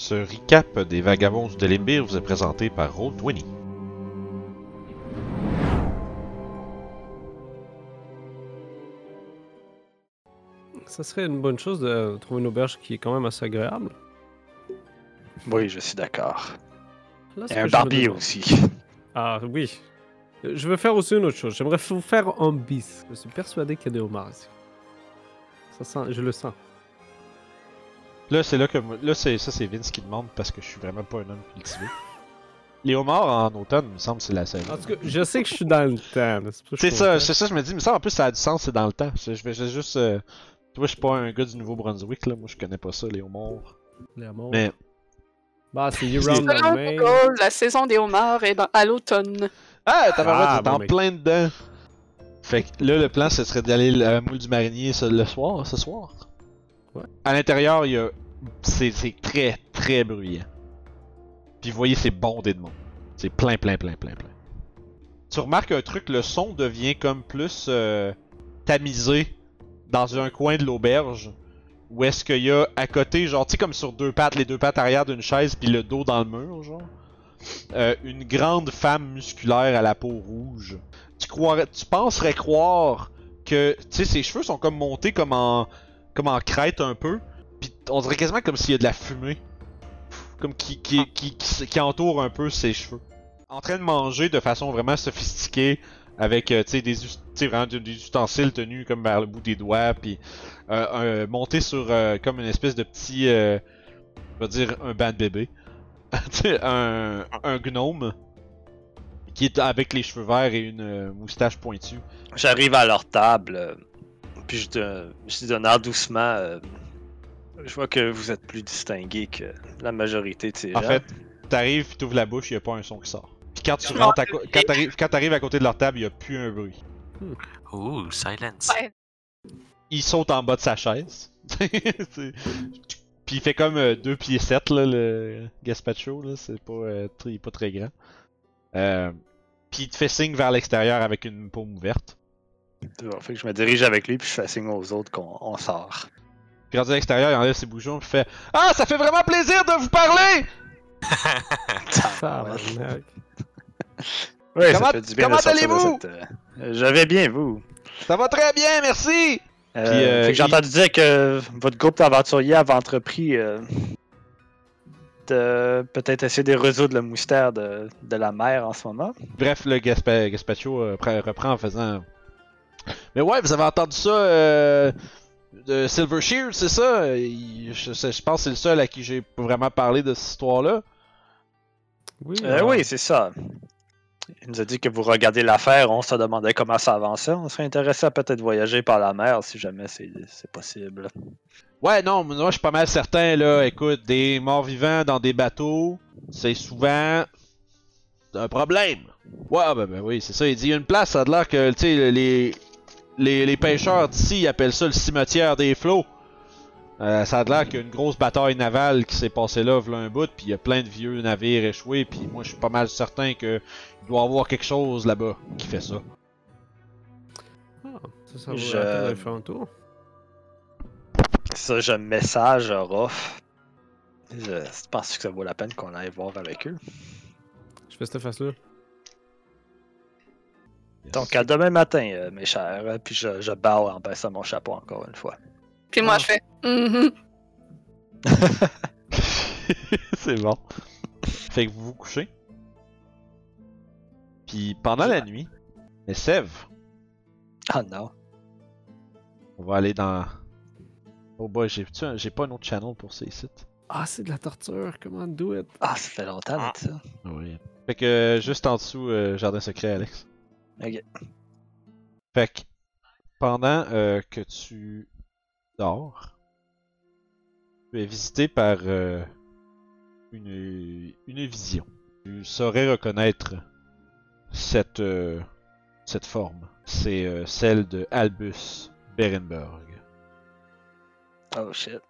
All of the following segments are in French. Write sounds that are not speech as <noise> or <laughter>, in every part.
Ce recap des Vagabonds de Limbir vous est présenté par Roll20. Ça serait une bonne chose de trouver une auberge qui est quand même assez agréable. Oui, je suis d'accord. Et un barbier demande- aussi. Ah oui. Je veux faire aussi une autre chose. J'aimerais vous faire un bis. Je suis persuadé qu'il y a des homards ici. Ça sent, je le sens. Là, c'est là que moi- là, c'est ça, c'est Vince qui demande parce que je suis vraiment pas un homme cultivé. Les homards en automne, il me semble, c'est la saison. En tout cas, je sais que je suis dans le temps. C'est ça, c'est ça, je me dis, mais ça en plus ça a du sens, c'est dans le temps. Je je vais juste. euh, Tu vois, je suis pas un gars du Nouveau-Brunswick, là. Moi, je connais pas ça, les homards. Les amours. Mais. Bah, c'est <laughs> Maine. Google, la saison des homards est dans- à l'automne. Ah, t'as Ah, t'es bon, en mais- plein dedans. Fait que là, le plan, ce serait d'aller à la moule du marinier ce, le soir, ce soir. Ouais. À l'intérieur, il y a. C'est très, très bruyant. Puis vous voyez, c'est bondé de monde. C'est plein, plein, plein, plein, plein. Tu remarques un truc, le son devient comme plus euh, tamisé dans un coin de l'auberge. Où est-ce qu'il y a à côté, genre, tu sais, comme sur deux pattes, les deux pattes arrière d'une chaise, puis le dos dans le mur, genre. Euh, une grande femme musculaire à la peau rouge. Tu croirais, tu penserais croire que, tu sais, ses cheveux sont comme montés comme en, comme en crête un peu, on dirait quasiment comme s'il y a de la fumée, comme qui, qui, qui, qui, qui entoure un peu ses cheveux. En train de manger de façon vraiment sophistiquée, avec, euh, des, vraiment des ustensiles tenus comme vers le bout des doigts, puis euh, un- monté sur euh, comme une espèce de petit, euh, on va dire un banc de bébé. <laughs> Tu sais, un, un gnome qui est avec les cheveux verts et une euh, moustache pointue. J'arrive à leur table, euh, puis je, te- je d'un air doucement. euh, je vois que vous êtes plus distingué que la majorité de ces En gens. fait, t'arrives t'ouvres la bouche, y a pas un son qui sort. Puis quand tu rentres, à co- quand t'arrives, quand t'arrives à côté de leur table, y a plus un bruit. Ouh, silence. Ouais. Il saute en bas de sa chaise. <laughs> Puis il fait comme euh, 2 pieds 7 là, le Gaspacho là, c'est pas, euh, très- il est pas très grand. Euh, puis il te fait signe vers l'extérieur avec une paume ouverte. Bon, fait que je me dirige avec lui, puis je fais signe aux autres qu'on on sort. Puis rendu à l'extérieur, il enlève ses bouchons, puis fait Ah, ça fait vraiment plaisir de vous parler! Comment- ça fait du bien comment de sortir de allez-vous? cette, euh, Je vais bien, vous. Ça va très bien, merci! Euh, Puis, euh, fait que j'ai entendu dire que votre groupe d'aventuriers avait entrepris euh, de peut-être essayer de résoudre le mystère de, de la mer en ce moment. Bref, le Gaspa- Gaspacho euh, pre- reprend en faisant. Mais ouais, vous avez entendu ça euh, de Silver Shears, c'est ça? Il- je, pense que c'est le seul à qui j'ai vraiment parlé de cette histoire-là. Oui, Euh, euh, oui, c'est ça. Il nous a dit que vous regardez l'affaire, on se demandait comment ça avançait. On serait intéressé à peut-être voyager par la mer si jamais c'est c'est possible. Ouais, non, moi je suis pas mal certain, là. Écoute, des morts vivants dans des bateaux, c'est souvent un problème. Ouais, ben, ben oui, c'est ça. Il dit une place, ça a l'air que, tu sais, les, les, les pêcheurs d'ici appellent ça le cimetière des flots. Euh, ça a l'air qu'il y a une grosse bataille navale qui s'est passée là, v'là un bout, puis il y a plein de vieux navires échoués, puis moi je suis pas mal certain que il doit y avoir quelque chose là-bas qui fait ça. ah, ça, ça vaut Je- la faire un tour. Ça, je message à Rof. Je pense que ça vaut la peine qu'on aille voir avec eux? Je fais cette face-là. Donc, à demain matin, euh, mes chers. Puis je, je bow en baissant mon chapeau encore une fois. Puis moi, Ah. je fais. Mhm. <laughs> c'est bon. Fait que vous vous couchez. Puis pendant la nuit, mais Sève, Ah non. on va aller dans. Oh boy, j'ai j'ai pas un autre channel pour ces sites. Ah, c'est de la torture. Comment do it? Ah, ça fait longtemps Ah. de ça. Oui. Fait que euh, juste en dessous, euh, jardin secret, Alex. Ok. Fait que pendant euh, que tu dors, tu es visité par euh, une, une vision. Tu saurais reconnaître cette, euh, cette forme. C'est celle de Albus Berenberg. Oh shit.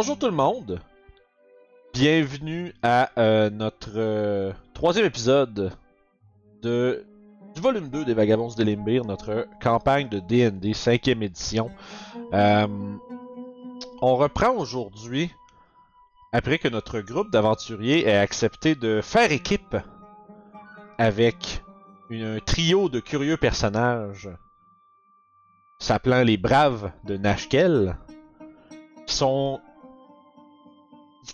Bonjour tout le monde. Bienvenue à euh, notre euh, troisième épisode de, du volume 2 des Vagabonds de Limbir, notre campagne de D&D 5e édition. Euh, on reprend aujourd'hui, après que notre groupe d'aventuriers ait accepté de faire équipe avec un trio de curieux personnages s'appelant les Braves de Nashkel, qui sont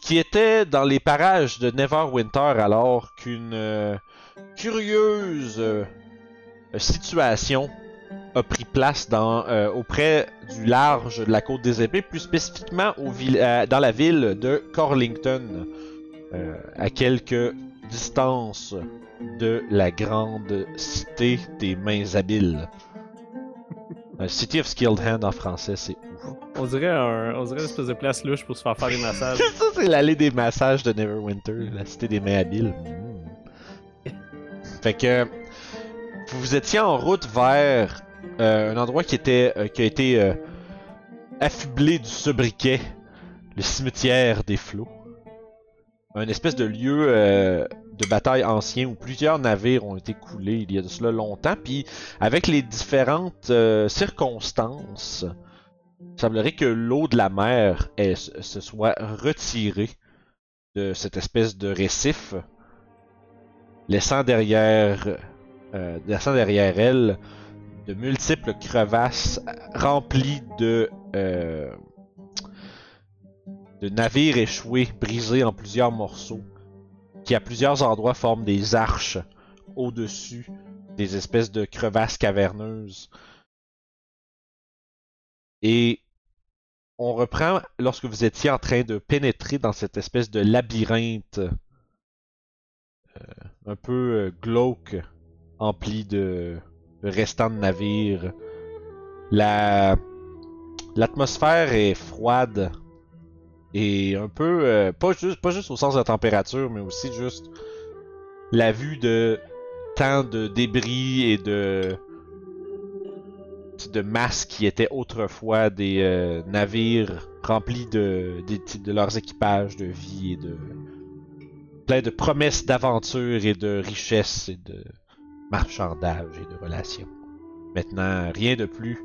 qui étaient dans les parages de Neverwinter alors qu'une euh, curieuse euh, situation a pris place euh, auprès du large de la côte des épées, plus spécifiquement dans la ville de Corlington, à quelques distances de la grande cité des mains habiles. Euh, City of Skilled Hand en français, c'est où? On dirait, un, on dirait une espèce de place louche pour se faire faire des massages. <laughs> Ça, c'est l'allée des massages de Neverwinter, la cité des mains habiles. Mm. Fait que vous vous étiez en route vers euh, un endroit qui était euh, qui a été euh, affublé du sobriquet, le cimetière des flots. Un espèce de lieu de bataille ancien où plusieurs navires ont été coulés il y a de cela longtemps. Puis avec les différentes euh, circonstances, il semblerait que l'eau de la mer se soit retirée de cette espèce de récif, laissant derrière, euh, elle de multiples crevasses remplies euh, de navires échoués, brisés en plusieurs morceaux, qui à plusieurs endroits forment des arches au-dessus des espèces de crevasses caverneuses. Et on reprend lorsque vous étiez en train de pénétrer dans cette espèce de labyrinthe euh, un peu euh, glauque, empli de, restants de navires. La l'atmosphère est froide et un peu euh, pas juste pas juste au sens de la température, mais aussi juste la vue de tant de débris et de de masses qui étaient autrefois des euh, navires remplis de, de leurs équipages de vie et de plein de promesses d'aventure et de richesse et de marchandage et de relations. Maintenant, rien de plus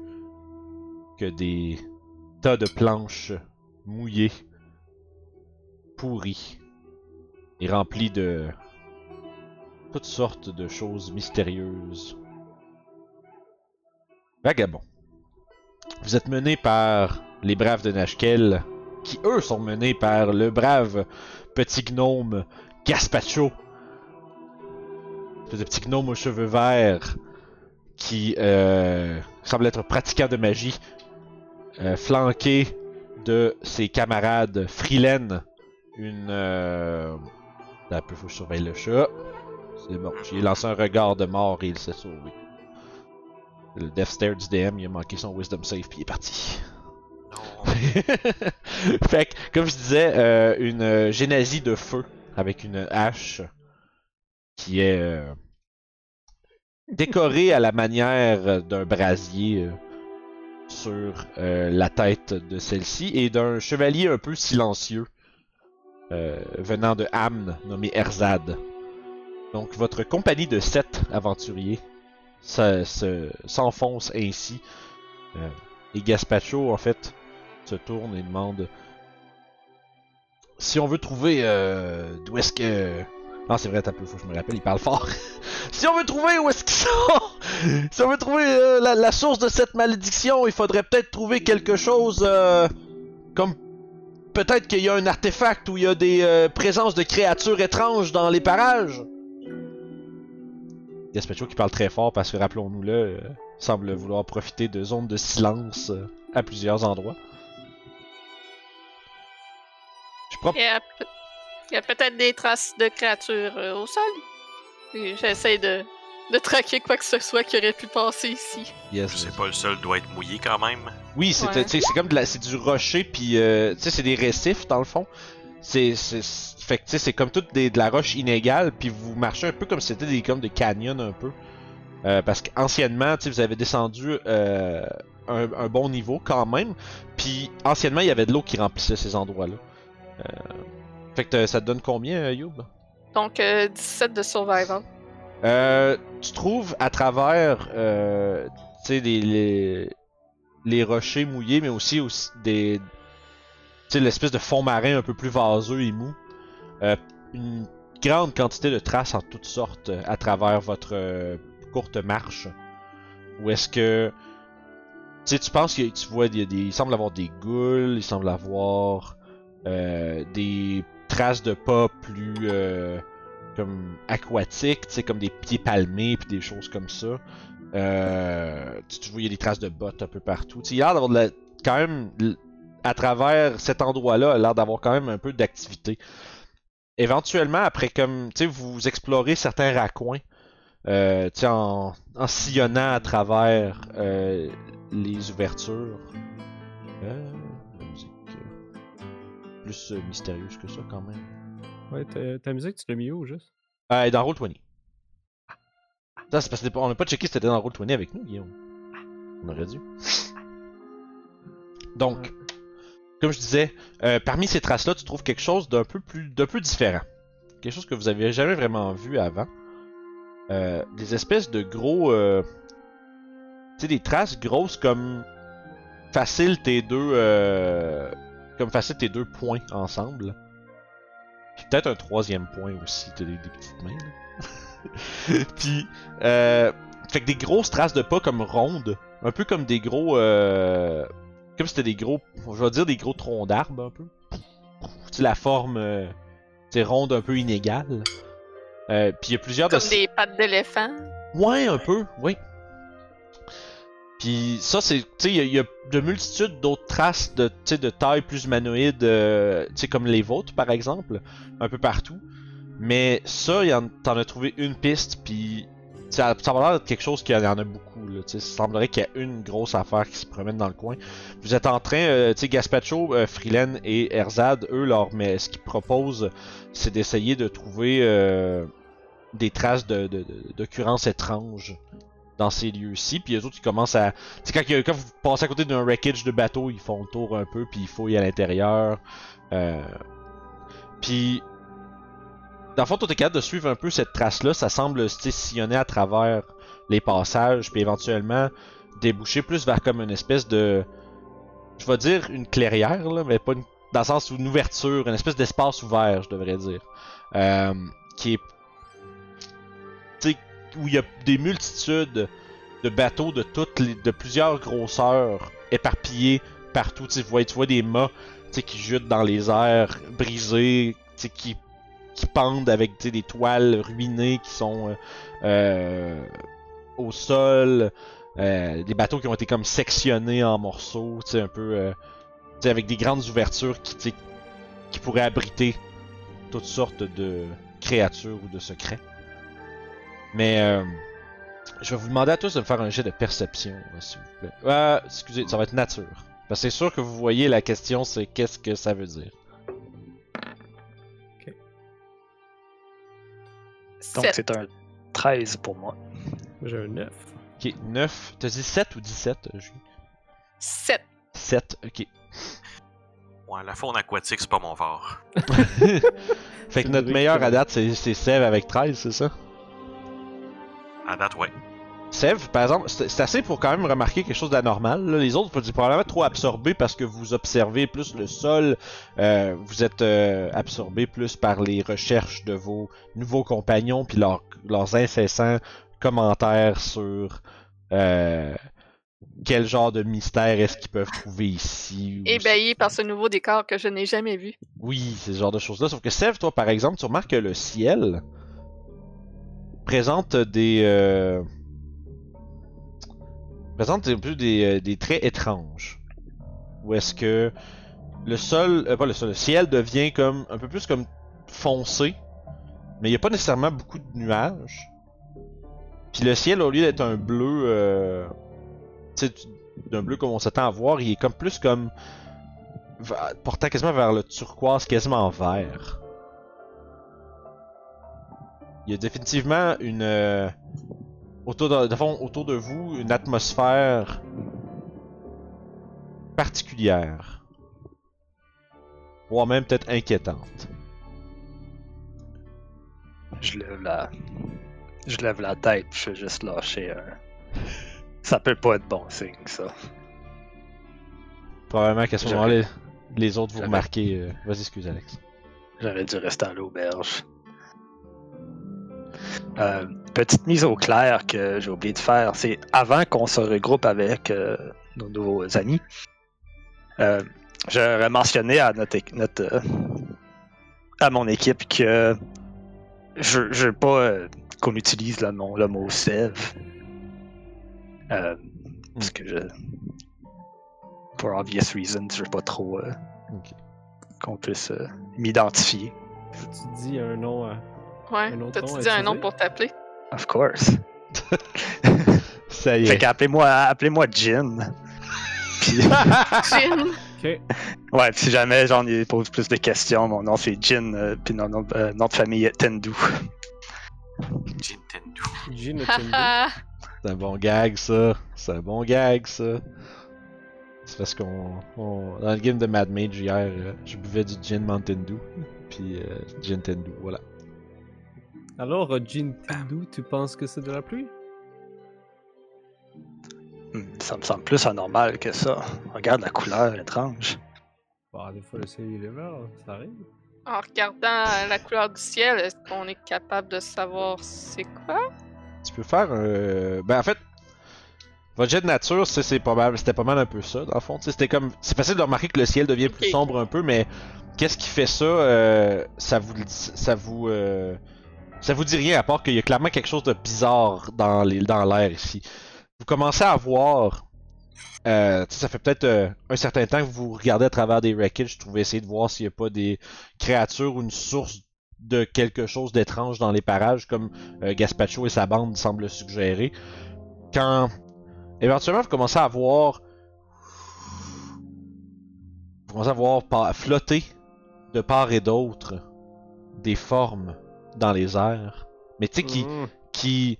que des tas de planches mouillées, pourries et remplies de toutes sortes de choses mystérieuses. Vagabond. Vous êtes mené par les braves de Nashkel, qui eux sont menés par le brave petit gnome Gaspacho. Ce petit gnome aux cheveux verts qui euh, semble être pratiquant de magie, euh, flanqué de ses camarades Frilen, une... Euh... Peu, faut que je surveille le chat. C'est bon, j'ai lancé un regard de mort et il s'est sauvé. Le Death Stare du DM, il a manqué son Wisdom Save puis il est parti. Non. <laughs> fait que, comme je disais, euh, une euh, génasie de feu avec une hache qui est euh, décorée à la manière d'un brasier euh, sur la tête de celle-ci et d'un chevalier un peu silencieux euh, venant de Amn nommé Erzad. Donc votre compagnie de sept aventuriers s'enfonce ainsi euh, et Gaspacho en fait se tourne et demande si on veut trouver euh, d'où est-ce que non c'est vrai t'as peu faut je me rappelle il parle fort <laughs> si on veut trouver où est-ce qu'ils <laughs> sont si on veut trouver euh, la, source de cette malédiction il faudrait peut-être trouver quelque chose comme peut-être qu'il y a un artefact où il y a des euh, présences de créatures étranges dans les parages Gaspacho qui parle très fort parce que rappelons-nous-le euh, semble vouloir profiter de zones de silence euh, à plusieurs endroits je Il y a, peut- il y a peut-être des traces de créatures euh, au sol. J'essaie de, de traquer quoi que ce soit qui aurait pu passer ici. Yes. Sais pas, le sol doit être mouillé quand même. Oui, c'est Ouais. tu sais, c'est comme de la, c'est du rocher puis euh, tu sais c'est des récifs dans le fond. C'est c'est c'est- fait que tu sais c'est comme toute des, de la roche inégale puis vous marchez un peu comme si c'était des comme des canyons un peu. Euh, parce qu'anciennement, tu sais vous avez descendu euh, un, un bon niveau quand même. Puis anciennement, il y avait de l'eau qui remplissait ces endroits-là. Euh, Fait que ça te donne combien, euh, Youb? Donc, euh, 17 de survival. Euh, tu trouves à travers euh, les, les, les rochers mouillés, mais aussi, aussi des. L'espèce de fond marin un peu plus vaseux et mou. euh, une grande quantité de traces en toutes sortes euh, à travers votre euh, courte marche. Ou est-ce que. Tu tu penses que tu vois, il, semble avoir des goules, il semble avoir des traces de pas plus. Comme aquatiques, tu sais, comme des pieds palmés puis des choses comme ça. Euh, tu, vois, il y a des traces de bottes un peu partout. Tu sais, il y a l'air la- quand même, à travers cet endroit-là, l'air d'avoir quand même un peu d'activité. Éventuellement, après comme, tu sais, vous explorez certains raccoins, euh, tu sais, en, sillonnant à travers euh, les ouvertures. La musique plus mystérieuse que ça quand même. Ouais, ta, ta musique, tu l'as mis où, juste? Euh, elle est dans Roll20. Ça, c'est parce qu'on n'a pas checké si c'était dans Roll20 avec nous, Guillaume. On aurait dû. Donc, comme je disais, euh, parmi ces traces-là, tu trouves quelque chose d'un peu plus, d'un peu différent. Quelque chose que vous avez jamais vraiment vu avant. Euh, des espèces de gros, euh, tu sais, des traces grosses comme facile tes deux, euh, comme facile tes deux points ensemble. Puis peut-être un troisième point aussi, t'as des, des petites mains. là. <laughs> Puis, euh, fait que des grosses traces de pas comme rondes, un peu comme des gros, euh, comme si c'était des gros, je vais dire des gros troncs d'arbres un peu. Tu sais, la forme, euh, tu sais, ronde un peu inégale. Euh, puis il y a plusieurs Comme de des pattes d'éléphant. Ouais, un peu, oui. Puis ça, c'est, tu sais, il y, a- il y a de multitudes d'autres traces de, de taille plus humanoïde, euh, tu sais, comme les vôtres, par exemple, un peu partout. Mais ça, il t'en as trouvé une piste, puis ça, ça va l'air d'être quelque chose qu'il y en a beaucoup, là, ça semblerait qu'il y a une grosse affaire qui se promène dans le coin. Vous êtes en train, euh, tu sais, Gaspacho, euh, Freeland et Erzad, eux, leur, mais ce qu'ils proposent, c'est d'essayer de trouver euh, des traces de, de, de- d'occurrences étranges dans ces lieux-ci. Puis les autres, ils commencent à. Sais, quand, quand vous passez à côté d'un wreckage de bateau, ils font le tour un peu, puis ils fouillent à l'intérieur. Euh... Puis. Dans le fond, toi, capable de suivre un peu cette trace-là. Ça semble sillonner à travers les passages, puis éventuellement déboucher plus vers comme une espèce de. Je vais dire une clairière, là, mais pas une... dans le sens où une ouverture, une espèce d'espace ouvert, je devrais dire. Euh, qui est où il y a des multitudes de bateaux de toutes les, de plusieurs grosseurs éparpillés partout. Tu vois, tu vois des mâts qui jutent dans les airs, brisés, qui, pendent avec des toiles ruinées qui sont euh, euh, au sol. Euh, des bateaux qui ont été comme sectionnés en morceaux, un peu avec des grandes ouvertures qui, qui pourraient abriter toutes sortes de créatures ou de secrets. Mais euh, je vais vous demander à tous de me faire un jet de perception, s'il vous plaît. Euh, excusez, ça va être nature. Parce que c'est sûr que vous voyez la question, c'est qu'est-ce que ça veut dire. Donc Sept. c'est un 13 pour moi. J'ai un 9. Ok, 9. T'as dit 7 ou 17, euh, Julie? 7. 7, ok. Ouais, la faune aquatique, c'est pas mon fort. <laughs> <laughs> fait que notre meilleur à date, c'est c'est Sev avec 13, c'est ça? À date, ouais. Sev, par exemple, c'est assez pour quand même remarquer quelque chose d'anormal. là. Les autres, vous êtes probablement trop absorbés parce que vous observez plus le sol. euh, vous êtes euh, absorbés plus par les recherches de vos nouveaux compagnons puis leurs- leurs incessants commentaires sur euh, quel genre de mystère est-ce qu'ils peuvent trouver ici. Ébahi par ce nouveau décor que je n'ai jamais vu. Oui, c'est ce genre de choses-là. Sauf que Sev, toi, par exemple, tu remarques que le ciel présente des. euh, un peu des, euh, des traits étranges. Où est-ce que le sol. euh, le sol, le ciel devient comme. un peu plus comme foncé. Mais il n'y a pas nécessairement beaucoup de nuages. Puis le ciel, au lieu d'être un bleu. euh, d'un bleu comme on s'attend à voir, il est comme plus comme portant quasiment vers le turquoise, quasiment vert. Il y a définitivement une euh, autour de, de fond, autour de vous une atmosphère particulière. Voire même peut-être inquiétante. Je lève la. Je lève la tête, puis je vais juste lâcher un. Ça peut pas être bon signe, ça. Probablement qu'à ce moment-là, les autres vous remarquez. euh, Vas-y, excuse Alex. J'aurais dû rester à l'auberge. Euh, petite mise au clair que j'ai oublié de faire, c'est avant qu'on se regroupe avec euh, nos nouveaux amis. Euh, J'aurais mentionné à notre, notre, euh, à mon équipe que je, je veux pas euh, qu'on utilise le mot, le mot sève. Euh, parce que je. Pour obvious reasons, je veux pas trop euh, qu'on puisse euh, m'identifier. Tu dis un nom. Euh, Ouais. T'as-tu dit un nom pour t'appeler? Of course. <laughs> Ça y Fait est. qu'appelez-moi appelez-moi Jin. Puis, Jin. <laughs> Ok. ouais, si jamais j'en ai pose plus de questions, mon nom c'est Jin, euh, puis mon nom, euh, nom de famille est Tendu. Nintendo. Jean et <laughs> Tindu. Haha. C'est un bon gag, ça. C'est un bon gag, ça. C'est parce qu'on. on- Dans le game de Mad Mage hier, euh, je buvais du gin Mountain Dew. Puis euh, gin Tendu, voilà. Alors, euh, Jean Tindu, tu penses que c'est de la pluie? Hmm, ça me semble plus anormal que ça. Regarde la couleur étrange. Bah, des fois, le ciel il est vert, ça arrive. En regardant la couleur du ciel, est-ce qu'on est capable de savoir c'est quoi? Tu peux faire un. Ben en fait, votre jet de nature, c'est c'est pas mal, c'était pas mal un peu ça, dans le fond. C'était comme. C'est facile de remarquer que le ciel devient plus sombre un peu, mais qu'est-ce qui fait ça euh, Ça vous ça vous euh, ça vous dit rien à part qu'il y a clairement quelque chose de bizarre dans l'air ici. Vous commencez à voir. Euh, ça fait peut-être euh, un certain temps que vous regardez à travers des wreckage, vous trouvez essayer de voir s'il n'y a pas des créatures ou une source de quelque chose d'étrange dans les parages, comme euh, Gaspacho et sa bande semblent le suggérer. Quand éventuellement vous commencez à voir. Vous commencez à voir flotter de part et d'autre des formes dans les airs. Mais tu sais, qui, Mm. qui.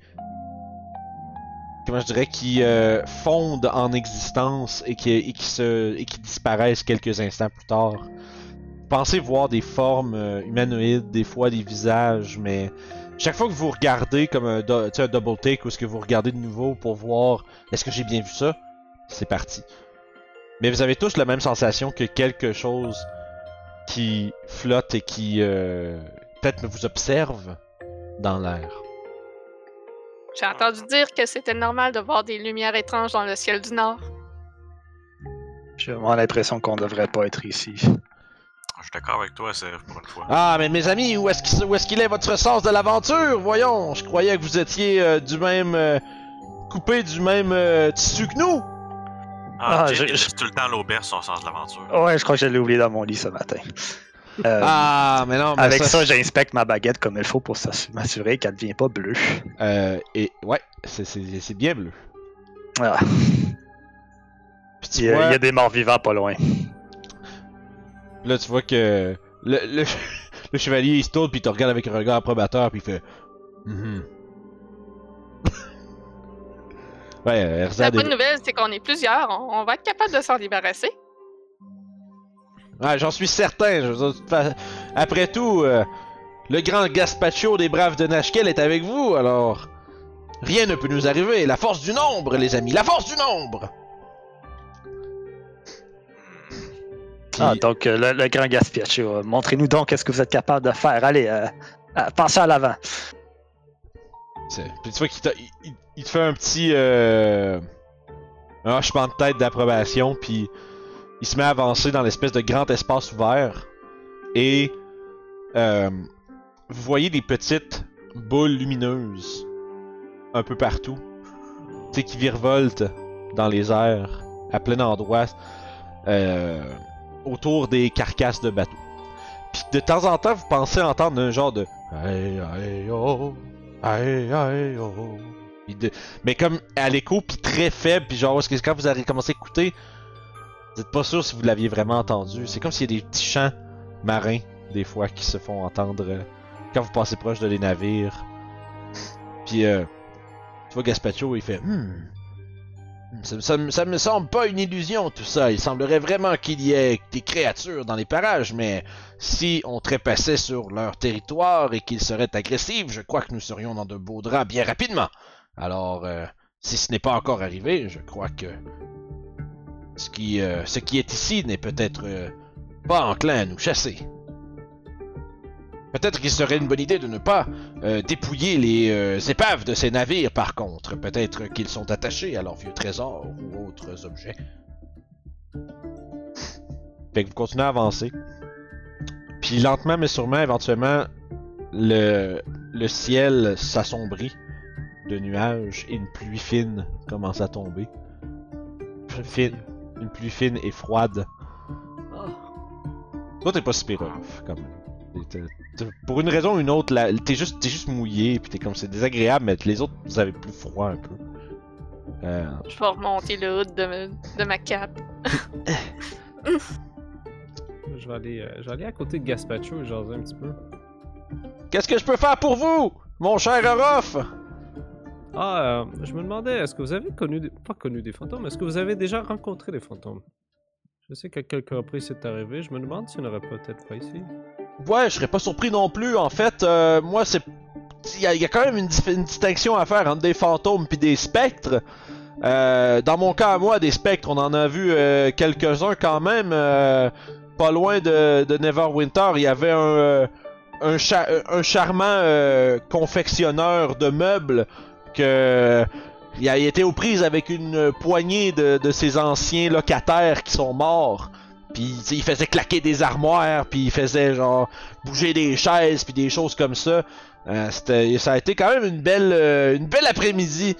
Comment je dirais, qui euh, fondent en existence et qui, et qui se, et qui disparaissent quelques instants plus tard. Pensez voir des formes euh, humanoïdes, des fois des visages, mais chaque fois que vous regardez comme un, do- un double take ou est-ce que vous regardez de nouveau pour voir est-ce que j'ai bien vu ça, c'est parti. Mais vous avez tous la même sensation que quelque chose qui flotte et qui euh, peut-être vous observe dans l'air. J'ai entendu dire que c'était normal de voir des lumières étranges dans le ciel du Nord. J'ai vraiment l'impression qu'on devrait pas être ici. Je suis d'accord avec toi, Sèvres, pour une fois. Ah, mais mes amis, où est-ce qu'il est, qu'il est votre sens de l'aventure? Voyons, je croyais que vous étiez euh, du même. euh, coupé du même euh, tissu que nous. Ah, Ah, laisse tout le temps l'auberge son sens de l'aventure. Ouais, je crois que je l'ai oublié dans mon lit ce matin. Euh, Ah, mais non, mais avec ça, j'inspecte ma baguette comme il faut pour m'assurer qu'elle ne devient pas bleue. Euh, et ouais, c'est- bien bleu. Ah, Puis tu il, y a, vois, il y a des morts vivants pas loin. là, tu vois que le, le, <laughs> le chevalier il se tourne puis il te regarde avec un regard approbateur puis il fait. Mhm. <laughs> ouais, euh, La bonne est- nouvelle, c'est qu'on est plusieurs. On, on va être capable de s'en débarrasser. Ouais, j'en suis certain. je dire, Après tout, euh, le grand Gaspacho des braves de Nashkel est avec vous, alors rien ne peut nous arriver. La force du nombre, les amis, la force du nombre. Puis- Ah, donc, euh, le, le grand Gaspiacho, euh, montrez-nous donc ce que vous êtes capable de faire. Allez, euh, pensez à l'avant. Puis tu vois qu'il t'a- il, il- il te fait un petit euh, un hochement de tête d'approbation, puis il se met à avancer dans l'espèce de grand espace ouvert. Et euh, vous voyez des petites boules lumineuses un peu partout, tu qui virevoltent dans les airs à plein endroit euh, autour des carcasses de bateaux. Puis de temps en temps, vous pensez entendre un genre de oh, oh. Mais comme à l'écho, puis très faible, puis genre, quand vous avez commencé à écouter, vous êtes pas sûr si vous l'aviez vraiment entendu. C'est comme s'il y a des petits chants marins, des fois, qui se font entendre euh, quand vous passez proche de les navires. Puis, euh, tu vois Gaspacho, il fait Hmm. Me- ça me semble pas une illusion tout ça. Il semblerait vraiment qu'il y ait des créatures dans les parages, mais si on trépassait sur leur territoire et qu'ils seraient agressifs, je crois que nous serions dans de beaux draps bien rapidement. Alors, euh, si ce n'est pas encore arrivé, je crois que ce qui, euh, ce qui est ici n'est peut-être euh, pas enclin à nous chasser. Peut-être qu'il serait une bonne idée de ne pas euh, dépouiller les épaves de ces navires, par contre. Peut-être qu'ils sont attachés à leurs vieux trésors ou autres objets. Fait que vous continuez à avancer. Puis lentement mais sûrement, éventuellement, le, le ciel s'assombrit de nuages et une pluie fine commence à tomber. Fine, une pluie fine et froide. Toi, t'es pas super rough, quand même. T'es- t'es- t'es- Pour une raison ou une autre, t'es juste, t'es juste mouillé, puis t'es comme c'est désagréable, mais les autres, vous avez plus froid un peu. Euh, Je vais remonter le hood de, me- de ma cape. Je vais aller, euh, je vais aller à côté de Gaspacho et jaser un petit peu. Qu'est-ce que je peux faire pour vous, mon cher Orof? Ah, euh, je me demandais, est-ce que vous avez connu, des... pas connu des fantômes, est-ce que vous avez déjà rencontré des fantômes? Je sais qu'à quelques reprises c'est arrivé, je me demande s'il n'y en aurait peut-être pas ici. Ouais, je serais pas surpris non plus. En fait, euh, moi, c'est. Il y, a- quand même une, distinction à faire entre des fantômes puis des spectres. Euh, dans mon cas, à moi, des spectres, on en a vu quelques-uns quand même. pas loin de, Neverwinter, il y avait un, un, cha- un charmant confectionneur de meubles Il a été aux prises avec une poignée de, de ses anciens locataires qui sont morts. Puis il faisait claquer des armoires, puis il faisait genre bouger des chaises, puis des choses comme ça. Euh, ça a été quand même une belle, euh, une belle après-midi.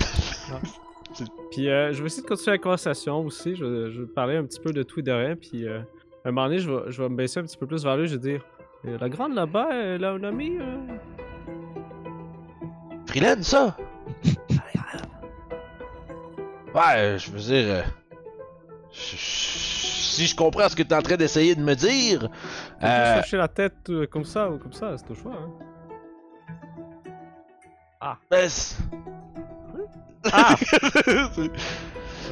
<laughs> Puis euh, je vais essayer de continuer la conversation aussi, je, je vais parler un petit peu de tout et de rien, puis à un moment donné, je vais, je vais me baisser un petit peu plus vers lui, je vais dire La grande là-bas, elle a un ami Freeland, ça? Ouais, je veux dire. euh, je- si je comprends ce que tu es en train d'essayer de me dire. Euh, cherché la tête euh, comme ça ou comme ça, c'est au choix. Hein. ben, c'est- Ah <laughs>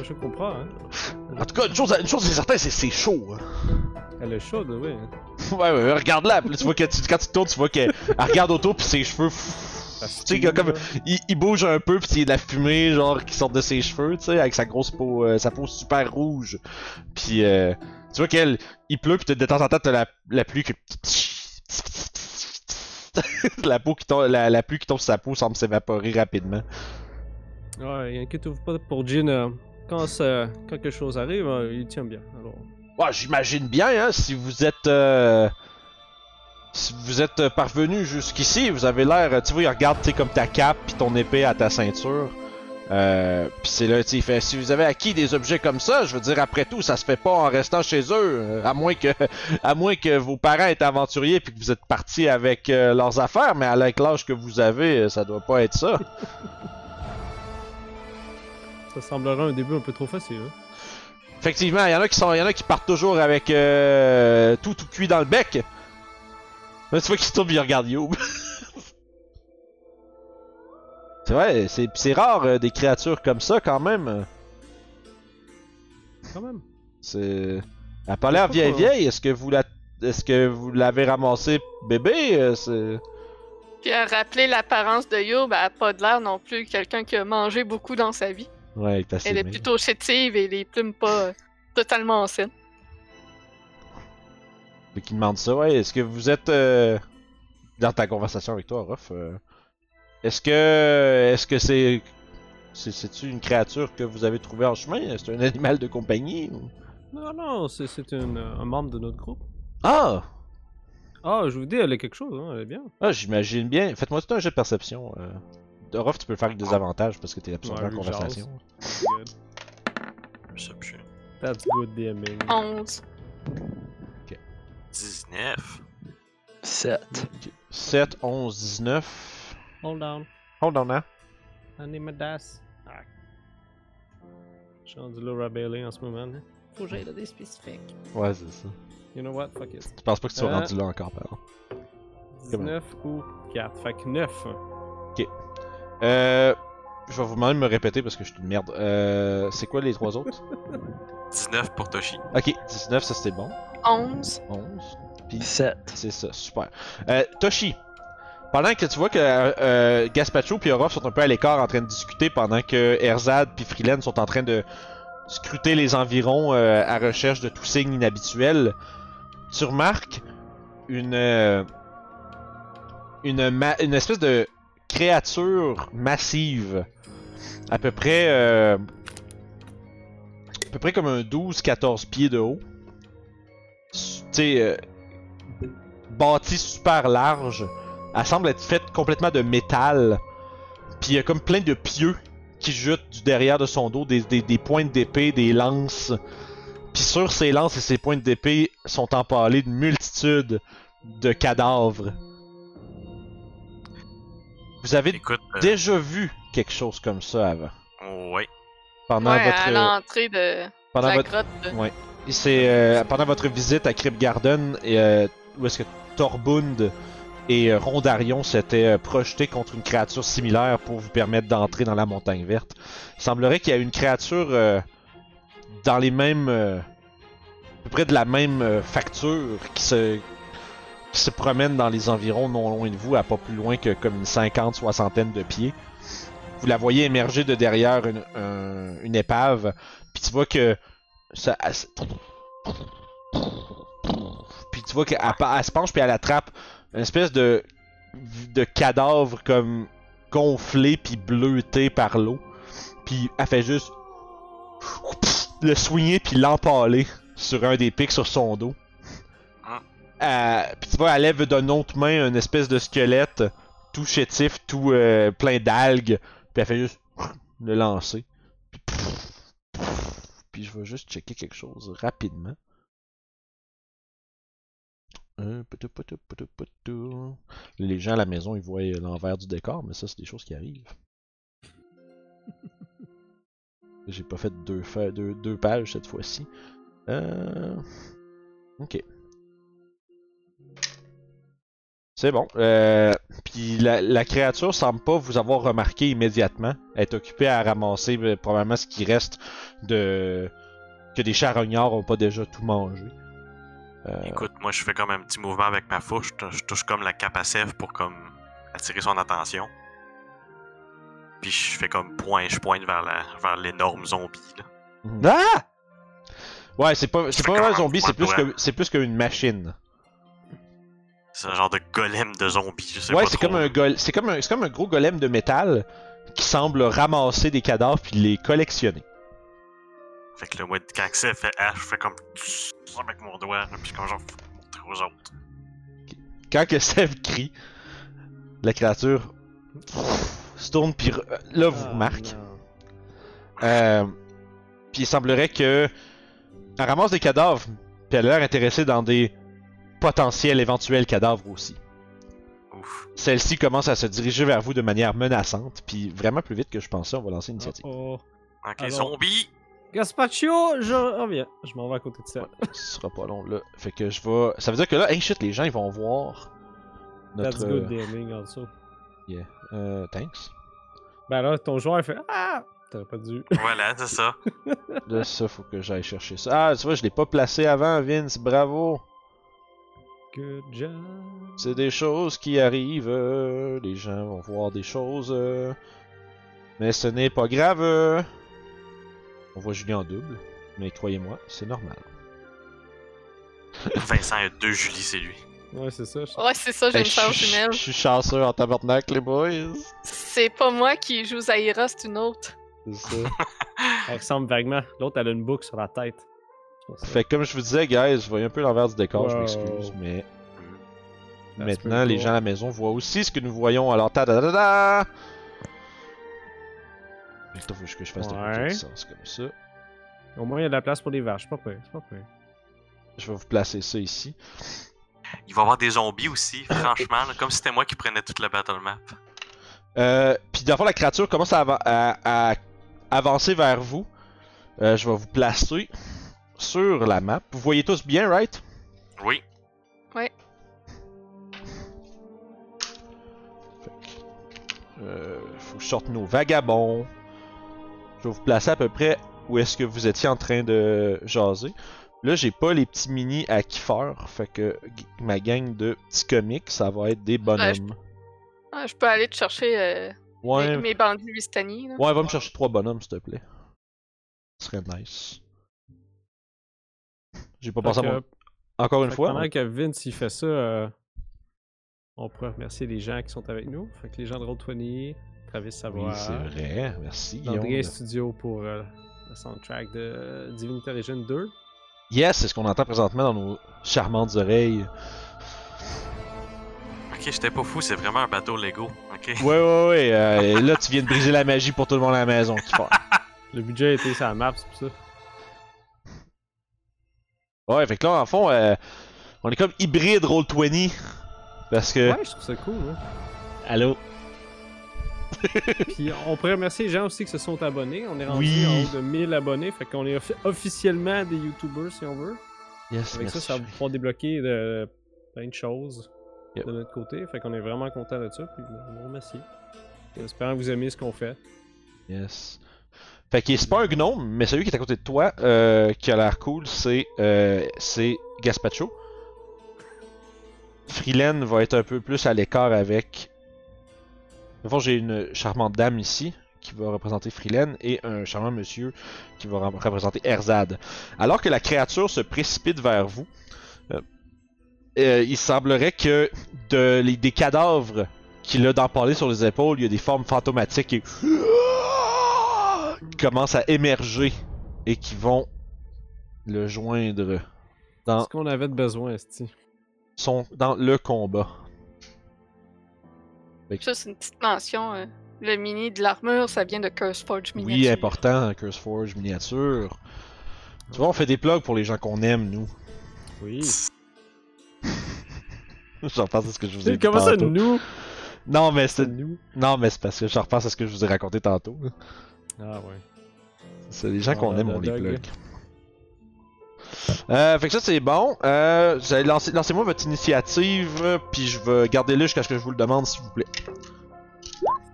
Je comprends, hein. en tout cas, une chose, une chose c'est certain, c'est que c'est chaud. hein. Elle est chaude, oui. Ouais, ouais, regarde-la. puis là, tu vois que tu, quand tu tournes, tu vois qu'elle elle regarde autour, puis ses cheveux. Tu sais, il y a comme. Il, il bouge un peu, puis il y a de la fumée, genre, qui sort de ses cheveux, tu sais, avec sa grosse peau, euh, sa peau super rouge. Puis, euh, tu vois qu'elle. Il pleut, puis de temps en temps, t'as la, la pluie qui. <laughs> la, peau qui tombe, la, la pluie qui tombe sur sa peau semble s'évaporer rapidement. Ouais, inquiétez-vous pas pour Jean. euh, quand, ça, quand quelque chose arrive, euh, il tient bien. Alors, Ouais, j'imagine bien, hein, si vous êtes. Si vous êtes euh, parvenu jusqu'ici, vous avez l'air. euh, Tu vois, il regarde, comme ta cape puis ton épée à ta ceinture. Euh, puis c'est là, tu fait. Si vous avez acquis des objets comme ça, je veux dire, après tout, ça se fait pas en restant chez eux. À moins que, <laughs> à moins que vos parents aient aventuriers puis que vous êtes partis avec euh, leurs affaires, mais avec l'âge que vous avez, ça doit pas être ça. <laughs> ça semblera un début un peu trop facile. Hein. Effectivement, il y en a qui sont, y en a qui partent toujours avec euh, tout tout cuit dans le bec. Qu'ils se tournent et ils regardent Youb. c'est vrai, c'est c'est rare euh, des créatures comme ça quand même. Quand même. C'est, elle a pas l'air vieille vieille. Est-ce que vous la, est-ce que vous l'avez ramassée bébé Euh, C'est, Puis à rappeler l'apparence de Yob, elle a pas de l'air non plus quelqu'un qui a mangé beaucoup dans sa vie. ouais, elle est Elle est plutôt chétive et les plumes pas euh, totalement saines. Qu'il demande ça, ouais. Est-ce que vous êtes euh, dans ta conversation avec toi, Ruff euh, Est-ce que est-ce que c'est c'est c'est-tu une créature que vous avez trouvée en chemin? C'est un animal de compagnie ou... Non, non, c'est c'est un, un membre de notre groupe. Ah Ah, je vous dis, elle est quelque chose, hein, elle est bien. Ah, j'imagine bien. Faites-moi tout un jet de perception. Euh... Ruff, tu peux le faire avec des avantages parce que t'es absolument Ouais, en conversation. That's good. Perception. That's good DMing. 11. 19. 7. 7, 11, 19. Hold down. Hold on, hein. I need my das. Ah. Je suis rendu Laura Bailey en ce moment. Là. Faut que j'aille là des spécifiques. Ouais, c'est ça. You know what? Fuck it. Je pense pas que tu sois Euh. rendu là encore, par exemple? 19 ou 4. Fait que 9. Euh, Je vais vous demander de me répéter parce que je suis une merde. Euh, c'est quoi les trois autres? <laughs> 19 pour Toshi. Ok, 19, ça c'était bon. 11. 11. Puis 7. c'est ça, super. Euh, Toshi, pendant que tu vois que euh, Gaspacho et Orof sont un peu à l'écart en train de discuter pendant que Erzad puis Freeland sont en train de scruter les environs euh, à recherche de tout signe inhabituel, tu remarques une euh, une, ma- une espèce de créature massive à peu près à peu près comme un 12-14 pieds de haut. Tu sais, bâtie super large. Elle semble être faite complètement de métal. Puis il y a comme plein de pieux qui jutent du derrière de son dos, des, des, des pointes d'épée, des lances. Puis sur ces lances et ces pointes d'épée sont empalées une multitude de cadavres. Vous avez Écoute, euh, déjà vu quelque chose comme ça avant? ouais. Pendant Ouais, votre à l'entrée de, la votre grotte. de- Ouais. Et C'est euh, pendant votre visite à Crypt Garden et euh, où est-ce que Torbund et euh, Rondarion s'étaient euh, projetés contre une créature similaire pour vous permettre d'entrer dans la montagne verte. Il semblerait qu'il y a une créature euh, dans les mêmes à peu près de la même facture qui se qui se promène dans les environs non loin de vous à pas plus loin que comme une cinquante soixantaine de pieds. Vous la voyez émerger de derrière une, un- une épave, puis tu vois que tu vois qu'elle elle se penche puis elle attrape une espèce de de cadavre comme gonflé puis bleuté par l'eau. Puis elle fait juste le soigner puis l'empaler sur un des pics sur son dos. Hein. Euh, puis tu vois, elle lève d'une autre main une espèce de squelette tout chétif, tout euh, plein d'algues. Puis elle fait juste le lancer. Puis, puis je vais juste checker quelque chose rapidement. Les gens à la maison, ils voient l'envers du décor, mais ça, c'est des choses qui arrivent. <laughs> J'ai pas fait deux, deux, pages cette fois-ci. Euh... Ok. C'est bon. Euh, Puis la, créature semble pas vous avoir remarqué immédiatement. Elle est occupée à ramasser euh, probablement ce qui reste de que des charognards ont pas déjà tout mangé. Euh, Écoute, moi je fais comme un petit mouvement avec ma fourche, je, je touche comme la cape à sève pour comme attirer son attention. Puis je fais comme point, je pointe vers la vers l'énorme zombie là. Ah! Ouais, c'est pas c'est pas un zombie, c'est plus que c'est plus qu'une machine. C'est un genre de golem de zombie, je sais Ouais, pas c'est trop. comme un c'est comme un c'est comme un gros golem de métal qui semble ramasser des cadavres puis les collectionner. Fait que le moi quand ça fait H, je fais comme tss avec mon doigt, là, puis comme genre montrer aux autres. Quand que <laughs> Seb crie, la créature se tourne puis re- là vous Ah, remarque. non. Euh, puis il semblerait que elle ramasse des cadavres, puis elle a l'air intéressée dans des potentiels éventuels cadavres aussi. Ouf. Celle-ci commence à se diriger vers vous de manière menaçante, puis vraiment plus vite que je pensais, on va lancer l'initiative. Oh, oh. Ok, Alors- zombie! Gaspacho, je reviens. Je m'en vais à côté de ça. Ce sera pas long là. Fait que je vais. Ça veut dire que là, hey shit, les gens ils vont voir notre. That's good DMing also. Yeah. Euh, thanks. Ben là, ton joueur fait Ah! T'aurais pas dû. <laughs> Voilà, c'est ça. Là, ça, faut que j'aille chercher ça. Ah, tu vois, je l'ai pas placé avant, Vince, bravo. Good job. C'est des choses qui arrivent. euh, les gens vont voir des choses. euh, mais ce n'est pas grave. On voit Julien en double. Mais croyez-moi, c'est normal. Vincent a deux Julie, c'est lui. Ouais, c'est ça. je- Ouais, c'est ça, j'ai une chance je- jumelle. Je suis chanceux en tabarnak, les boys. C'est pas moi qui joue Zaira, c'est une autre. C'est ça. <laughs> Elle ressemble vaguement. L'autre, elle a une boucle sur la tête. Fait que comme je vous disais, guys, je voyais un peu l'envers du décor, je m'excuse. Mais maintenant, les gens à la maison voient aussi ce que nous voyons. Alors, ta da da da Attends, faut que je fasse de Ouais. du sens comme ça. Au moins, il y a de la place pour les vaches. C'est pas. C'est pas pire. Je vais vous placer ça ici. Il va y avoir des zombies aussi, <coughs> franchement, là, comme si c'était moi qui prenais toute la battle map. Euh, puis d'abord la créature commence à, ava- à- à avancer vers vous. Euh, je vais vous placer sur la map. Vous voyez tous bien, right? Oui. Que Euh, faut que je sorte nos vagabonds. Je vais vous placer à peu près où est-ce que vous étiez en train de jaser. Là, j'ai pas les petits mini à kiffer, fait que ma gang de petits comics, ça va être des bonhommes. Ah, je peux aller te chercher euh, Ouais, mes, mes bandits Vistani. Là. ouais, va me chercher trois bonhommes, s'il te plaît. Ce serait nice. J'ai pas pensé à mon... Encore une fait fois. Pendant que Vince il fait ça, euh, on pourrait remercier les gens qui sont avec nous. Fait que les gens de Roll20, Travis Oui, Savoie, c'est vrai. Merci, Guillaume. Studio pour euh, le soundtrack de Divinity Original 2. Yes, c'est ce qu'on entend présentement dans nos charmantes oreilles. Ok, j'étais pas fou, c'est vraiment un bateau Lego. Ok? Ouais, ouais, ouais. euh, là, tu viens de briser la magie pour tout le monde à la maison. <laughs> Le budget était sur la map, c'est pour ça. Ouais, fait que là, en fond, euh, on est comme hybride Roll20. Parce que. Ouais, je trouve ça cool. Hein. Allô? <laughs> Puis on pourrait remercier les gens aussi qui se sont abonnés. On est rendu Oui. en haut de 1000 abonnés. Fait qu'on est offi- officiellement des YouTubers si on veut. Yes, Avec ça, merci. ça va pouvoir débloquer de, plein de choses Yep. de notre côté. Fait qu'on est vraiment content de ça. Puis on vous remercie. Espérant que vous aimez ce qu'on fait. Yes. Fait que c'est pas un gnome, mais celui qui est à côté de toi, euh, qui a l'air cool, c'est euh, c'est Gaspacho. Freeland va être un peu plus à l'écart avec. Au fond, j'ai une charmante dame ici qui va représenter Freeland et un charmant monsieur qui va représenter Erzad. Alors que la créature se précipite vers vous, euh, euh, il semblerait que de, les- des cadavres qu'il a d'empalés sur les épaules, il y a des formes fantomatiques qui <gasps> commencent à émerger et qui vont le joindre dans, Ce qu'on avait de besoin, Esti. dans le combat. Ça, c'est une petite mention. euh, le mini de l'armure, ça vient de Curseforge Oui, Miniature. important, Curseforge miniature. Tu vois, on fait des plugs pour les gens qu'on aime, nous. Oui. <laughs> je repense à ce que je vous ai dit Comment ça, tantôt. nous? Non, mais C'est nous? non, mais c'est parce que je repense à ce que je vous ai raconté tantôt. Ah ouais. C'est les gens qu'on aime, on les plug. Euh, fait que ça c'est bon. Euh, lancez-moi votre initiative, puis je vais garder là jusqu'à ce que je vous le demande, s'il vous plaît.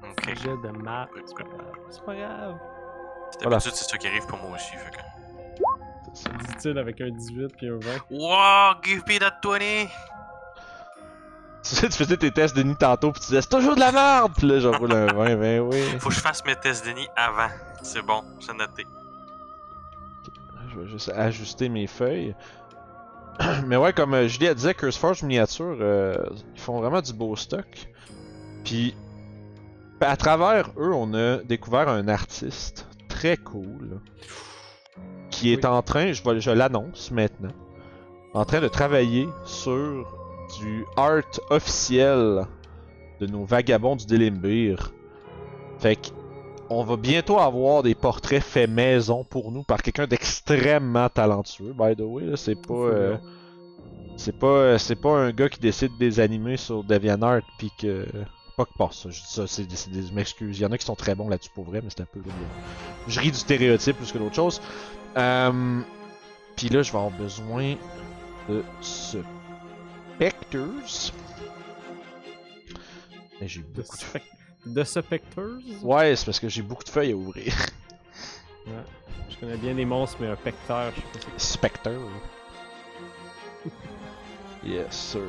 Ok. Jet de map. C'est pas grave. C'est pas grave. C'est Voilà. d'habitude, c'est ça qui arrive pour moi aussi. Fait que... Dit-il avec un 18 puis un 20. Wow, give me that 20! Tu sais, tu faisais tes tests de nid tantôt, puis tu disais c'est toujours de la merde, puis là j'enroule un 20, ben oui. Faut que je fasse mes tests de nid avant. C'est bon, c'est noté. Je vais juste ajuster mes feuilles. <clears throat> Mais ouais, comme euh, Julie a dit, Curseforge Miniature, euh, ils font vraiment du beau stock. Puis, à travers eux, on a découvert un artiste très cool qui est Oui. en train, je, vais- je l'annonce maintenant, en train de travailler sur du art officiel de nos vagabonds du Délimbir. Fait que on va bientôt avoir des portraits faits maison pour nous par quelqu'un d'extrêmement talentueux. By the way, c'est pas, euh, c'est pas, euh, c'est pas un gars qui décide de des animer sur DeviantArt puis que pas que pas ça. Je dis ça, c'est des. Il y en a qui sont très bons là-dessus pour vrai, mais c'est un peu. Je ris du stéréotype plus que d'autre chose. Euh, puis là, je vais avoir besoin de ce Spectres. Et J'ai beaucoup de de Spectres Ouais, c'est parce que j'ai beaucoup de feuilles à ouvrir. <laughs> Je connais bien les monstres, mais un pecteur, je sais pas c'est Spectre. yes, sir.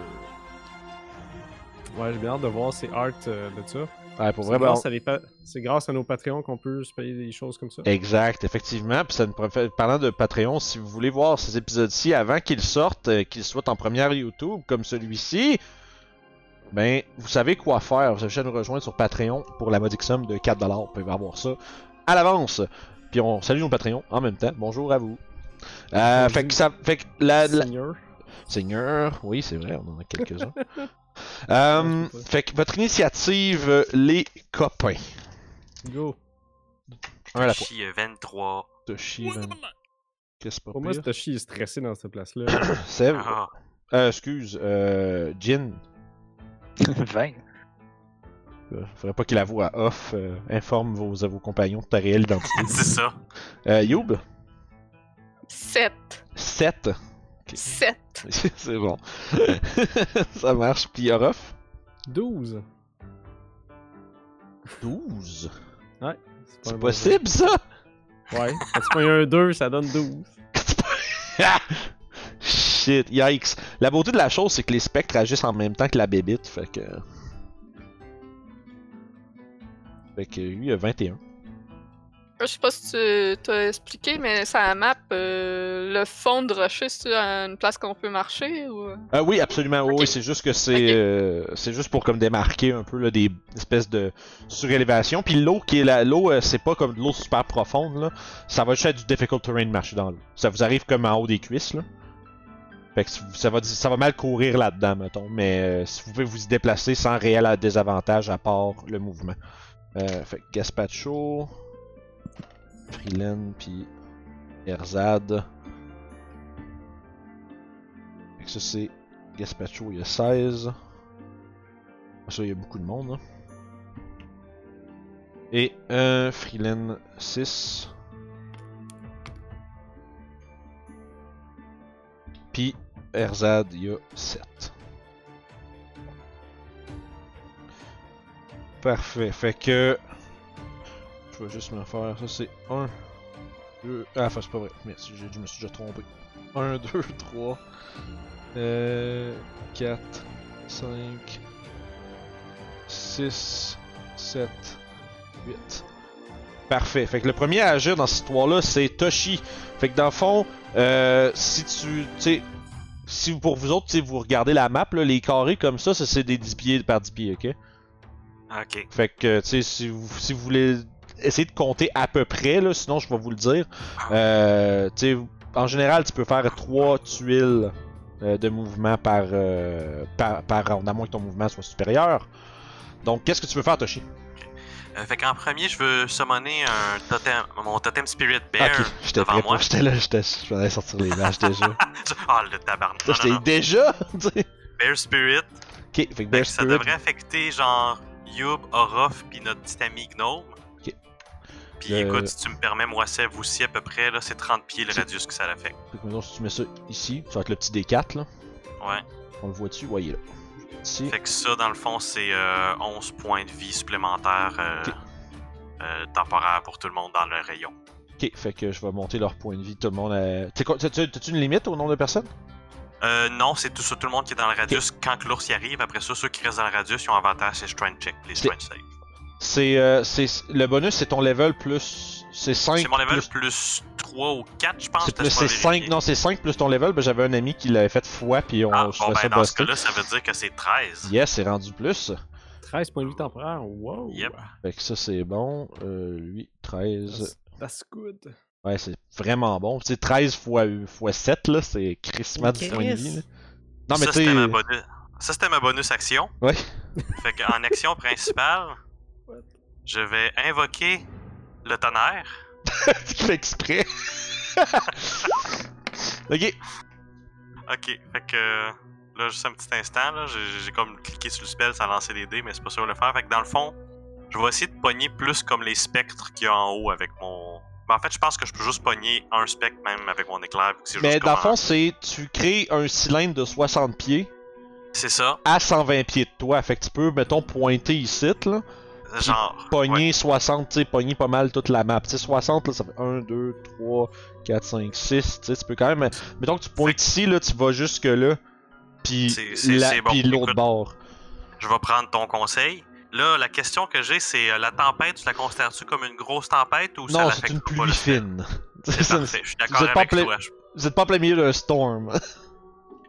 Ouais, j'ai bien hâte de voir ces arts euh, de ça. Ouais, pour C'est vrai, grâce, à les pa- c'est grâce à nos Patreons qu'on peut se payer des choses comme ça. Exact, effectivement. Puis ça nous préfère- parlant de Patreon, si vous voulez voir ces épisodes-ci avant qu'ils sortent, euh, qu'ils soient en première YouTube comme celui-ci, ben vous savez quoi faire. Vous avez juste à nous rejoindre sur Patreon pour la modique somme de 4$. Vous pouvez avoir ça à l'avance. Puis on salue nos Patreons en même temps. Bonjour à vous. Euh, fait que ça, fait que la, la- Seigneur. Seigneur, oui c'est vrai, on en a quelques-uns. <laughs> Euh, fait que votre initiative, euh, les copains. Go. Un à la fois. Chi, euh, 23. Toshi, ben, Qu'est-ce que c'est pas Pour moi? Toshi est stressé dans cette place-là. <coughs> Sève, Ah, Euh, excuse, euh, Jin. <laughs> 20. Euh, faudrait pas qu'il avoue à off. euh, informe vos, vos compagnons de ta réelle identité. <laughs> c'est ça. euh, Youb, 7. 7. 7. C'est bon. <laughs> Ça marche. Puis Orof, 12. 12. pas un C'est bon possible, ça? jeu. Ouais. Quand tu pognes un 2, ça donne 12. Shit, yikes. La beauté de la chose, c'est que les spectres agissent en même temps que la bébite, fait que. Fait que lui, il a 21. Je sais pas si tu t'as expliqué, mais ça map euh, le fond de rocher, c'est une place qu'on peut marcher ou? Ah oui, absolument. Oui, c'est juste que c'est euh, c'est juste pour comme démarquer un peu là, des espèces de surélévation. Puis l'eau qui est là, l'eau, euh, c'est pas comme de l'eau super profonde là. Ça va juste être du difficult terrain de marcher dans l'eau. Ça vous arrive comme en haut des cuisses là. Fait que ça va mal courir là-dedans mettons, mais euh, si vous pouvez vous y déplacer sans réel désavantage à part le mouvement. Euh, fait que Gaspacho, Freeland puis Erzad. Que ça c'est Gaspacho, il y a 16. Ça, il y a beaucoup de monde. hein. Et euh, Freeland, 6. Puis Erzad, il y a 7. Parfait. Fait que. Je vais juste me faire. Ça, c'est 1, 2. Ah, enfin, c'est pas vrai. Je me suis déjà trompé. 1, 2, 3. Euh, 4, 5, 6, 7, 8. Parfait. Fait que le premier à agir dans cette histoire-là, c'est Toshi. Fait que dans le fond, euh, si tu. Tu sais. Si vous- pour vous autres, sais, vous regardez la map, là, les carrés comme ça, ça c'est des 10 pieds par 10 pieds, ok? Ok. Fait que, tu sais, si vous, si vous voulez essayer de compter à peu près, là, sinon je vais vous le dire. Euh, tu sais, en général, tu peux faire 3 tuiles euh, de mouvement par, euh, par, par round, à moins que ton mouvement soit supérieur. Donc, qu'est-ce que tu veux faire, Toshi? Euh, fait qu'en premier, je veux summoner un totem, mon totem Spirit Bear ok, j'étais devant prêt moi. J'étais là, j'étais. Je venais sortir les vaches déjà. <laughs> Ah, le tabarnak. J'étais déjà! Bear Spirit. ok, fait que Fait Bear que ça Spirit. devrait affecter genre Yub, Orof, puis notre petit ami Gnome. Ok. Puis écoute, si tu me permets, moi, Sev aussi à peu près, là, c'est 30 pieds le C'est- radius que ça l'affecte. Fait que, mettons, si tu mets ça ici, ça va être le petit D4 là. Ouais. On le voit dessus, ouais, il est là. Fait que ça, dans le fond, c'est euh, 11 points de vie supplémentaires euh, euh, temporaires pour tout le monde dans le rayon. Ok, fait que je vais monter leur point de vie. Tout le monde a. Quoi- T'as-tu une limite au nombre de personnes? Euh, non, c'est tout le monde qui est dans le radius. Quand l'ours y arrive, après ça, ceux qui restent dans le radius, ils ont avantage sur strength check, les strength save. C'est. euh, c'est- le bonus, c'est ton level plus. C'est 5. C'est mon level plus- plus, 3 ou 4, je pense. C'est laisse-moi plus c'est 5. vérifier. Non, c'est 5 plus ton level. Ben, j'avais un ami qui l'avait fait fois, puis on Ah, je bon, ben, ça dans ce cas-là, ça veut dire que c'est 13. Yes, c'est rendu plus. 13 points de vie temporaire. Wow. Yep. Fait que ça, c'est bon. Euh, lui, 13. That's, that's good. Ouais, c'est vraiment bon. Tu sais, 13 fois, fois 7, là, c'est crissement du point de vie. là. Non, mais ça, tu c'était ma sais. bonus... ça, c'était ma bonus action. Ouais. Fait qu'en action principale, <laughs> je vais invoquer le tonnerre. <laughs> tu fais exprès. <laughs> ok. Ok, fait que là, juste un petit instant, là, j'ai comme cliqué sur le spell sans lancer des dés, mais c'est pas sûr de le faire. Fait que dans le fond, je vais essayer de pogner plus comme les spectres qu'il y a en haut avec mon. Mais en fait, je pense que je peux juste pogner un spectre même avec mon éclair. vu que c'est Mais dans le fond, c'est. Tu crées un cylindre de 60 pieds C'est ça. à 120 pieds de toi. Fait que tu peux, mettons, pointer ici, là. Genre. Pogner 60, tu sais, pogner pas mal toute la map. Tu sais, 60, là, ça fait 1, 2, 3, 4, 5, 6. Tu sais, tu peux quand même. Mettons que tu pointes ici, là, tu vas jusque là. Puis C'est- c'est- la- c'est bon. puis l'autre bord. je vais prendre ton conseil. Là, la question que j'ai, c'est euh, la tempête, tu la considères-tu comme une grosse tempête ou ça Non, c'est l'affecte une pas pluie le spell? fine. <laughs> C'est Ça- parfait, je suis vous d'accord êtes pas avec toi. Vous êtes pas en plein milieu d'un storm. <laughs>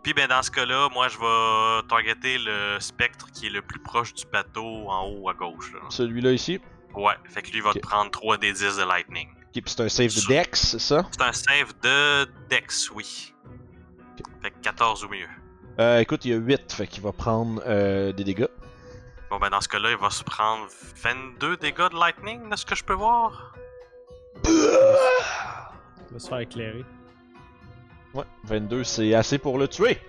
Puis ben dans ce cas-là, moi je vais targeter le spectre qui est le plus proche du bateau en haut à gauche. là. Celui-là ici? Ouais, fait que lui va Ok. te prendre 3 des 10 de lightning. Ok, puis c'est un save de Dex, c'est ça? C'est un save de Dex, oui. Fait que 14 ou mieux. Euh, écoute, il y a 8, fait qu'il va prendre euh, des dégâts. Bon ben dans ce cas-là, il va se prendre 22 dégâts de lightning, de ce que je peux voir. Il va se faire éclairer. Ouais, 22, c'est assez pour le tuer.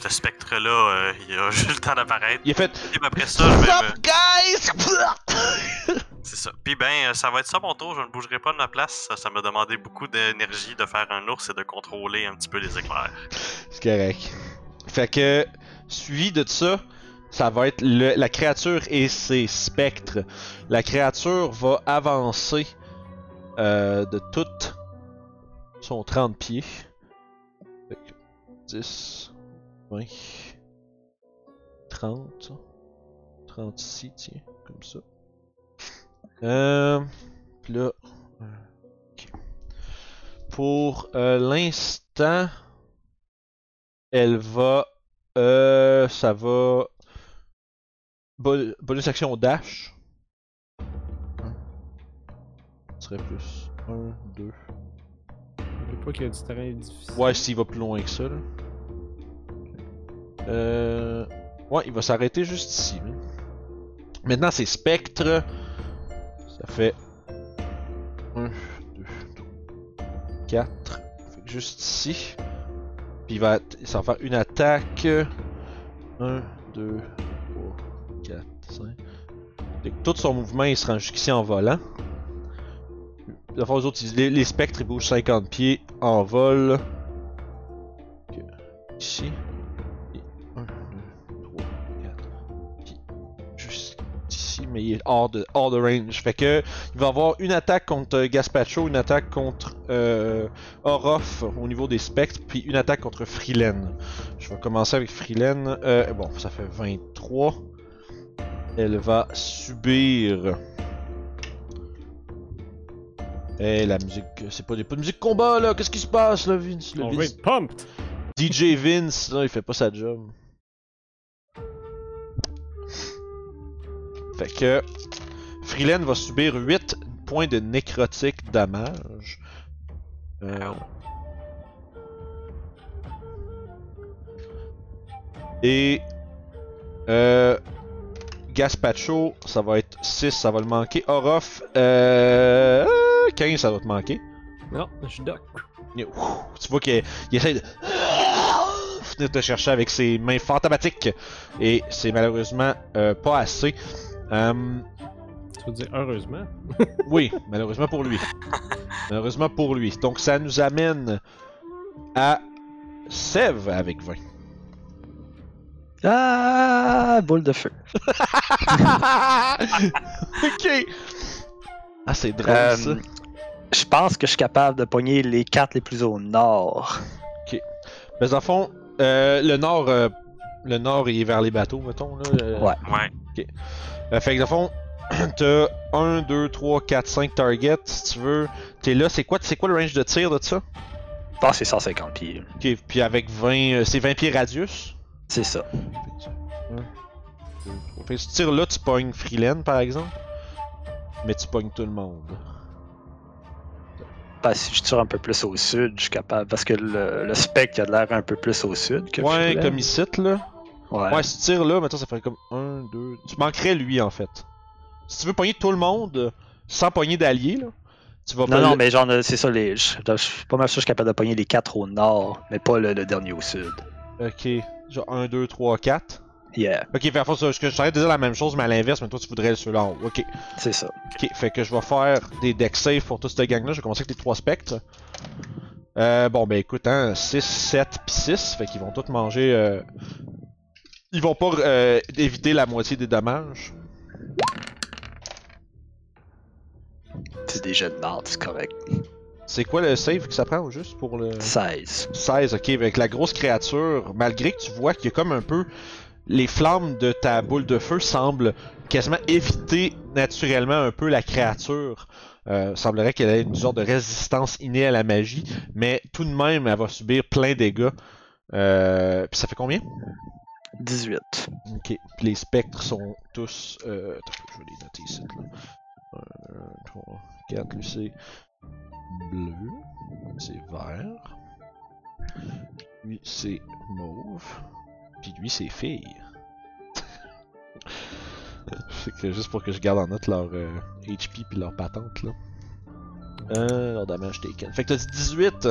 Ce spectre-là, euh, il a <laughs> juste le temps d'apparaître. Il a fait ben, après ça, je vais guys! <laughs> C'est ça. Puis ben, euh, ça va être ça mon tour, je ne bougerai pas de ma place. Ça- m'a demandé beaucoup d'énergie de faire un ours et de contrôler un petit peu les éclairs. c'est correct. Fait que, suivi de ça, ça va être le- la créature et ses spectres. La créature va avancer euh, de toute son 30 pieds. Fait que 10, 20, 30, 30 ici, tiens, comme ça. Euh, là, euh, ok. pour euh, l'instant, elle va, euh, ça va, Bo- bonus action dash. Ce serait plus 1, 2. Pas qu'il y a du terrain difficile. Ouais, s'il va plus loin que ça, là. Euh... Ouais, il va s'arrêter juste ici. Maintenant, c'est spectre. Ça fait 1, 2, 4. Fait que juste ici. Puis il va, ça va faire une attaque. 1, 2, 3, 4, 5. Fait que tout son mouvement, il se rend jusqu'ici en volant. La fois, autres, les, les spectres, ils bougent 50 pieds en vol. Ici. Et 1, 2, 3, 4. Puis juste ici, mais il est hors de, hors de range. Fait que il va avoir une attaque contre Gaspacho, une attaque contre euh, Orof au niveau des spectres, puis une attaque contre Freelen. Je vais commencer avec Freelen. Euh, bon, ça fait 23. Elle va subir. Eh, la musique, c'est pas, des- pas de musique combat là, qu'est-ce qui se passe là, Vince? Le On Vince- pumped! DJ Vince, là, il fait pas sa job. Fait que Freeland va subir 8 points de nécrotique damage. Euh, Et euh, Gaspacho, ça va être 6, ça va le manquer. Orof, euh, 15, ça va te manquer. Non, je ouf, Tu vois qu'il il essaie de venir te chercher avec ses mains fantomatiques. Et c'est malheureusement euh, pas assez. Euh, Tu veux dire heureusement? <laughs> oui, malheureusement pour lui. malheureusement pour lui. Donc ça nous amène à Sev avec 20. Ah, boule de feu. <laughs> ok. Ah, c'est drôle Euh, ça. Je pense que je suis capable de pogner les cartes les plus au nord. Mais dans le fond, euh, le nord, euh, le nord il est vers les bateaux, mettons. Là, euh, Ouais. Ouais. Euh, fait que dans le fond, <clears throat> t'as 1, 2, 3, 4, 5 targets, si tu veux. T'es là, c'est quoi, c'est quoi le range de tir de ça? Je pense que c'est 150 pieds. Ok, puis avec 20, euh, c'est 20 pieds radius? C'est ça. Fait que tu tires là, tu pognes Freeland par exemple. Mais tu pognes tout le monde. Si je tire un peu plus au sud, je suis capable. Parce que le, le spectre a de l'air un peu plus au sud que Ouais, comme ici là. Ouais. Ouais, si tu tires là, maintenant ça ferait comme 1, 2. Tu manquerais lui en fait. Si tu veux pogner tout le monde euh, sans pogner d'alliés, là, tu vas Non, pas non, le- mais genre, c'est ça. Les, je, je suis pas mal sûr que je suis capable de pogner les quatre au nord, mais pas le, le dernier au sud. Ok, genre 1, 2, 3, 4. Yeah, Ok, fait à je, je t'arrête de dire la même chose, mais à l'inverse, mais toi tu voudrais celui-là en haut. Ok, c'est ça. ok, fait que je vais faire des deck save pour toute cette gang-là. Je vais commencer avec les 3 spectres. Euh, bon, ben écoute, hein, 6, 7 pis 6, fait qu'ils vont tous manger. Euh... Ils vont pas euh, éviter la moitié des dommages. C'est des jets de marde, c'est correct. C'est quoi le save que ça prend au juste pour le. 16. 16, ok, avec la grosse créature, malgré que tu vois qu'il y a comme un peu. Les flammes de ta boule de feu semblent quasiment éviter naturellement un peu la créature. Euh, semblerait qu'elle ait une sorte de résistance innée à la magie, mais tout de même, elle va subir plein de dégâts. Euh, puis ça fait combien? 18. Ok, puis les spectres sont tous. Euh, attends, je vais les noter ici. 1, 3, 4, lui c'est bleu, c'est vert, lui c'est mauve, puis lui c'est fille. c'est <laughs> que juste pour que je garde en note leur euh, HP puis leur patente là. Euh, leur damage taken. Fait que t'as dit 18,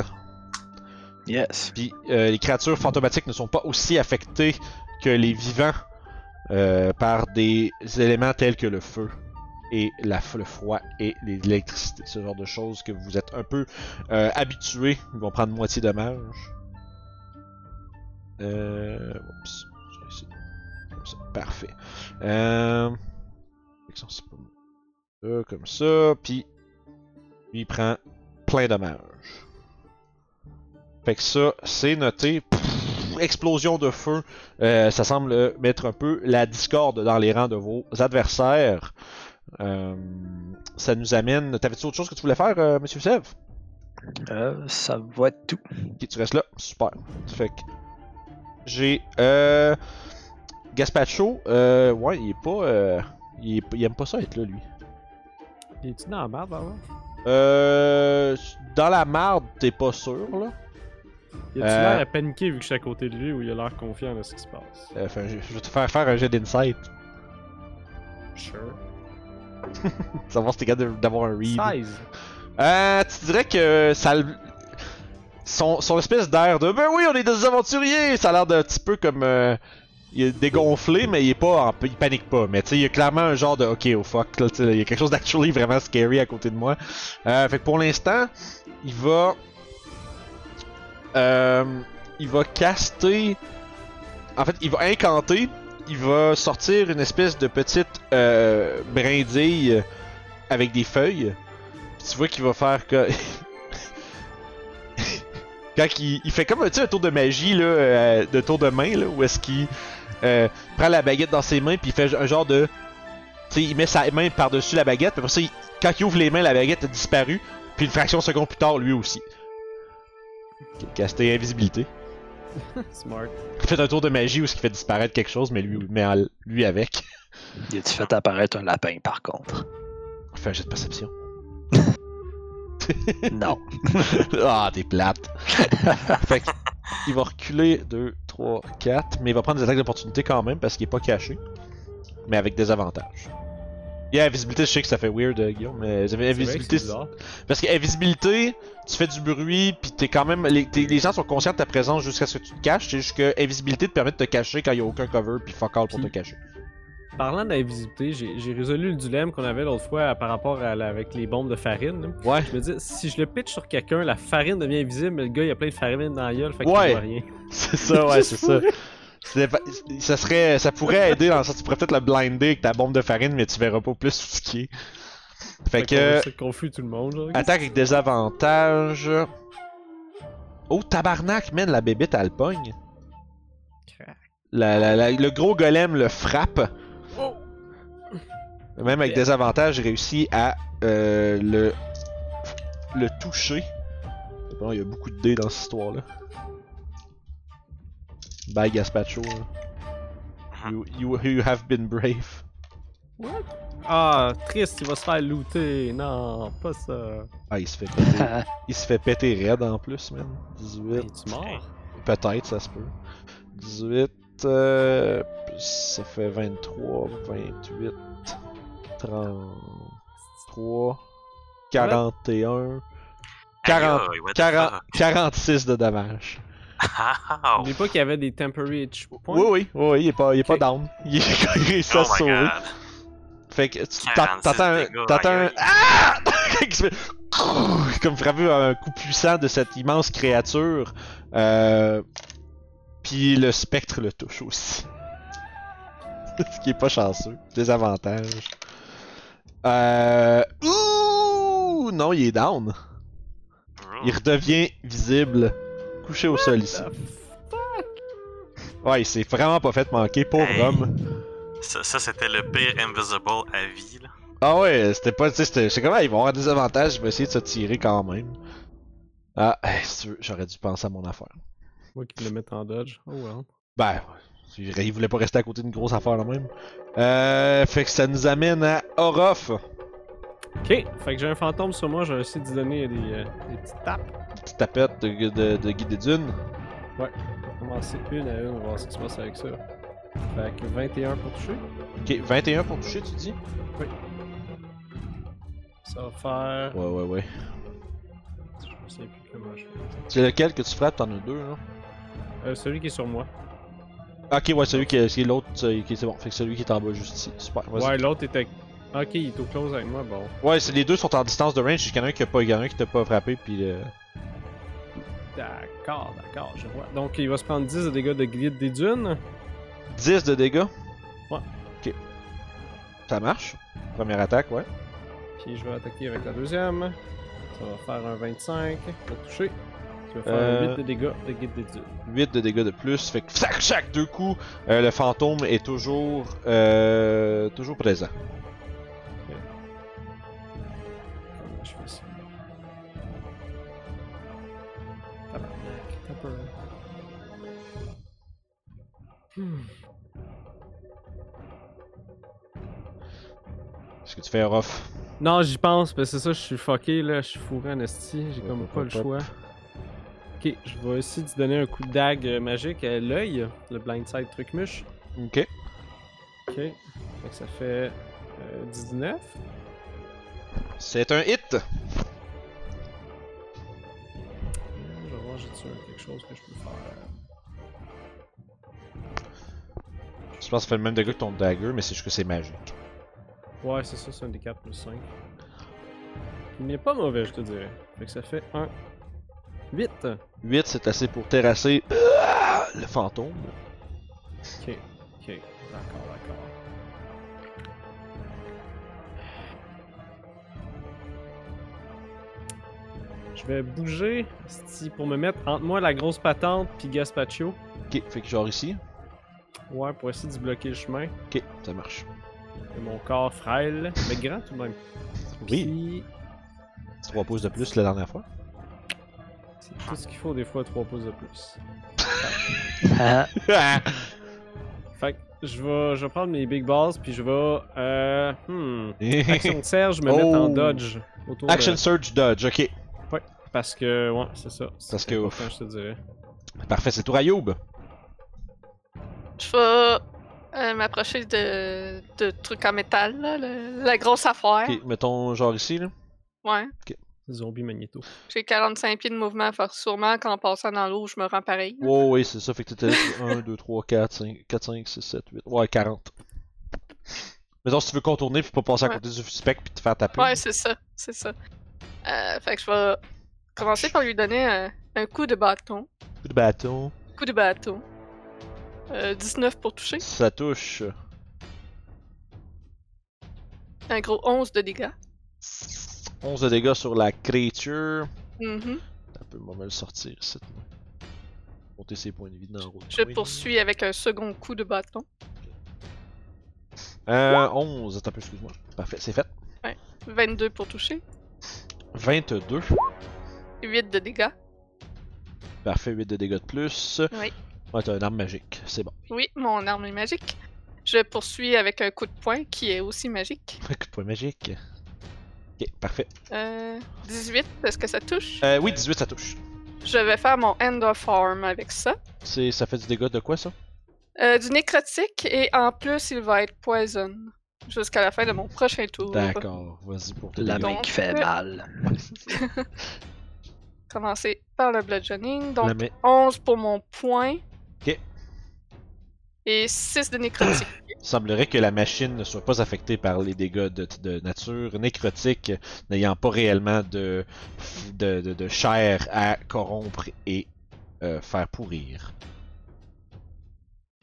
Yes. puis euh, les créatures fantomatiques ne sont pas aussi affectées que les vivants euh, par des éléments tels que le feu et la, le froid et l'électricité. Ce genre de choses que vous êtes un peu euh, habitués. Ils vont prendre moitié dommage. Euh, oups. Comme ça. Parfait. Euh... ça, comme ça, puis il prend plein dommages. Fait que ça, c'est noté. Pff, explosion de feu. Euh, ça semble mettre un peu la discorde dans les rangs de vos adversaires. Euh, ça nous amène. T'avais-tu autre chose que tu voulais faire, euh, Monsieur Sev? Euh, ça va être tout. Ok, tu restes là. Super. Fait que. J'ai. Euh. Gaspacho, euh. Ouais, il est pas. Euh, il, est- il aime pas ça être là, lui. Il est-tu dans la merde, vraiment? Euh. Dans la marde, t'es pas sûr, là. Il a-tu Euh. l'air à paniquer vu que je suis à côté de lui ou il a l'air confiant de ce qui se passe? Euh, fait, je je vais te faire faire un jet d'insight. Sure. <laughs> Savoir si t'es capable d'avoir un read. 16! Euh, tu dirais que ça. Son, espèce d'air de Ben oui, on est des aventuriers! Ça a l'air d'un petit peu comme. euh, il est dégonflé, mais il est pas. Il panique pas. Mais tu sais, il y a clairement un genre de OK, oh fuck. là, il y a quelque chose d'actually vraiment scary à côté de moi. Euh, fait que pour l'instant, il va. Euh, il va caster. En fait, il va incanter. Il va sortir une espèce de petite euh, brindille avec des feuilles. Tu vois qu'il va faire que. <laughs> Quand il, il fait comme un, tour de magie, là, euh, de tour de main, là, où est-ce qu'il euh, prend la baguette dans ses mains, puis il fait un genre de. Tu sais, il met sa main par-dessus la baguette, puis après ça, il- quand il ouvre les mains, la baguette a disparu, puis une fraction de seconde plus tard, lui aussi. Casté invisibilité. <laughs> Smart. Il fait un tour de magie où ce qui fait disparaître quelque chose, mais lui, mais en- lui avec. Il a-tu fait apparaître un lapin, par contre? Il fait un jet de perception. <laughs> <laughs> Non. <laughs> ah, t'es plate. <laughs> fait il va reculer 2, 3, 4, mais il va prendre des attaques d'opportunité quand même parce qu'il est pas caché. Mais avec des avantages. Il y a invisibilité, je sais que ça fait weird, euh, Guillaume, mais C'est vrai que invisibilité. Parce que invisibilité, tu fais du bruit, puis t'es quand même. Les, t'es- les gens sont conscients de ta présence jusqu'à ce que tu te caches. C'est juste que invisibilité te permet de te cacher quand il y a aucun cover, puis fuck all pour te cacher. Parlant d'invisibilité, j'ai j'ai résolu le dilemme qu'on avait l'autre fois par rapport à la- avec les bombes de farine. là. Ouais. Je me dis, si je le pitch sur quelqu'un, la farine devient invisible, mais le gars il a plein de farine dans la gueule, fait qu'il Ouais. voit rien. <laughs> C'est ça, ouais, c'est ça. Ça serait, ça pourrait aider dans le sens tu pourrais peut-être le blinder avec ta bombe de farine, mais tu verras pas plus ce qui est. Fait que, Ça confus tout le monde, genre. attaque avec des avantages. Oh, tabarnak, man, la bébête, elle pogne. Crac. La, la- la- le gros golem le frappe. Même avec des avantages, j'ai réussi à euh, le, le toucher. Bon, il y a beaucoup de dés dans cette histoire-là. Bye Gaspacho. You, you, you have been brave. Ah, triste, il va se faire looter. Non, pas ça. Ah, il se fait péter. <laughs> il se fait péter raide en plus, man. 18. Es-tu mort? Peut-être, ça se peut. 18. euh, ça fait 23, 28, 33, 41, 40, Aïe, what the 40, fuck? 46 de dommages. Ah, N'oublie pas qu'il y avait des temporary points. Oui, oui, oui, il est pas, il est pas Ok. down. Il est <laughs> réussit Oh. Fait que tu 46 t'en- t'entends un. T'entends. Ah! Qui se fait- Comme frappé un coup puissant de cette immense créature. Euh... Puis le spectre le touche aussi. <laughs> Ce qui est pas chanceux. Désavantage. Euh. Ouh! Non, il est down. Il redevient visible. Couché au sol ici. Ouais, il s'est vraiment pas fait manquer, pauvre Hey. homme. Ça, ça, c'était le pire Invisible à vie, là. Ah ouais, c'était pas, tu sais, c'était, c'est comment, ils vont avoir des avantages, je vais essayer de se tirer quand même. Ah, si tu veux, j'aurais dû penser à mon affaire. Moi qui le mettre en dodge. Oh well. Ben, il voulait pas rester à côté d'une grosse affaire là même. Euh, fait que ça nous amène à Orof. Ok, fait que j'ai un fantôme sur moi, vais essayer de donner des, euh, des petites tapes. Petite tapette de, de, de guider d'une. On va commencer une à une, on va voir ce qui se passe avec ça. Fait que 21 pour toucher. Ok, 21 pour toucher, tu dis? Ça va faire. Ouais, ouais, ouais. Je souviens plus comment je fais. C'est lequel que tu frappes? T'en as deux, là? Euh, celui qui est sur moi. Ok, ouais, celui qui est, qui est l'autre, c'est qui- c'est bon. Fait que celui qui est en bas juste ici. Super, vas-y. Ouais, l'autre était. Ok, il est au close avec moi, bon. Ouais, c'est, les deux sont en distance de range, il y en a un qui a pas, il y en a un qui t'a pas frappé, puis euh, D'accord, d'accord, je vois. Donc il va se prendre 10 de dégâts de glide des dunes. 10 de dégâts? Ça marche. Première attaque, ouais. Puis je vais attaquer avec la deuxième. Ça va faire un 25 pour toucher. Ça va faire Euh. un 8 de dégâts de guide d'étude. 8 de dégâts de plus. Fait que chaque, chaque deux coups, euh, le fantôme est toujours, euh, toujours présent. Comment je fais ça? Peur. Hmm. Est-ce que tu fais un off? Non, j'y pense, parce que c'est ça, je suis fucké là, je suis fourré en esti, j'ai comme pas le choix. Ok, je vais essayer de te donner un coup de dague euh, magique à l'œil, le blindside truc muche. Ok. Ok, fait que ça fait euh, 19. C'est un hit! Euh, Je vais voir, un- quelque chose que je peux faire? Je pense que ça fait le même dégât que ton dagger, mais c'est juste que c'est magique. Ouais, c'est ça, c'est un des 4 plus 5. Il n'est pas mauvais, je te dirais. Fait que ça fait 1. 8. 8, c'est assez pour terrasser ah, le fantôme. Ok, ok, d'accord, d'accord. Je vais bouger pour me mettre entre moi la grosse patente puis Gaspacho. Ok, fait que genre ici. Ouais, pour essayer de bloquer le chemin. Ok, ça marche. Et mon corps frêle, mais grand tout de même. Oui. Puis, 3 pouces de plus la dernière fois. C'est tout ce qu'il faut des fois 3 pouces de plus? Ah, <laughs> Fait que je vais, je vais prendre mes big balls puis je vais. Euh. Hmm. Action de <laughs> Serge, me mettre en Oh. dodge autour de- Action Surge Dodge, ok. Parce que, ouais, c'est ça. Parce que, ouf. je te dirais. Parfait, c'est tour à Youb. Je vais euh, m'approcher de, de trucs en métal, là, le- la grosse affaire. Ok, mettons genre ici, là. Ouais. Zombie magnéto. J'ai 45 pieds de mouvement, que sûrement qu'en passant dans l'eau, je me rends pareil. Ouais, ouais, c'est ça. Fait que t'étais 1, 2, 3, 4, 5, 4, 5, 6, 7, 8. Ouais, 40. Mettons, si tu veux contourner puis pas passer à Ouais. côté du suspect puis te faire taper. Ouais, c'est ça, c'est ça. Euh, fait que je vais commencer par lui donner un, un coup de bâton. Coup de bâton. Coup de bâton. Euh, 19 pour toucher. Ça touche. Un gros 11 de dégâts. 11 de dégâts sur la créature. Mhm. Un peu, le sortir ici. Monter ses points de vie dans le rouge. Je poursuis avec un second coup de bâton. Euh, 11. Attends un peu, excuse-moi. Parfait, c'est fait. 22 pour toucher. 22. 8 de dégâts. Parfait, 8 de dégâts de plus. Oui. Ouais, t'as une arme magique. C'est bon. Oui, mon arme est magique. Je poursuis avec un coup de poing qui est aussi magique. <laughs> Coup de poing magique. Ok, parfait. Euh, 18, est-ce que ça touche? Euh, oui, 18, ça touche. Je vais faire mon End of Arm avec ça. C'est, ça fait du dégât de quoi, ça? Euh, du nécrotique et en plus, il va être poison. Jusqu'à la fin de mon prochain tour. D'accord, vas-y pour tes la main qui fait mal. <laughs> Commencer par le bludgeoning. Donc La main- 11 pour mon point. Ok. Et 6 de nécrotique. Il semblerait que la machine ne soit pas affectée par les dégâts de, de nature nécrotique, n'ayant pas réellement de, de, de- chair à corrompre et euh, faire pourrir.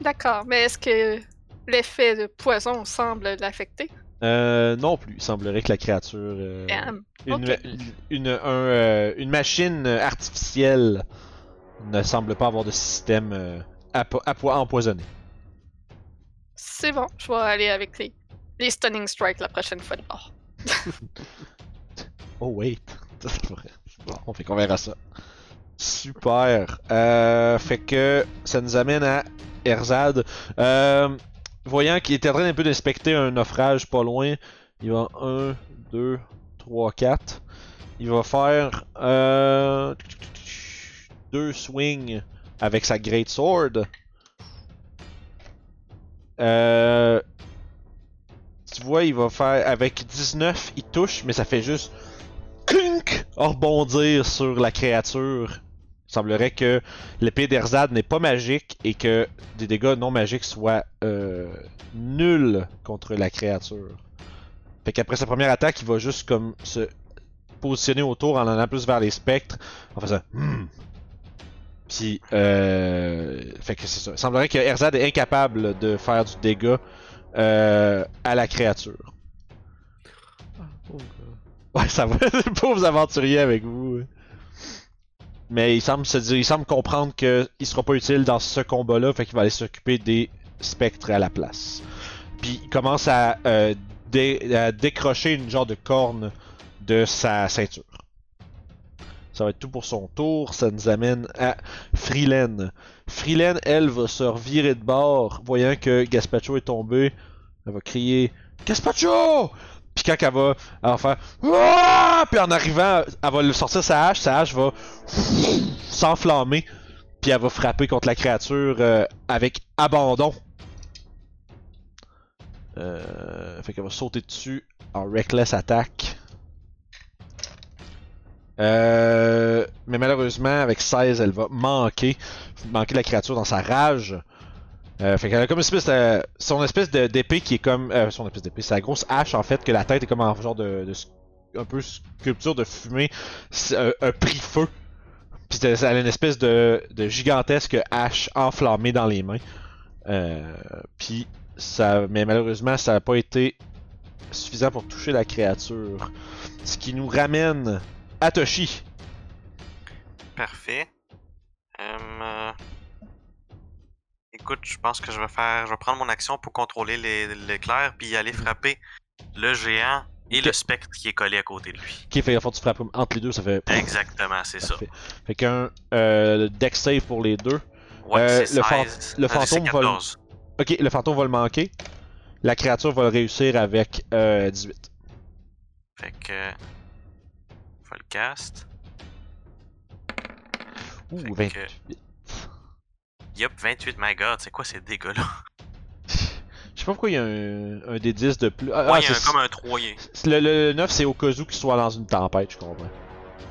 D'accord, mais est-ce que l'effet de poison semble l'affecter? Euh, non plus. Il semblerait que la créature. euh, une, une, un, euh, une machine artificielle ne semble pas avoir de système apo- apo- empoisonné. C'est bon, je vais aller avec les, Stunning Strike la prochaine fois de bord. <laughs> Oh wait. <laughs> Bon, qu'on verra ça. Super. Euh, fait que ça nous amène à Erzad. Euh, voyant qu'il était en train un peu d'inspecter un naufrage pas loin, il va 1, 2, 3, 4. Il va faire euh, deux swings avec sa Great Sword. Euh, tu vois, il va faire avec 19, il touche, mais ça fait juste clink rebondir sur la créature. Il semblerait que l'épée d'Erzad n'est pas magique et que des dégâts non magiques soient euh, nuls contre la créature. Fait qu'après sa première attaque, il va juste comme se positionner autour en allant plus vers les spectres en faisant hmm. Puis, euh, fait que c'est ça. Il semblerait que Erzad est incapable de faire du dégât euh, à la créature. Ah, oh. Ouais, ça va, <laughs> les pauvres aventuriers avec vous. Mais il semble se dire, il semble comprendre que il sera pas utile dans ce combat-là, fait qu'il va aller s'occuper des spectres à la place. Puis il commence à, euh, dé- à décrocher une genre de corne de sa ceinture. Ça va être tout pour son tour. Ça nous amène à Freelen. Freelen, elle, va se revirer de bord, voyant que Gaspacho est tombé. Elle va crier Gaspacho! Puis quand elle va, elle faire Ouah! Puis en arrivant, elle va sortir sa hache. Sa hache va s'enflammer. Puis elle va frapper contre la créature euh, avec abandon. Euh, fait qu'elle va sauter dessus en reckless attack. Euh, mais malheureusement, avec 16, elle va manquer. Manquer la créature dans sa rage. Euh, fait qu'elle a comme une espèce de. Son espèce d'épée qui est comme. Euh, son espèce d'épée. C'est la grosse hache en fait, que la tête est comme en genre de. un peu sculpture de fumée. Un, un prix-feu. Puis elle a une espèce de, de gigantesque hache enflammée dans les mains. Euh, puis ça. Mais malheureusement, ça n'a pas été suffisant pour toucher la créature. Ce qui nous ramène à Toshi. Parfait. Hum, euh, Écoute, je pense que je vais faire. Je vais prendre mon action pour contrôler l'éclair puis aller frapper le géant et le spectre qui est collé à côté de lui. Qui fait fort tu frappes entre les deux, ça fait. Exactement, c'est ça. Fait qu'un euh, deck save pour les deux. Ouais, Euh, le fan- 16. le Euh, fantôme va le- 14. Ok, le fantôme va le manquer. La créature va le réussir avec euh, 18. Fait que. Vais le cast. Ouh, Fait que- 28. Yup, 28, my god, c'est quoi ces dégâts-là? <laughs> Je sais pas pourquoi il y a un, un des 10 de plus. Ah, Ouais, ah, il y a un- c'est- comme un 3. il- c'est- le, le 9, c'est au cas où qu'il soit dans une tempête, je comprends.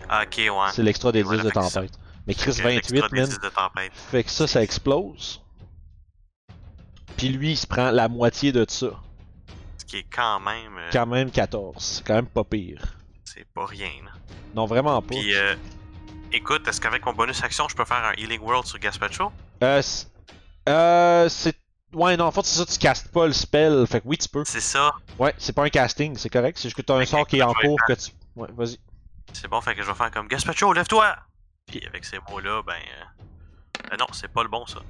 Ah, ok, ouais. C'est l'extra des 10 Voilà, de ça- tempête. Mais Chris, Fait que 28, l'extra des man. 10 de tempête. Fait que ça, ça explose. Puis lui, il se prend la moitié de ça. Ce qui est quand même. euh, Quand même 14. C'est quand même pas pire. C'est pas rien, là. Non, vraiment pas. Puis, euh, écoute, est-ce qu'avec mon bonus action, je peux faire un Healing World sur Gaspacho? Euh, c'est- euh, c'est. Ouais, non, en fait, c'est ça, tu castes pas le spell. Fait que oui, tu peux. C'est ça. Ouais, c'est pas un casting, c'est correct. C'est juste que t'as un sort qui est en je vais cours que tu. Ouais, vas-y. C'est bon, fait que je vais faire comme Gaspacho, lève-toi! Puis avec ces mots-là, ben. euh, euh, non, c'est pas le bon, ça.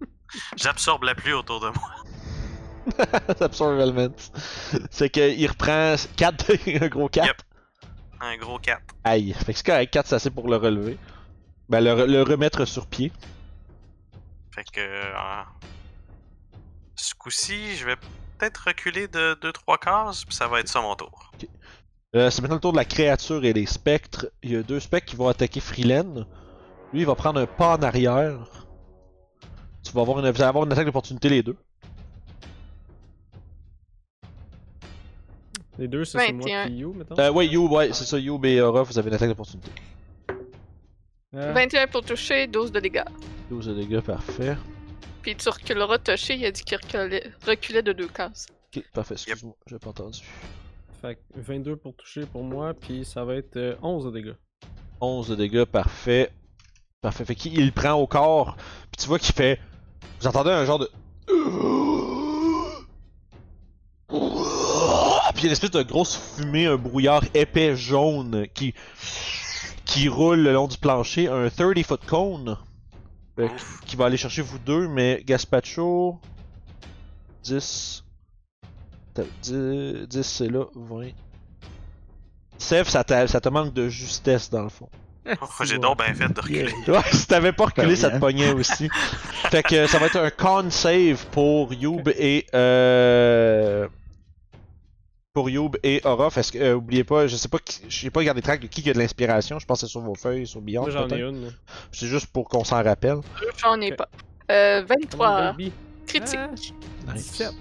<laughs> J'absorbe la pluie autour de moi. <laughs> Absorb Elements. c'est qu'il reprend 4, <laughs> un gros 4. Yep. Un gros 4. Aïe. Fait que c'est correct, 4 c'est assez pour le relever. Ben, le, re- le remettre sur pied. Fait que. euh, ce coup-ci, je vais peut-être reculer de 2-3 cases, puis ça va être ça mon tour. Euh, c'est maintenant le tour de la créature et des spectres. Il y a deux spectres qui vont attaquer Freelen. Lui, il va prendre un pas en arrière. Tu vas avoir une, vous allez avoir une attaque d'opportunité les deux. Les deux, ça, c'est moi 21. qui You, mettons. Euh, ouais, You, ouais, c'est ça, You et Aura, vous avez une attaque d'opportunité. Euh, 21 pour toucher, 12 de dégâts. 12 de dégâts, parfait. Puis tu reculeras Toshi, il a dit qu'il reculait, reculait de deux cases. Ok, parfait, excuse-moi, j'ai pas entendu. Fait que 22 pour toucher pour moi, puis ça va être euh, 11 de dégâts. 11 de dégâts, parfait. Parfait, fait qu'il prend au corps, puis tu vois qu'il fait... Vous entendez un genre de... Puis il y a une espèce de grosse fumée, un brouillard épais jaune qui qui roule le long du plancher, un 30 foot cone Ouf. qui va aller chercher vous deux, mais Gaspacho 10 T'as- 10, 10 c'est là, 20 Seth, ça, ça te manque de justesse dans le fond. <laughs> Oh, J'ai donc bien fait de reculer. <laughs> Ouais, si t'avais pas reculé, ça te pognait aussi. fait que ça va être un con save pour Youb et euh... pour Youb et Aura. Est-ce que euh, oubliez pas, je sais pas, qui- j'ai pas gardé track de qui a de l'inspiration. Je pense que c'est sur vos feuilles, sur Beyond. Moi, j'en ai une. C'est juste pour qu'on s'en rappelle. J'en ai pas. Euh, Come on, 23 baby. critique. Ah, Nice. 17.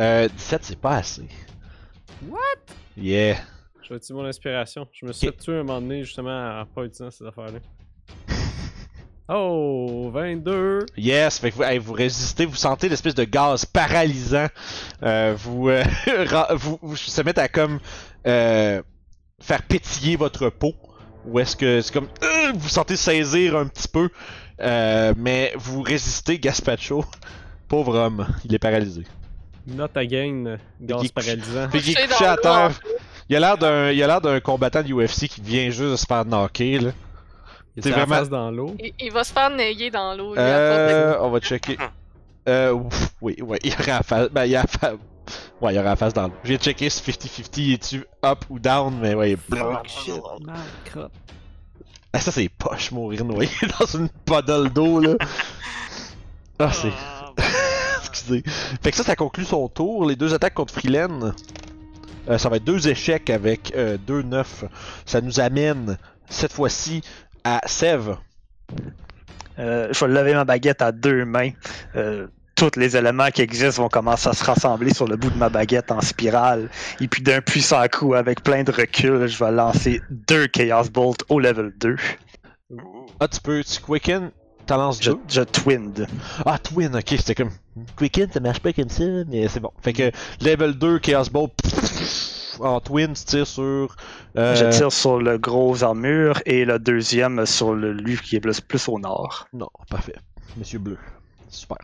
Euh, 17, c'est pas assez. What? Yeah. Je vais utiliser mon inspiration. Je me suis Ok. fait tuer un moment donné, justement, en pas utilisant ces affaires-là. Oh, 22. Yes, fait que vous, hey, vous résistez, vous sentez l'espèce de gaz paralysant. Euh, vous, euh, <laughs> vous, vous se mettre à comme euh, faire pétiller votre peau. Ou est-ce que c'est comme euh, vous sentez saisir un petit peu, euh, mais vous résistez, Gaspacho. <laughs> Pauvre homme, il est paralysé. Not again, gaz paralysant. Fait qu'il est Couché à terre. Il a l'air d'un, il a l'air d'un combattant de UFC qui vient juste de se faire knocker là. Il c'est est la vraiment- face dans l'eau. Il, il va se faire nailler dans l'eau. Euh, on va checker. <laughs> Euh, ouf, oui, ouais, il y aura la face, ben il y a la face, ouais, il y aura la face dans l'eau. J'ai checké si 50-50 est-tu up ou down, mais ouais. Fuck shit. Ah, ça c'est poche mourir noyé <laughs> dans une puddle d'eau là. Ah c'est. <laughs> Excusez. Fait que ça, ça conclut son tour. Les deux attaques contre Freeland. euh, ça va être deux échecs avec euh, deux neufs. Ça nous amène, cette fois-ci, à Sève. Euh, je vais lever ma baguette à deux mains. Euh, tous les éléments qui existent vont commencer à se rassembler sur le bout de ma baguette en spirale. Et puis d'un puissant coup, avec plein de recul, je vais lancer deux Chaos Bolt au level 2. Ah, tu peux, tu quicken, t'en lances Je, deux. je twinned. Ah, Twin, ok, c'était comme. Quicken, ça marche pas comme ça, mais c'est bon. Fait que level 2, Chaos Ball. En Twin, tu tires sur. euh, Je tire sur le gros armure et le deuxième sur le lui qui est plus, plus au nord. Non, parfait. Monsieur Bleu. Super.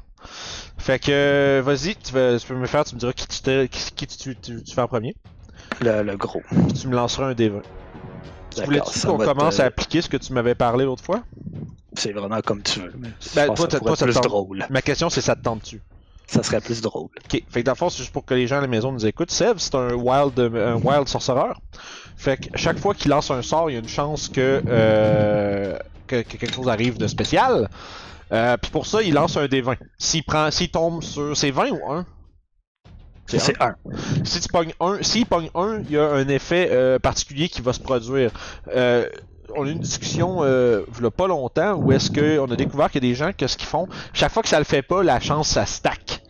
Fait que, vas-y, tu, tu peux me faire, tu me diras qui tu, qui, tu, tu- tu fais en premier. Le, le gros. Puis tu me lanceras un D20. Tu voulais-tu qu'on être, commence à appliquer ce que tu m'avais parlé l'autre fois? C'est vraiment comme tu veux. mais Ben, toi, ça toi, être plus drôle. Ma question, c'est ça te tente-tu? Ça serait plus drôle. Ok, fait que dans le fond, c'est juste pour que les gens à la maison nous écoutent. Sev, c'est un wild, un wild sorcereur. Fait que chaque fois qu'il lance un sort, il y a une chance que, euh, que, que quelque chose arrive de spécial. Euh, Puis pour ça, il lance un D20. S'il prend, s'il tombe sur, c'est 20 ou 1 C'est C'est un. Si tu pognes un, s'il pogne un, il y a un effet euh, particulier qui va se produire. Euh, on a eu une discussion euh, il pas longtemps où est-ce que on a découvert qu'il y a des gens que ce qu'ils font, chaque fois que ça le fait pas, la chance ça stack.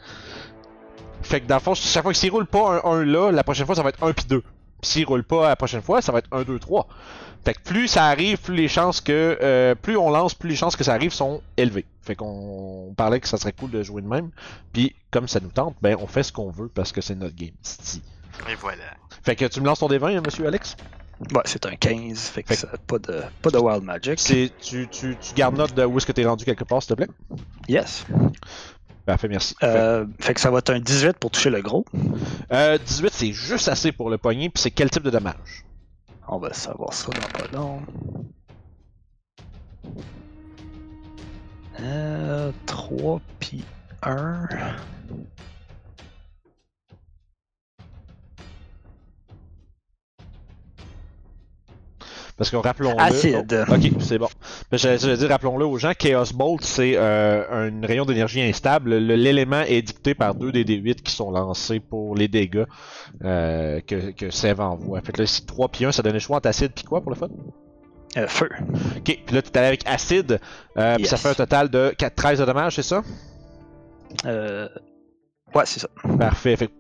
Fait que dans le fond, chaque fois que s'il roule pas un 1 là, la prochaine fois ça va être 1 puis 2. Puis s'il roule pas la prochaine fois, ça va être 1, 2, 3. Fait que plus ça arrive, plus les chances que. euh, plus on lance, plus les chances que ça arrive sont élevées. Fait qu'on on parlait que ça serait cool de jouer de même. Puis comme ça nous tente, ben on fait ce qu'on veut parce que c'est notre game. Et voilà. Fait que tu me lances ton D20, hein, monsieur Alex? Ouais, c'est un 15. Fait que ça, pas, de, pas de Wild Magic. Tu, tu, tu gardes note de où est-ce que t'es rendu quelque part, s'il te plaît? Yes. Parfait, merci. Fait- Euh, fait que ça va être un 18 pour toucher le gros. Euh, 18, c'est juste assez pour le poignet, puis c'est quel type de dommage? On va savoir ça dans pas long. Euh, 3 puis 1. Parce que rappelons-le. Acide. Oh, ok, c'est bon. J'allais dire, rappelons-le aux gens, Chaos Bolt, c'est euh, un rayon d'énergie instable. Le- L'élément est dicté par deux des D8 qui sont lancés pour les dégâts euh, que, que Sev envoie. Fait que là, si 3 puis 1, ça donne le choix entre acide puis quoi pour le fun? Euh, feu. Ok, puis là, t'es allé avec acide, euh, puis ça fait un total de 4, 13 de dommages, c'est ça? Euh, ouais, c'est ça. Parfait. Fait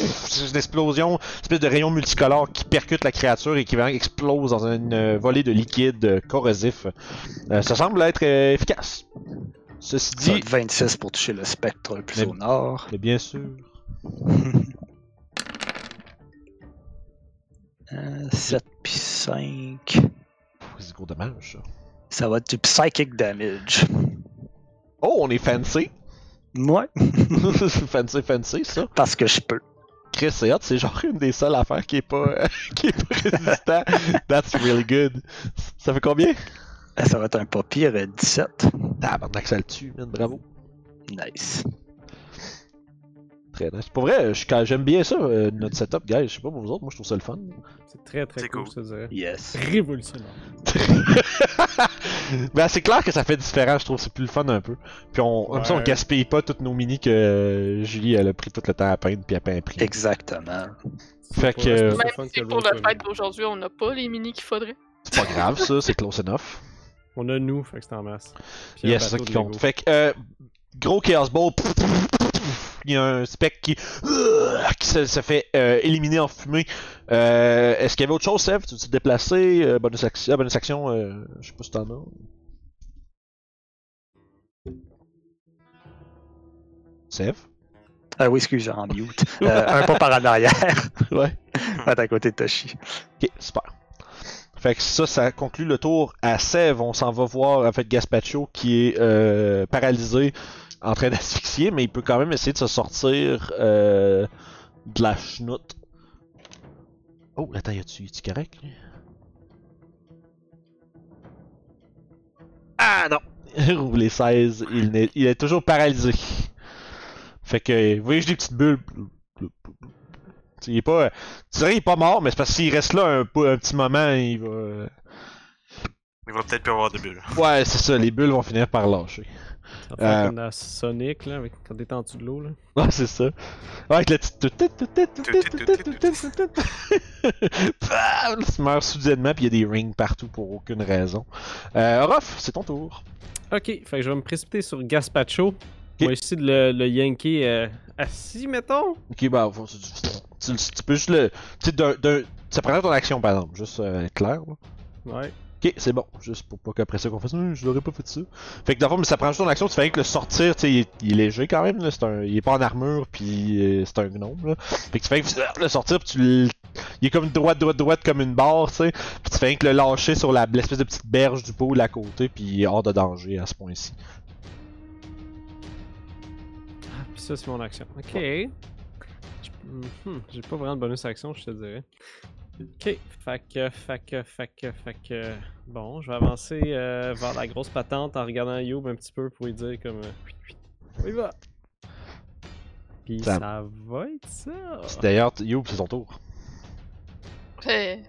une explosion, une espèce de rayon multicolore qui percute la créature et qui vraiment explose dans une euh, volée de liquide euh, corrosif. Euh, ça semble être efficace. Ceci dit, être 26 pour toucher le spectre le plus Mais- au nord. mais bien sûr. <laughs> Euh, 7 puis 5. Pff, C'est gros dommage, ça. Ça va être du psychic damage. Oh, on est fancy! Ouais, <laughs> fancy, fancy, ça. parce que je peux. Chris, c'est hot, c'est genre une des seules affaires qui est pas, <laughs> qui est pas résistant. That's really good. Ça fait combien? Euh, Ça va être un pas pire euh, 17. Tabarnak, ça le tue, man, bravo. Nice. Très nice. Pour vrai, j'aime bien ça, euh, notre setup, guys. Je sais pas pour vous autres, moi je trouve ça le fun. C'est très très cool, cool. je te dirais. Yes. Révolutionnaire. <laughs> ben, c'est clair que ça fait différent, je trouve, c'est plus le fun un peu. Puis on, comme ça, on Ouais. gaspille pas toutes nos minis que euh, Julie, elle a pris tout le temps à peindre, puis à peindre pris. Exactement. Fait que- c'est Même si pour Roll20. le fait d'aujourd'hui, on n'a pas les minis qu'il faudrait. C'est pas grave, ça, c'est close enough. On a nous, fait que c'est en masse. Puis Yes, c'est ça qui compte. Fait que, euh, gros Chaos Ball, il y a un spec qui, qui se, se fait euh, éliminer en fumée. Euh, Est-ce qu'il y avait autre chose, Sev? Tu veux te déplacer? Euh, bonus action, ah, bonus action euh, je sais pas si t'en as. Sev? Ah oui, excuse, en mute. <laughs> Euh, un pas par en arrière. <laughs> Ouais. <laughs> Va à côté de Toshi. Ok, super. Fait que ça, ça conclut le tour à Sève. On s'en va voir en fait Gaspacho qui est euh, paralysé en train d'asphyxier, mais il peut quand même essayer de se sortir euh, de la chenoute. Oh, attends, y a-tu y correct? lui? Ah non! <laughs> Roule les 16, il, il est toujours paralysé. Fait que, vous voyez, j'ai des petites bulles. Il est pas. Tu dirais qu'il est pas mort, mais c'est parce qu'il reste là un, un petit moment, il va. Il va peut-être plus avoir de bulles. Ouais, c'est ça, les bulles vont finir par lâcher. Ça Euh. comme dans Sonic, là, avec- quand t'es en dessous de l'eau, là. Ouais, c'est ça. Ouais, avec la petite. Pam! Il se meurt soudainement, puis il y a des rings partout pour aucune raison. Euh, Orof, c'est ton tour. Ok, fait que je vais me précipiter sur Gaspacho. Moi, essayer de le, le yanker euh, assis, mettons. Ok, bah, tu, tu- tu peux juste le. Tu sais, ça prendrait ton action, par exemple, juste euh, clair. là. Ouais. Ok, c'est bon. Juste pour pas qu'après ça qu'on fasse. Hum, je l'aurais pas fait ça. Fait que fond, mais ça prend juste ton action. Tu fais rien que le sortir. Tu sais, il, est- léger quand même. Là. Un, il est pas en armure. Puis euh, c'est un gnome. Fait que tu fais rien que le sortir. Puis tu le- Il est comme droite, droite, droite comme une barre. Tu sais. Puis tu fais rien que le lâcher sur la, l'espèce de petite berge du pôle à côté. Puis il est hors de danger à ce point-ci. Ah, Puis ça, c'est mon action. Ok. Je- Mhm, J'ai pas vraiment de bonus action, je te dirais. Ok. Fait que, fait que, fait que, fait que. Bon, je vais avancer euh, vers la grosse patente en regardant Youb un petit peu pour lui dire comme. euh, On y va! Puis Ça- ça... va être ça! D'ailleurs, Youb, c'est ton tour. Fait,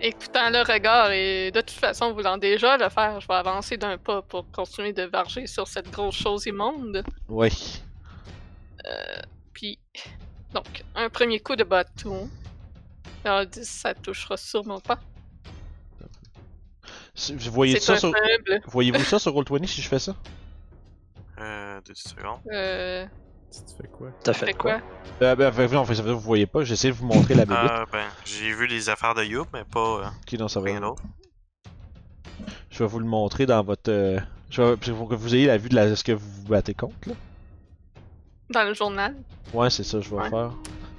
écoutant le regard et de toute façon voulant déjà le faire, je vais avancer d'un pas pour continuer de varger sur cette grosse chose immonde. Ouais. Puis, donc, un premier coup de bâton. Alors, 10, ça touchera sûrement pas. Vous voyez ça sur. Voyez-vous ça sur Roll20 si je fais ça? Euh, deux secondes. Euh, Tu fais quoi? T'as fait fait quoi? quoi? Euh, ben, fait- non, fait, ça veut dire que vous voyez pas. J'essaie de vous montrer la bébête. Ah, ben, j'ai vu les affaires de Youp, mais pas euh, Ok, non, ça va. rien d'autre. Je vais vous le montrer dans votre. euh, Je vais... Pour que vous ayez la vue de la... ce que vous vous battez contre, là. Dans le journal. Ouais, c'est ça, je vais Ouais. faire.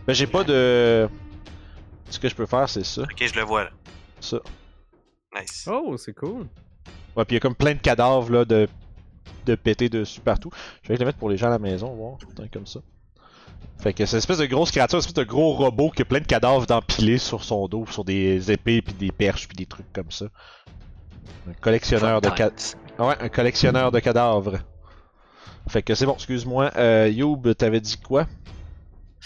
Ben, j'ai pas de. Ce que je peux faire, c'est ça. Ok, je le vois là. Ça. Nice. Oh, c'est cool! Ouais, puis il y a comme plein de cadavres, là, de. de péter dessus partout. Je vais le mettre pour les gens à la maison, voir. Putain, comme ça. Fait que c'est une espèce de grosse créature, une espèce de gros robot qui a plein de cadavres d'empilés sur son dos, sur des épées, puis des perches, puis des trucs comme ça. Un collectionneur de cadavres. Ouais, un collectionneur de cadavres. Fait que c'est bon, excuse-moi. Euh, Youb, t'avais dit quoi?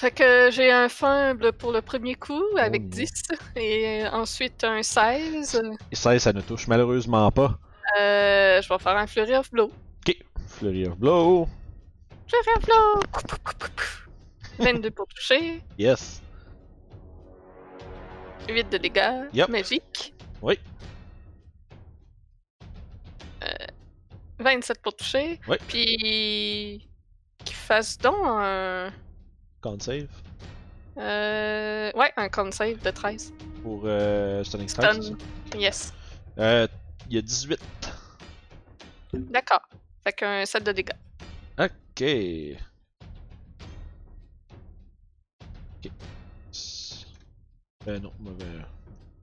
Fait que j'ai un fumble pour le premier coup avec Oh non. 10 et ensuite un 16. Et 16, ça ne touche malheureusement pas. Euh, je vais faire un Flurry of Blow. Ok, Flurry of Blow. Flurry of Blow! Pou, pou, pou, pou, pou. 22 pour toucher, Yes. 8 de dégâts Yep. magiques. Oui. Euh, 27 pour toucher. Oui. Puis. Qu'il fasse donc un. Con save? Euh, ouais, un con save de 13. Pour euh, Stunning Strike? Stun. Yes. Euh, il y a 18. D'accord. Fait qu'un 7 de dégâts. Ok. Ok. Euh, non, mauvais.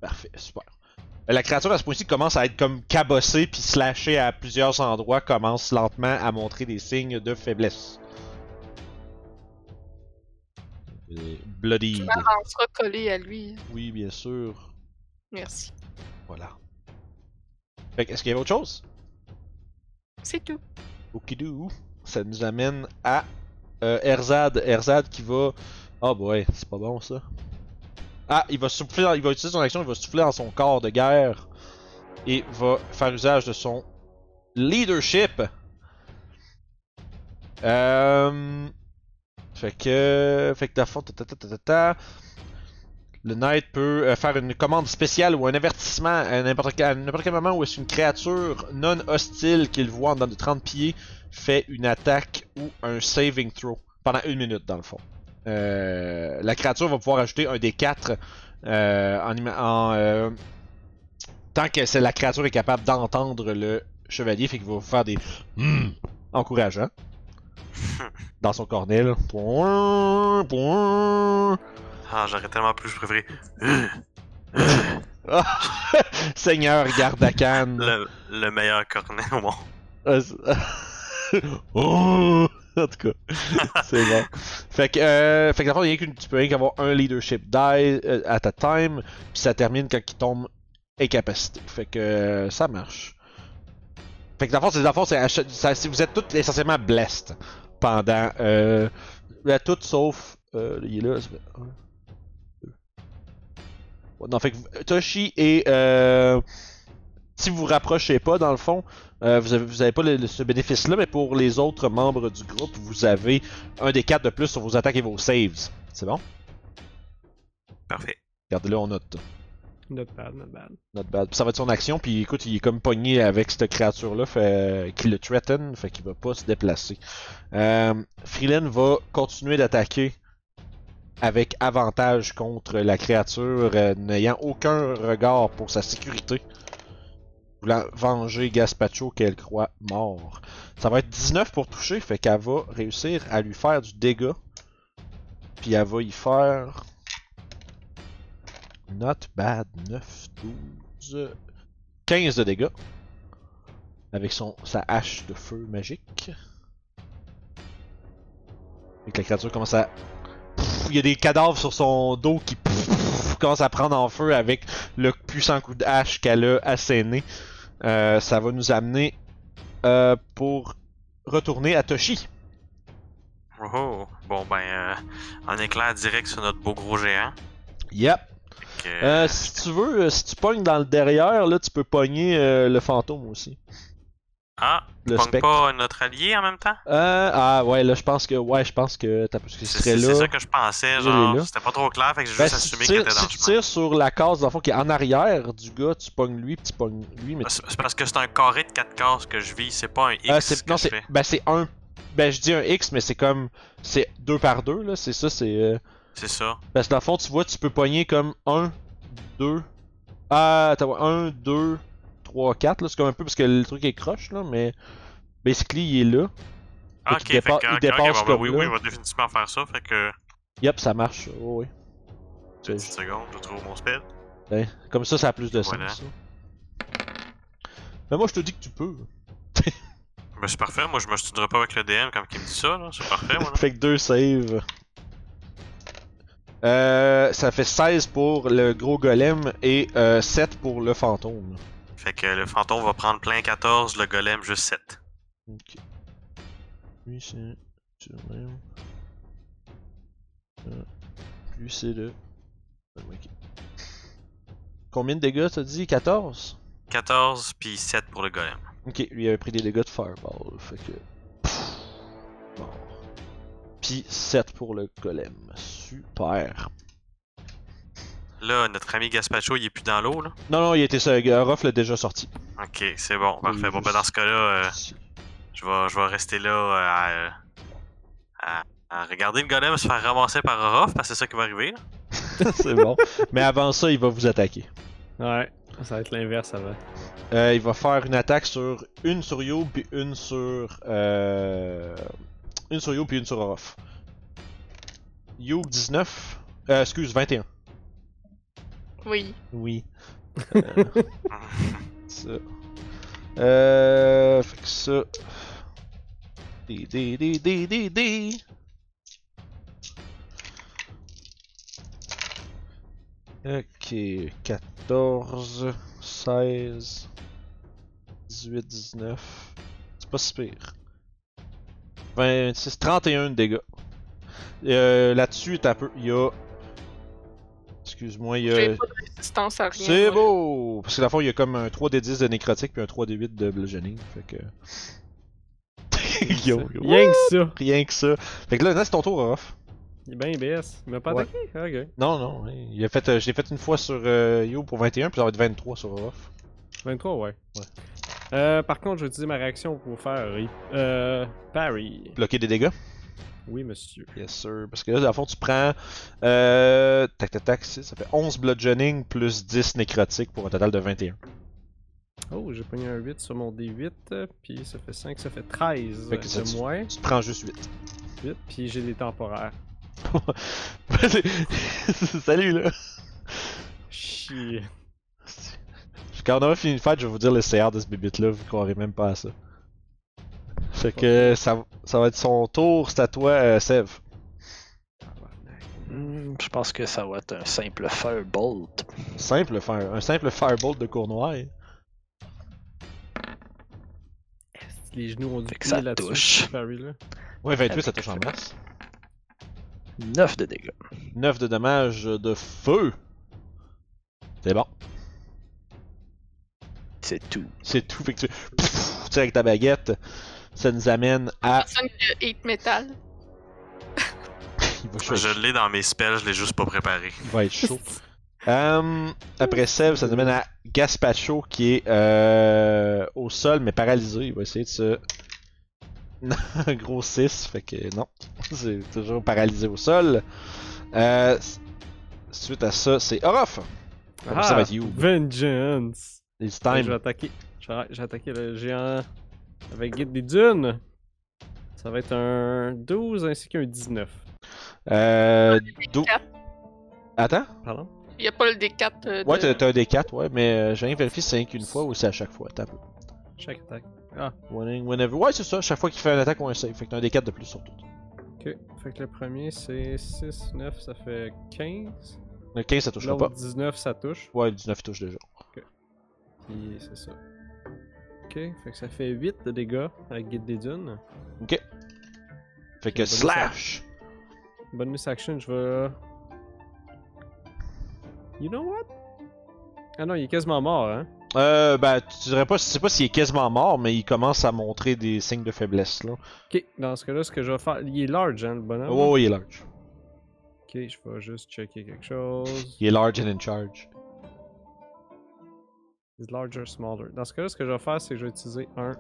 Parfait, super. La créature à ce point-ci commence à être comme cabossée puis slashée à plusieurs endroits, commence lentement à montrer des signes de faiblesse. Bloody. On sera collé à lui. Oui, bien sûr. Merci. Voilà. Fait que, est-ce qu'il y avait autre chose? C'est tout. Okidou. Ça nous amène à euh, Erzad. Erzad qui va. Oh boy, c'est pas bon ça. Ah, il va souffler, dans- il va utiliser son action, il va souffler dans son corps de guerre et va faire usage de son leadership. Euh, fait que, fait que dans le le knight peut euh, faire une commande spéciale ou un avertissement à n'importe quel, moment où est-ce une créature non hostile qu'il voit en dedans de 30 pieds fait une attaque ou un saving throw pendant une minute dans le fond. Euh, la créature va pouvoir ajouter un des 4 euh, en, tant que la créature est capable d'entendre le chevalier, fait qu'il va faire des Hmm encourageants <laughs> dans son point. Ah, j'aurais tellement plus préféré. <laughs> Ah, Seigneur Gardakan. Le, le meilleur cornet au monde. Euh, c'est- <laughs> oh! en tout cas, c'est bon. Fait que, euh, fait que dans le fond, il y a qu'une- tu peux rien qu'avoir un leadership die euh, at a time, puis ça termine quand il tombe incapacité. Fait que euh, ça marche. Fait que dans le fond, c'est, dans le fond, ça- vous êtes tous essentiellement blessed pendant. Euh, là, toutes sauf. Euh, il est là. non, fait que Toshi et. Euh, si vous vous rapprochez pas, dans le fond, euh, vous, avez, vous avez pas le- le- ce bénéfice-là, mais pour les autres membres du groupe, vous avez un des quatre de plus sur vos attaques et vos saves. C'est bon? Parfait. Regardez là, on note. Not bad, not bad. Not bad. Puis ça va être son action, puis écoute, il est comme pogné avec cette créature-là, fait qui le threaten, fait qu'il va pas se déplacer. Euh, Freeland va continuer d'attaquer avec avantage contre la créature, euh, n'ayant aucun regard pour sa sécurité. Voulant venger Gaspacho qu'elle croit mort. Ça va être 19 pour toucher, fait qu'elle va réussir à lui faire du dégât. Puis elle va y faire. Not bad. 9, 12, 15 de dégâts. Avec son, sa hache de feu magique. Et que la créature commence à. Il y a des cadavres sur son dos qui commencent à prendre en feu avec le puissant coup de hache qu'elle a asséné. Euh, ça va nous amener euh, pour retourner à Toshi. Oh, oh. Bon, ben, euh, un éclair direct sur notre beau gros géant. Yep. Que, Euh, si tu veux, euh, si tu pognes dans le derrière, là, tu peux pogner euh, le fantôme aussi. Ah, Le pas notre allié en même temps? Euh, ah ouais, là je pense que ouais, je pense que t'as parce que ce C'est serait c'est là. ça que je pensais, genre, c'était pas trop clair, fait que j'ai Ben, juste si assumé qu'il était dans si tu tires sur la case dans le fond qui est en arrière du gars, tu pognes lui, puis tu pognes lui, mais C'est c'est parce que c'est un carré de 4 cases que je vis, c'est pas un X Ah, c'est que non c'est ben c'est un ben je dis un X mais c'est comme c'est deux par deux là, c'est ça c'est euh, C'est ça. parce que dans le fond tu vois tu peux pogner comme 1 2 ah t'as 1 2 3 4 là, c'est comme un peu parce que le truc est croche là mais basically il est là. Ah, ok, fait dépa- que, il ok, ok, dépasse bon, ben comme oui, là. oui, il va définitivement faire ça, fait que. Yep, ça marche. Oh, oui. Une petite seconde, je trouve mon spell. Ben, comme ça ça a plus de Voilà. sens. ça. Mais moi je te dis que tu peux. Ben, c'est parfait, moi je me studerai pas avec le DM comme il me dit ça, là. C'est parfait, moi. là. <laughs> Fait que deux saves. Euh, ça fait 16 pour le gros golem et euh, 7 pour le fantôme. Fait que le fantôme va prendre plein 14, le golem juste 7. Ok. Lui c'est. Lui c'est le. Ah, ok. Combien de dégâts t'as dit? 14 14 puis 7 pour le golem. Ok, lui avait pris des dégâts de fireball. Fait que. Pfff. Bon. Puis 7 pour le golem. Super. Là, notre ami Gaspacho, il est plus dans l'eau, là. Non, non, il était ça. Ruff l'a déjà sorti. Ok, c'est bon, parfait. Oui, Bon, je ben dans ce cas-là, euh, je, vais, je vais rester là euh, à, à, à regarder le golem se faire ramasser par Orof, parce que c'est ça qui va arriver, <laughs> c'est bon. Mais avant ça, il va vous attaquer. Ouais, ça va être l'inverse avant. Euh, il va faire une attaque sur une sur Youb puis une sur euh... une sur Youb puis une sur Orof. Youb 19. Euh, excuse 21. Oui. Oui. <laughs> Euh, ça. Euh, fait que ça. Des des des des des des. Ok, 14, 16, 18, 19. C'est pas si pire. 26, 31 de dégâts. Euh, Là-dessus, t'as peu. Il y a. Excuse-moi, il y a. J'ai pas de résistance à rien. C'est moi. beau! Parce que la fois, il y a comme un 3d10 de nécrotique puis un 3d8 de bludgeoning. Fait que. <laughs> yo, yo. Rien que ça. Rien que ça. Fait que là, là c'est ton tour, off. Il est bien BS. Il m'a pas Ouais. attaqué? Ok. Non, non. hein. Il a fait, euh, je l'ai fait une fois sur euh, Yo pour 21, puis ça va être 23 sur off. 23, ouais. Ouais. Euh, par contre, je vais utiliser ma réaction pour faire euh, parry. Bloquer des dégâts? Oui, monsieur. Yes, sir. Parce que là, dans le fond, tu prends. Euh, tac, tac, tac. Ça fait 11 bludgeoning plus 10 nécrotique pour un total de 21. Oh, j'ai pogné un 8 sur mon D8, euh, puis ça fait 5, ça fait 13 Fait que ça, de moins. Tu te prends juste 8. 8, puis j'ai des temporaires. <laughs> Salut là! Chier. Quand on aura fini de faire, je vais vous dire le CR de ce bébite là, vous croirez même pas à ça. Fait que ça, ça va être son tour, c'est à toi, euh, Sev. Hmm, je pense que ça va être un simple Firebolt. Simple fire, un simple firebolt de Cournoyer. Les genoux ont du Fait que pied ça là-dessus. touche. ce parry-là. Ouais, 28, ça touche en masse. 9 de dégâts. 9 de dommages de feu. C'est bon. C'est tout. C'est tout. Fait que tu, pff, tu tires avec ta baguette. Ça nous amène à. Personne qui a 8 métal. <laughs> Il va, choisir- Je l'ai dans mes spells, je l'ai juste pas préparé. il va être chaud. Hum, après Sev, ça nous amène à Gaspacho qui est euh, au sol mais paralysé. Il va essayer de se. Un <laughs> gros 6, fait que non. <laughs> C'est toujours paralysé au sol. Euh, suite à ça, c'est Orof. Après ça va être You? Vengeance! It's Ouais, Je vais time. attaquer. Je vais, je vais attaquer le géant avec guide des dunes. Ça va être un 12 ainsi qu'un 19. Euh. dou- Quatre. Attends? Pardon? Il n'y a pas le D4. euh, de- Ouais, t'as t'as un D4, ouais, mais euh, j'ai rien vérifié si c'est qu'une fois ou c'est à chaque fois. Attends un peu. Chaque attaque. Ah, Winning, whenever. Ouais, c'est ça, chaque fois qu'il fait un attaque ou un save. Fait que t'as un D4 de plus sur tout. ok. Fait que le premier c'est 6, 9, ça fait 15. Le 15, ça touchera pas. L'autre 19, ça touche. Ouais, le 19 il touche déjà. Puis c'est ça. Ok, fait que ça fait 8 de dégâts avec guide des dunes. Ok. Fait que slash! Bonus action, je vais. You know what? Ah non, il est quasiment mort, hein? Euh, ben, tu dirais pas, je sais pas s'il est quasiment mort, mais il commence à montrer des signes de faiblesse, là. Ok, dans ce cas-là, ce que je vais faire. Il est large, hein, le bonhomme? Oh, il est large. Ok, je vais juste checker quelque chose. Il est large and in charge. Is larger, smaller. Dans ce cas-là, ce que je vais faire, c'est que je vais utiliser un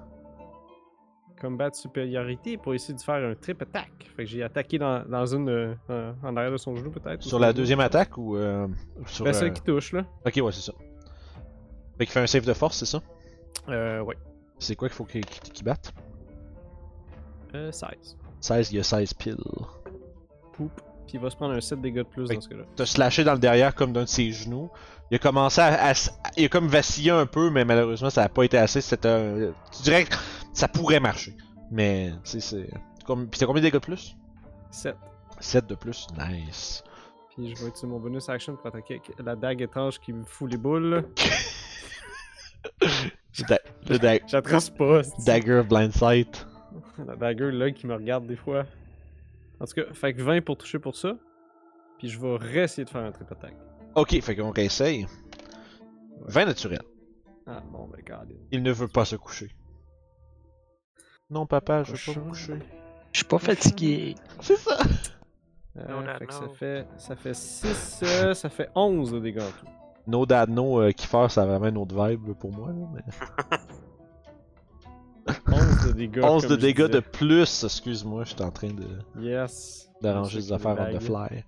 combat de supériorité pour essayer de faire un trip attack. Fait que j'ai attaqué dans, dans une. euh, euh, en arrière de son genou, peut-être. Sur la deuxième attaque ou euh, sur. Ben, euh, celle qui touche, là. Ok, ouais, c'est ça. Fait qu'il fait un save de force, c'est ça? Euh, ouais. C'est quoi qu'il faut qu'il batte? Euh, 16. 16, il y a 16 piles. Poup. Puis il va se prendre un 7 dégâts de plus Fait dans ce cas-là. T'as slashé dans le derrière comme d'un de ses genoux. Il a commencé à, Il a comme vacillé un peu, mais malheureusement, ça a pas été assez. C'était un. Tu dirais que ça pourrait marcher. Mais, tu sais, c'est. Puis t'as combien de dégâts de plus? 7. 7 de plus. Nice. Puis je vais utiliser mon bonus action pour attaquer avec la dague étanche qui me fout les boules. Le, <laughs> da- le da- J'attrape pas. Dagger of Blind Sight. La dagger là qui me regarde des fois. En tout cas, fait que 20 pour toucher pour ça. Puis je vais réessayer de faire un trip attack. Ok, fait qu'on réessaye. 20 naturel. Ah bon, ben god. Il ne veut pas se coucher. Non, papa, je veux pas me coucher. Je suis pas fatigué. <laughs> C'est ça. Euh, No, fait que ça fait ça fait 6 euh, ça fait 11 de dégâts en tout. No Dad No euh, Kiefer, ça a vraiment une autre vibe pour moi. Là, mais... <laughs> 11 de dégâts. 11 comme de je dégâts de plus, excuse-moi, j'étais en train de Yes. d'arranger des affaires the blague. fly.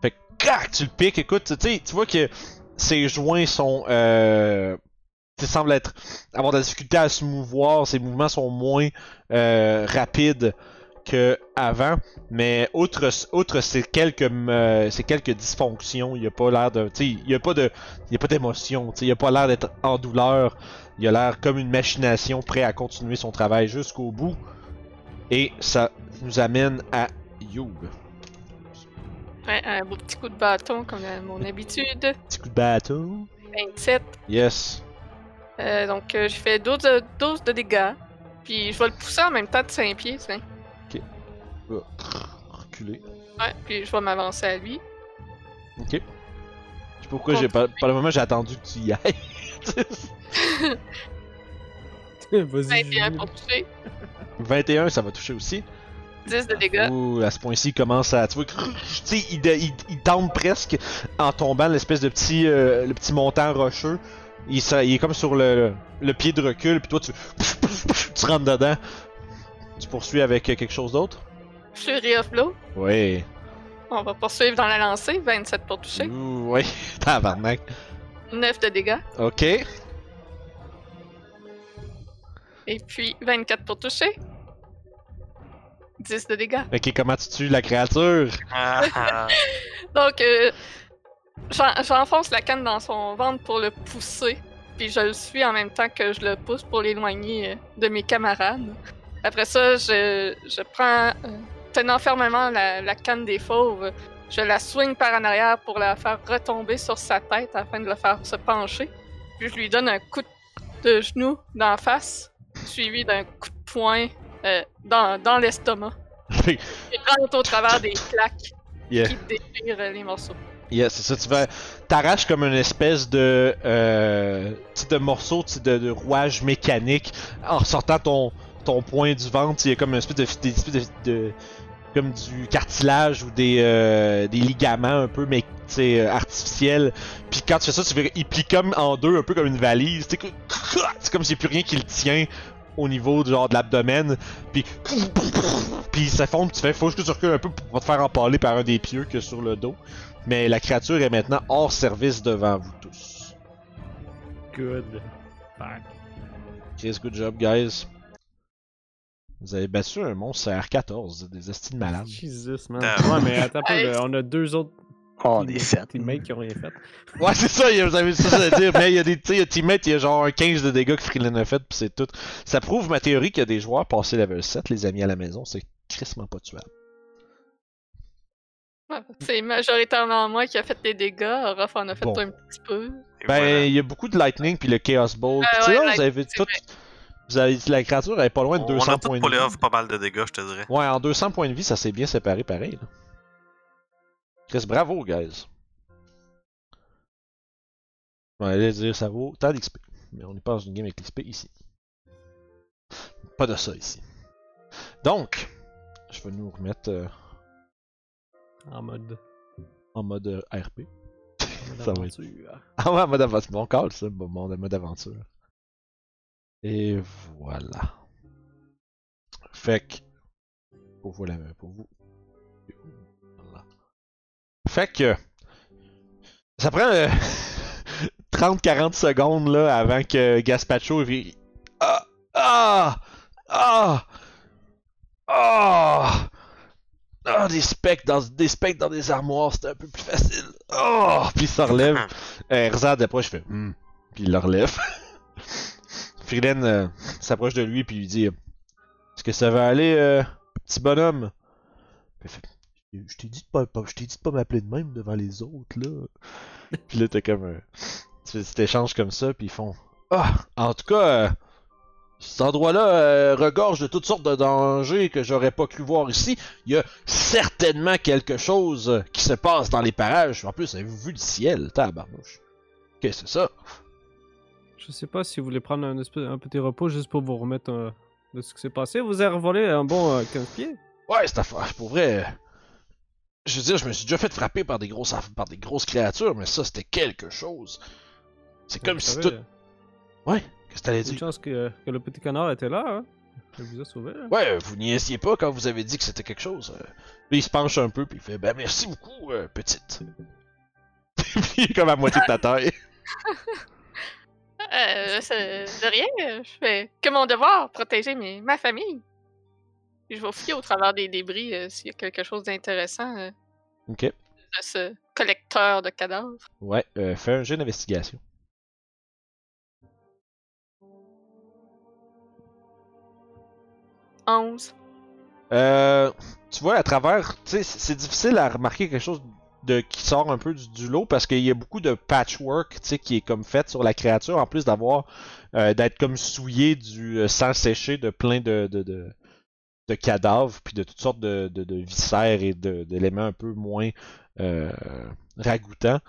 Fait que crac, tu le piques, écoute, tu tu vois que ses joints sont euh, tu sais, semblent être avoir de la difficulté à se mouvoir, ses mouvements sont moins euh, rapides que avant, mais outre outre ces quelques euh, ces quelques dysfonctions, il y a pas l'air de il y a pas de il d'émotion, il a pas l'air d'être en douleur, il a l'air comme une machination prêt à continuer son travail jusqu'au bout. Et ça nous amène à Youb. Ouais, un beau petit coup de bâton comme à mon habitude. Petit coup de bateau. 27. Yes. Euh, donc euh, j'ai fait 12 de, 12 de dégâts. Puis je vais le pousser en même temps de 5 pieds, tiens. Va Reculer. Ouais, puis je vais m'avancer à lui. Ok. Je sais pas pourquoi j'ai pas. Par le moment j'ai attendu que tu y ailles. Vas-y. <laughs> 21 Julie. pour toucher. 21, ça va toucher aussi. 10 de dégâts. Ouh, à ce point-ci, il commence à. Tu vois, que- tu sais, il, de- il, il tombe presque en tombant l'espèce de petit, euh, le petit montant rocheux. Il, est comme sur le, le pied de recul, puis toi tu, tu rentres dedans. Tu poursuis avec euh, quelque chose d'autre? Fury of Blow. Oui. On va poursuivre dans la lancée. 27 pour toucher. Ouh, oui. <laughs> Tabarnak. 9 de dégâts. Ok. Et puis 24 pour toucher. 10 de dégâts. Ok, comment tu tues la créature? <laughs> Donc, euh, j'en- j'enfonce la canne dans son ventre pour le pousser. Puis je le suis en même temps que je le pousse pour l'éloigner euh, de mes camarades. Après ça, je, je prends, euh, tenant fermement la, la canne des fauves, je la swing par en arrière pour la faire retomber sur sa tête afin de le faire se pencher. Puis je lui donne un coup de genou dans la face, suivi d'un coup de poing euh, dans, dans l'estomac. <laughs> Il rentre au travers des plaques Yeah. qui déchirent les morceaux. Yeah, c'est ça, tu vas. T'arraches comme une espèce de. Euh, de morceau de, de rouage mécanique en sortant ton, ton poing du ventre. Il y a comme une espèce de- comme du cartilage ou des, euh, des ligaments un peu, mais euh, artificiels. Puis quand tu fais ça, tu verras, il plie comme en deux, un peu comme une valise. C'est comme s'il n'y a plus rien qui le tient au niveau genre de l'abdomen. Puis. Puis ça fond, tu fais, faut que tu recules un peu pour te faire empaler par un des pieux que sur le dos. Mais la créature est maintenant hors service devant vous tous. Good. Fuck. Chris, good job, guys. Vous avez battu un monstre R14, des estimes malades. Jesus, man. Ouais, mais attends peu, on a deux autres Oh, on est sept. teammates qui ont rien fait. Ouais, c'est ça, il y a- vous avez ça à dire. Mais il y a des tu sais, il y a teammates, il y a genre un 15 de dégâts que Freeland a fait, pis c'est tout. Ça prouve ma théorie qu'il y a des joueurs passés level 7, les amis à la maison, c'est crissement pas tuable. Ouais, C'est majoritairement moi qui a fait des dégâts. Ruff en a fait Bon. un petit peu. Ben, voilà. il y a beaucoup de lightning puis le chaos bolt. Tu sais, ouais, là, vous avez tout. vrai. Vous avez, la créature elle est pas loin de on 200 a tout points de pour les vie. off pas mal de dégâts, je te dirais. Ouais, en 200 points de vie, ça s'est bien séparé pareil. Là. Chris, bravo, guys. On va aller dire ça vaut tant d'XP. Mais on n'est pas dans une game avec l'XP ici. Pas de ça ici. Donc, je vais nous remettre euh, En mode. en mode euh, RP. en mode Ça va être- aventure. <laughs> Ah ouais, en mode aventure. Bon call, ça, bon, bon, mode aventure. Et voilà. Fait que. Pour vous, la- pour vous. Voilà. Fait que. Ça prend euh, <laughs> 30-40 secondes là avant que Gaspacho il. Ah! Ah! Ah! Ah! Ah! Des specs dans des specs dans des armoires, c'était un peu plus facile. Oh! Puis il se relève. <laughs> Euh, Erzad approche, fait Hmm puis il le relève. <laughs> Freeland euh, s'approche de lui puis lui dit Est-ce que ça va aller, euh, petit bonhomme Je t'ai dit de pas, pas- m'appeler de même devant les autres là. <laughs> puis là t'as comme un tu cet échange comme ça puis ils font Ah, en tout cas, euh, cet endroit-là euh, regorge de toutes sortes de dangers que j'aurais pas cru voir ici. Il y a certainement quelque chose euh, qui se passe dans les parages. En plus, avez-vous vu le ciel, tabarnouche Qu'est-ce que c'est ça? Je sais pas si vous voulez prendre un, espèce- un petit repos juste pour vous remettre euh, de ce qui s'est passé. Vous avez revolé un bon euh, 15 pieds. Ouais, c'est affaire. Pour vrai. euh, Je veux dire, je me suis déjà fait frapper par des grosses, par des grosses créatures, mais ça, c'était quelque chose. C'est comme Vous si savez, tout. euh, Ouais, qu'est-ce que t'allais Une dire? chance que, que le petit canard était là. Hein? Il vous a sauvé. Là. Ouais, vous niaisiez pas quand vous avez dit que c'était quelque chose. il se penche un peu, puis il fait Ben merci beaucoup, euh, petite. <laughs> puis il est comme à moitié de ta taille. <laughs> Euh, de rien. euh, Je fais que mon devoir, protéger mes, ma famille. Puis je vais fouiller au travers des débris euh, s'il y a quelque chose d'intéressant euh, Ok. de ce collecteur de cadavres. Ouais, euh, fais un jeu d'investigation. Onze. Euh, tu vois, à travers, tu sais, c'est c'est difficile à remarquer quelque chose de qui sort un peu du, du lot parce qu'il y a beaucoup de patchwork, qui est comme fait sur la créature en plus d'avoir euh, d'être comme souillé du euh, sang séché de plein de de, de, de cadavres puis de toutes sortes de, viscères et d'éléments un peu moins euh, ragoûtants.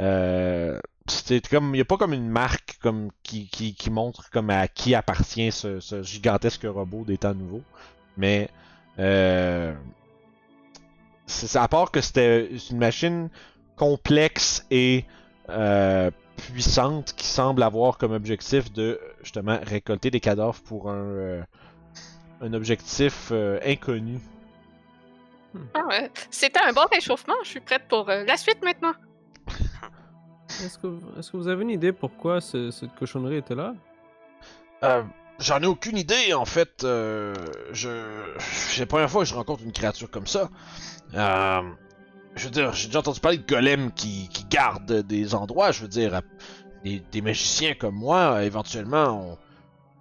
Euh, comme il y a pas comme une marque comme qui, qui, qui montre comme à qui appartient ce, ce gigantesque robot des temps nouveaux mais euh, c'est à part que c'était une machine complexe et euh, puissante qui semble avoir comme objectif de justement récolter des cadavres pour un, euh, un objectif euh, inconnu. Ah ouais. C'était un bon réchauffement. Je suis prête pour euh, la suite maintenant. Est-ce que, vous- est-ce que vous avez une idée pourquoi ce- cette cochonnerie était là? Euh, J'en ai aucune idée en fait. Euh, je c'est la première fois que je rencontre une créature comme ça. Euh, je veux dire, j'ai déjà entendu parler de golems qui, qui gardent des endroits. Je veux dire, des, des magiciens comme moi, éventuellement,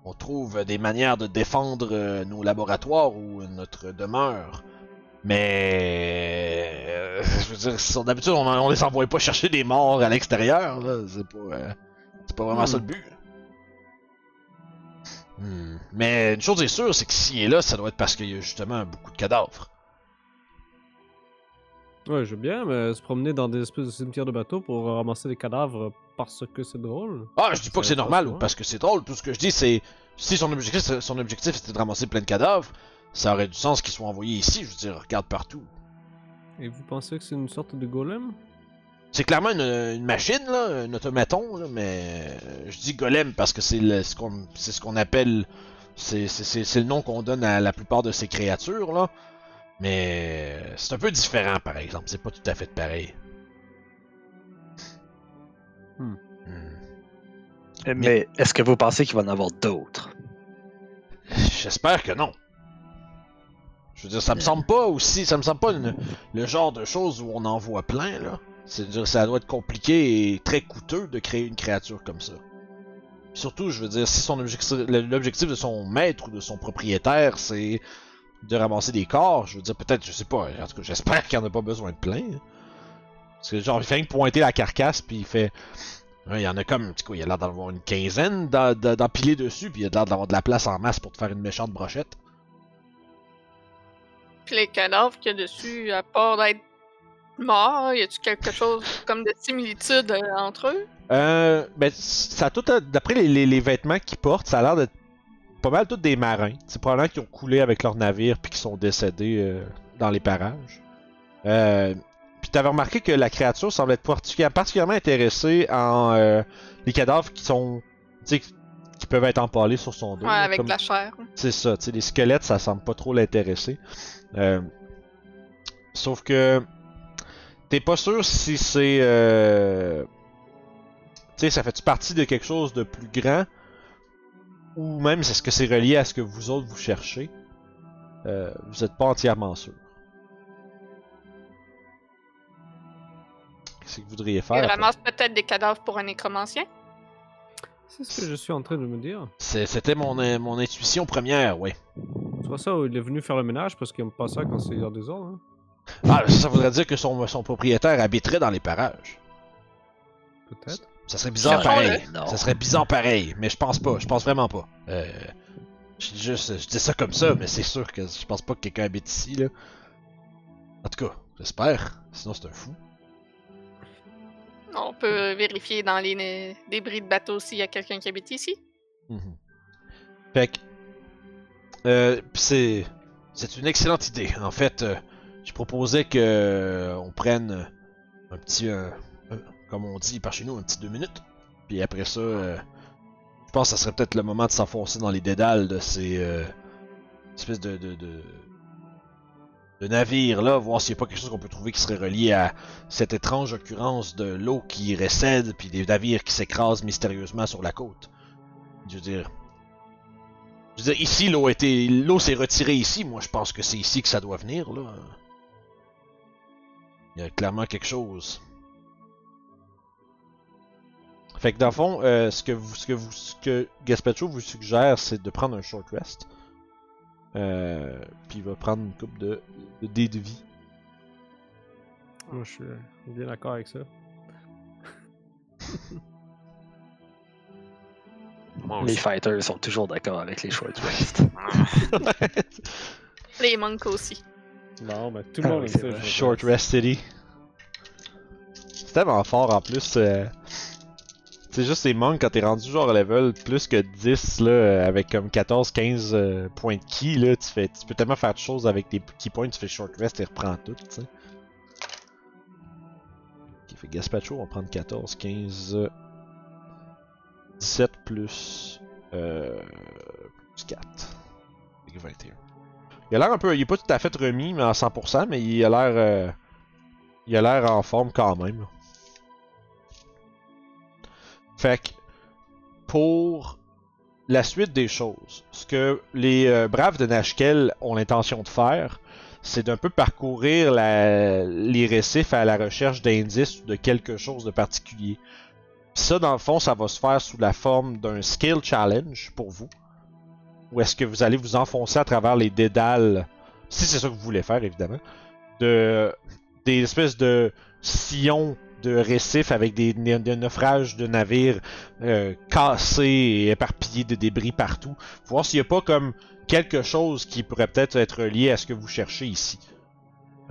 on trouve des manières de défendre euh, nos laboratoires ou notre demeure. Mais euh, je veux dire, d'habitude on, on les envoie pas chercher des morts à l'extérieur. C'est pas, c'est pas vraiment ça le but. Hmm. Mais une chose est sûre, c'est que s'il est là, ça doit être parce qu'il y a justement beaucoup de cadavres. Ouais, je veux bien, mais se promener dans des espèces de cimetières de bateaux pour ramasser des cadavres parce que c'est drôle. Ah, je dis pas que c'est normal ou parce que c'est drôle. Tout ce que je dis, c'est si son objectif, son objectif c'était de ramasser plein de cadavres, ça aurait du sens qu'ils soient envoyés ici. Je veux dire, regarde partout. Et vous pensez que c'est une sorte de golem? C'est clairement une, une machine, là, un automaton, là, mais euh, je dis golem parce que c'est ce qu'on ce qu'on appelle. C'est le nom qu'on donne à la plupart de ces créatures, là. Mais euh, c'est un peu différent, par exemple. C'est pas tout à fait pareil. Hmm. Hmm. Mais est-ce que vous pensez qu'il va en avoir d'autres? J'espère que non. Je veux dire, ça me semble pas aussi, ça me semble pas une- le genre de choses où on en voit plein, là. C'est-à-dire, ça doit être compliqué et très coûteux de créer une créature comme ça. Surtout, je veux dire, si son objectif, l'objectif de son maître ou de son propriétaire, c'est de ramasser des corps, je veux dire, peut-être, je sais pas, en tout cas, j'espère qu'il en a pas besoin de plein. hein. Parce que, genre, il fait pointer la carcasse, puis il fait. Il y en a comme, tu quoi, il a l'air d'en avoir une quinzaine d'empiler dessus, puis il a l'air d'avoir de la place en masse pour te faire une méchante brochette. Puis les cadavres qu'il y a dessus, à part d'être morts, y a-tu quelque chose comme de similitude euh, entre eux? Euh, ben, ça a tout, à- d'après les, les- les vêtements qu'ils portent, ça a l'air d'être pas mal tous des marins. C'est probablement qui ont coulé avec leur navire puis qui sont décédés euh, dans les parages. Euh, puis t'avais remarqué que la créature semble être particu- particulièrement intéressée en euh, les cadavres qui sont, tu sais, qui peuvent être empalés sur son dos. Ouais, avec comme- de la chair. c'est ça, tu les squelettes, ça semble pas trop l'intéresser. Euh, sauf que t'es pas sûr si c'est. Euh, tu sais, ça fait-tu partie de quelque chose de plus grand? Ou même est-ce que c'est relié à ce que vous autres vous cherchez? Euh, Vous êtes pas entièrement sûr. Qu'est-ce que vous voudriez Il faire ramasse peut-être des cadavres pour un nécromancien. C'est ce que je suis en train de me dire. C'était mon, euh, mon intuition première, oui. C'est pas ça où il est venu faire le ménage parce qu'il aime pas ça quand c'est hors des ordres. Hein? Ah, ça voudrait dire que son, son propriétaire habiterait dans les parages. Peut-être. Ça serait bizarre pareil. Non. Ça serait bizarre pareil, mais je pense pas. Je pense vraiment pas. Euh, je dis juste, je dis ça comme ça, mais c'est sûr que je pense pas que quelqu'un habite ici là. En tout cas, j'espère. Sinon c'est un fou. On peut vérifier dans les débris de bateau s'il y a quelqu'un qui habite ici. Mhm. Fait que, euh, c'est une excellente idée. En fait, euh, je proposais que euh, on prenne un petit, euh, euh, comme on dit par chez nous, un petit deux minutes. Puis après ça, euh, je pense que ça serait peut-être le moment de s'enfoncer dans les dédales de ces euh, espèces de, de, de, de navires là, voir s'il n'y a pas quelque chose qu'on peut trouver qui serait relié à cette étrange occurrence de l'eau qui récède, puis des navires qui s'écrasent mystérieusement sur la côte. Je veux dire. Je veux dire, ici, l'eau été. L'eau s'est retirée ici. Moi, je pense que c'est ici que ça doit venir, là. Il y a clairement quelque chose. Fait que dans le fond, euh, ce que vous, ce que vous, ce que Gaspacho vous suggère, c'est de prendre un short rest. Euh, puis il va prendre une coupe de, de dés de vie. Moi, je suis bien d'accord avec ça. Les fighters sont toujours d'accord avec les short rests. <laughs> Les monks aussi. Non, mais tout le Ah monde oui, aime c'est ça. vrai. Short. Rest City. C'est tellement fort en plus. euh, C'est juste les monks quand t'es rendu genre level plus que 10 là, avec comme 14-15 euh, points de ki là, tu, fais, tu peux tellement faire de choses avec tes key points, tu fais short rest et reprends tout, tu sais. Ok, fait Gaspacho, on va prendre 14, 15, euh, 17 plus, euh, plus 4. Fait que 21. Il a l'air un peu. Il est pas tout à fait remis, mais à 100%, mais il a l'air. euh, il a l'air en forme quand même. Fait que. Pour la suite des choses, ce que les euh, braves de Nashkel ont l'intention de faire, c'est d'un peu parcourir les récifs à la recherche d'indices ou de quelque chose de particulier. Ça, dans le fond, ça va se faire sous la forme d'un skill challenge pour vous. Où est-ce que vous allez vous enfoncer à travers les dédales, si c'est ça que vous voulez faire évidemment, de des espèces de sillons de récifs avec des, des naufrages de navires euh, cassés et éparpillés de débris partout. Voir s'il n'y a pas comme quelque chose qui pourrait peut-être être lié à ce que vous cherchez ici.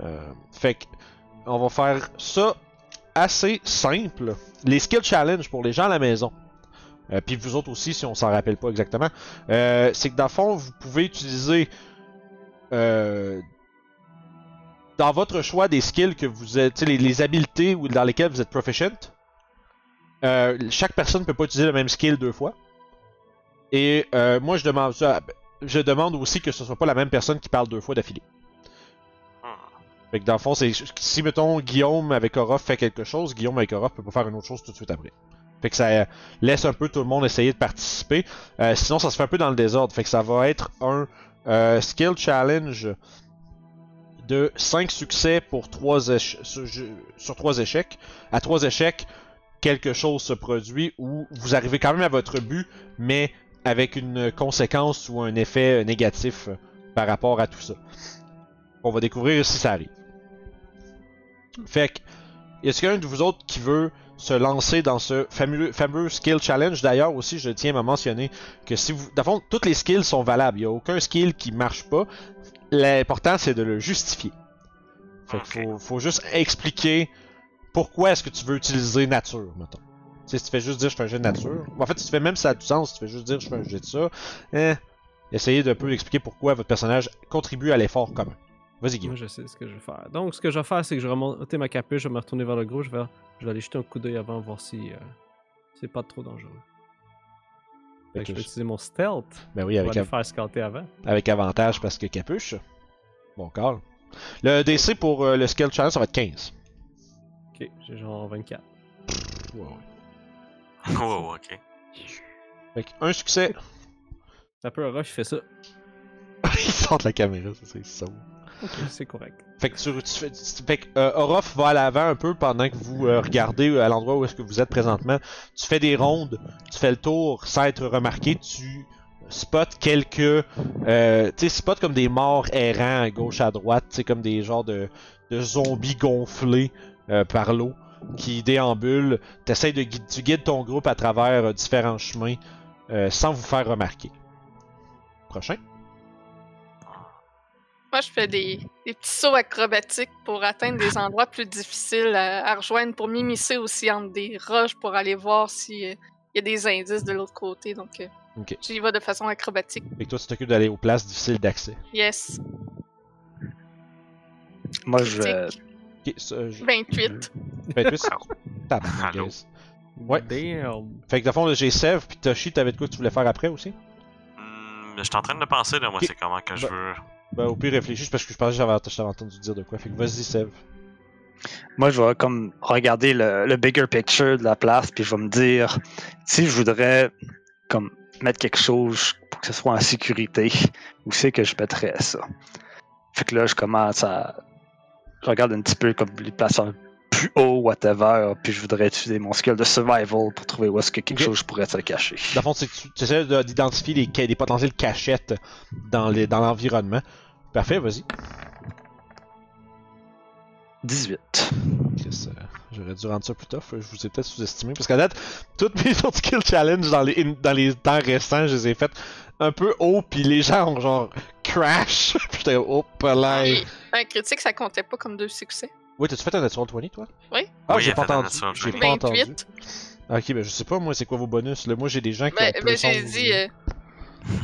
Euh, fait que on va faire ça assez simple. Les skill challenge pour les gens à la maison. Euh, Puis vous autres aussi, si on s'en rappelle pas exactement. Euh, c'est que dans le fond, vous pouvez utiliser euh, dans votre choix des skills que vous êtes, tu sais, les, les habiletés ou dans lesquelles vous êtes proficient. chaque personne ne peut pas utiliser le même skill deux fois. Et moi, je demande ça. Je demande aussi que ce soit pas la même personne qui parle deux fois d'affilée. Hmm. Fait que dans le fond, c'est si mettons Guillaume avec Orof fait quelque chose, Guillaume avec Orof peut pas faire une autre chose tout de suite après. Fait que ça euh, laisse un peu tout le monde essayer de participer. Euh, sinon, ça se fait un peu dans le désordre. Fait que ça va être un euh, skill challenge de 5 succès pour 3 sur, sur 3 échecs. À 3 échecs, quelque chose se produit où vous arrivez quand même à votre but, mais avec une conséquence ou un effet négatif par rapport à tout ça. On va découvrir si ça arrive. Fait que, est-ce qu'il y a un de vous autres qui veut se lancer dans ce fameux, fameux skill challenge D'ailleurs, aussi, je tiens à mentionner que si vous. Dans fond, toutes les skills sont valables. Il n'y a aucun skill qui marche pas. L'important, c'est de le justifier. Fait qu'il faut, faut juste expliquer pourquoi est-ce que tu veux utiliser nature, mettons. Tu sais, si tu fais juste dire je fais un jet de nature. En fait, si tu fais même ça a du sens, si tu fais juste dire je fais un jet de ça, hein, essayez de peu expliquer pourquoi votre personnage contribue à l'effort commun. Vas-y, Moi, Guillaume. je sais ce que je vais faire. Donc, ce que je vais faire, c'est que je vais remonter ma capuche, je vais me retourner vers le groupe, je vais, je vais aller jeter un coup d'œil avant, voir si euh, c'est pas trop dangereux. Fait que je vais utiliser mon stealth Ben oui, avec, aller av- faire scouter avant. avec avantage parce que capuche. Bon, Carl. Le DC pour euh, le skill challenge, ça va être 15. Ok, j'ai genre 24. Ouais, ouais. Oh, ok. Fait que un succès. Ça peut rush, je fais <laughs> ça. Il sort de la caméra, ça c'est ça. Ok, c'est correct. Fait que tu, tu fais, tu- fait que euh, Orof va à l'avant un peu pendant que vous euh, regardez euh, à l'endroit où est-ce que vous êtes présentement. Tu fais des rondes, tu fais le tour sans être remarqué, tu spots quelques, euh, tu sais, spots comme des morts errants à gauche à droite, tu sais, comme des genres de, de zombies gonflés euh, par l'eau qui déambulent. T'essayes de guider, tu guides ton groupe à travers euh, différents chemins euh, sans vous faire remarquer. Prochain. Moi, je fais des, des petits sauts acrobatiques pour atteindre des endroits plus difficiles à, à rejoindre, pour m'immiscer aussi entre des roches pour aller voir s'il y a des indices de l'autre côté. Donc, euh, Ok. j'y vais de façon acrobatique. Fait que toi, tu t'occupes d'aller aux places difficiles d'accès. Yes. Moi, je vais. Ok, ça, je- 28. 28, Tabarnak, Allô? guys. Ouais. Damn. Fait que le fond, là, j'ai Sev, puis Toshi, t'avais de quoi que tu voulais faire après aussi? Hmm, je suis en train de penser, là, moi, c'est comment que je Bah. veux. Ben, au pire, réfléchis, parce que je pensais que j'avais entendu dire de quoi. Fait que vas-y, Sev. Moi, je vais comme regarder le, le bigger picture de la place, puis je vais me dire si je voudrais comme mettre quelque chose pour que ce soit en sécurité, où c'est que je mettrais ça? Fait que là, je commence à je regarde un petit peu comme les places un plus haut, whatever, puis je voudrais utiliser mon skill de survival pour trouver où est-ce que quelque chose pourrait se cacher. Dans le fond, c'est que tu tu essaies de- d'identifier les, les potentielles cachettes dans les- dans l'environnement. Parfait, vas-y. 18. Chris, euh, J'aurais dû rendre ça plus tough. Je vous ai peut-être sous-estimé. Parce qu'à date, toutes mes <laughs> autres skill challenge dans les, in- dans les temps récents, je les ai faites un peu haut, puis les gens ont genre crash. <laughs> Puis J'étais oh, là. Et un critique, ça comptait pas comme deux succès. Oui, t'as-tu fait un natural 20 toi? Oui. Ah, Oui, j'ai pas entendu. J'ai 20. pas entendu. 28. Ok, ben je sais pas, moi, c'est quoi vos bonus? Là. Moi, j'ai des gens qui Ben, ont ben, j'ai 11. dit, euh,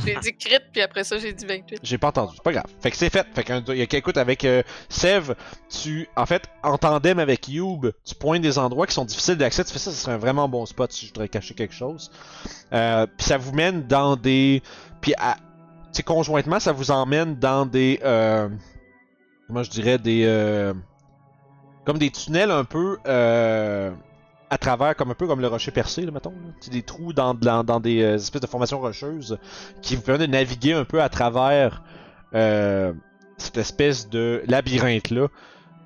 j'ai dit crit, puis après ça, j'ai dit 28. J'ai pas entendu, c'est pas grave. Fait que c'est fait. Fait qu'un, il y a écoute avec euh, Sev, tu, en fait, en tandem avec Youb, tu pointes des endroits qui sont difficiles d'accès. Tu fais ça, ce serait un vraiment bon spot si je voudrais cacher quelque chose. Euh, puis ça vous mène dans des, puis à, conjointement, ça vous emmène dans des, euh, comment je dirais, des, euh, comme des tunnels un peu, à travers, comme un peu comme le rocher percé, là, mettons. des trous dans, dans, dans des euh, espèces de formations rocheuses qui vous permettent de naviguer un peu à travers euh, cette espèce de labyrinthe-là.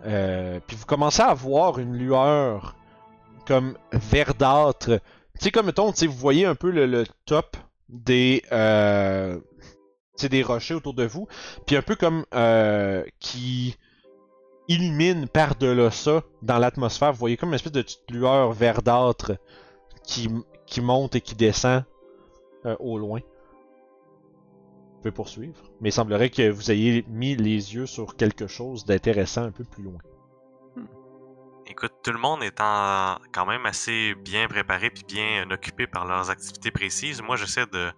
Euh, puis vous commencez à voir une lueur comme verdâtre. Tu sais, comme mettons, vous voyez un peu le, le top des, des rochers autour de vous, puis un peu comme qui illumine par-delà ça dans l'atmosphère. Vous voyez comme une espèce de petite lueur verdâtre qui, qui monte et qui descend euh, au loin. Vous pouvez poursuivre. Mais il semblerait que vous ayez mis les yeux sur quelque chose d'intéressant un peu plus loin. Écoute, tout le monde étant quand même assez bien préparé puis bien occupé par leurs activités précises, moi j'essaie de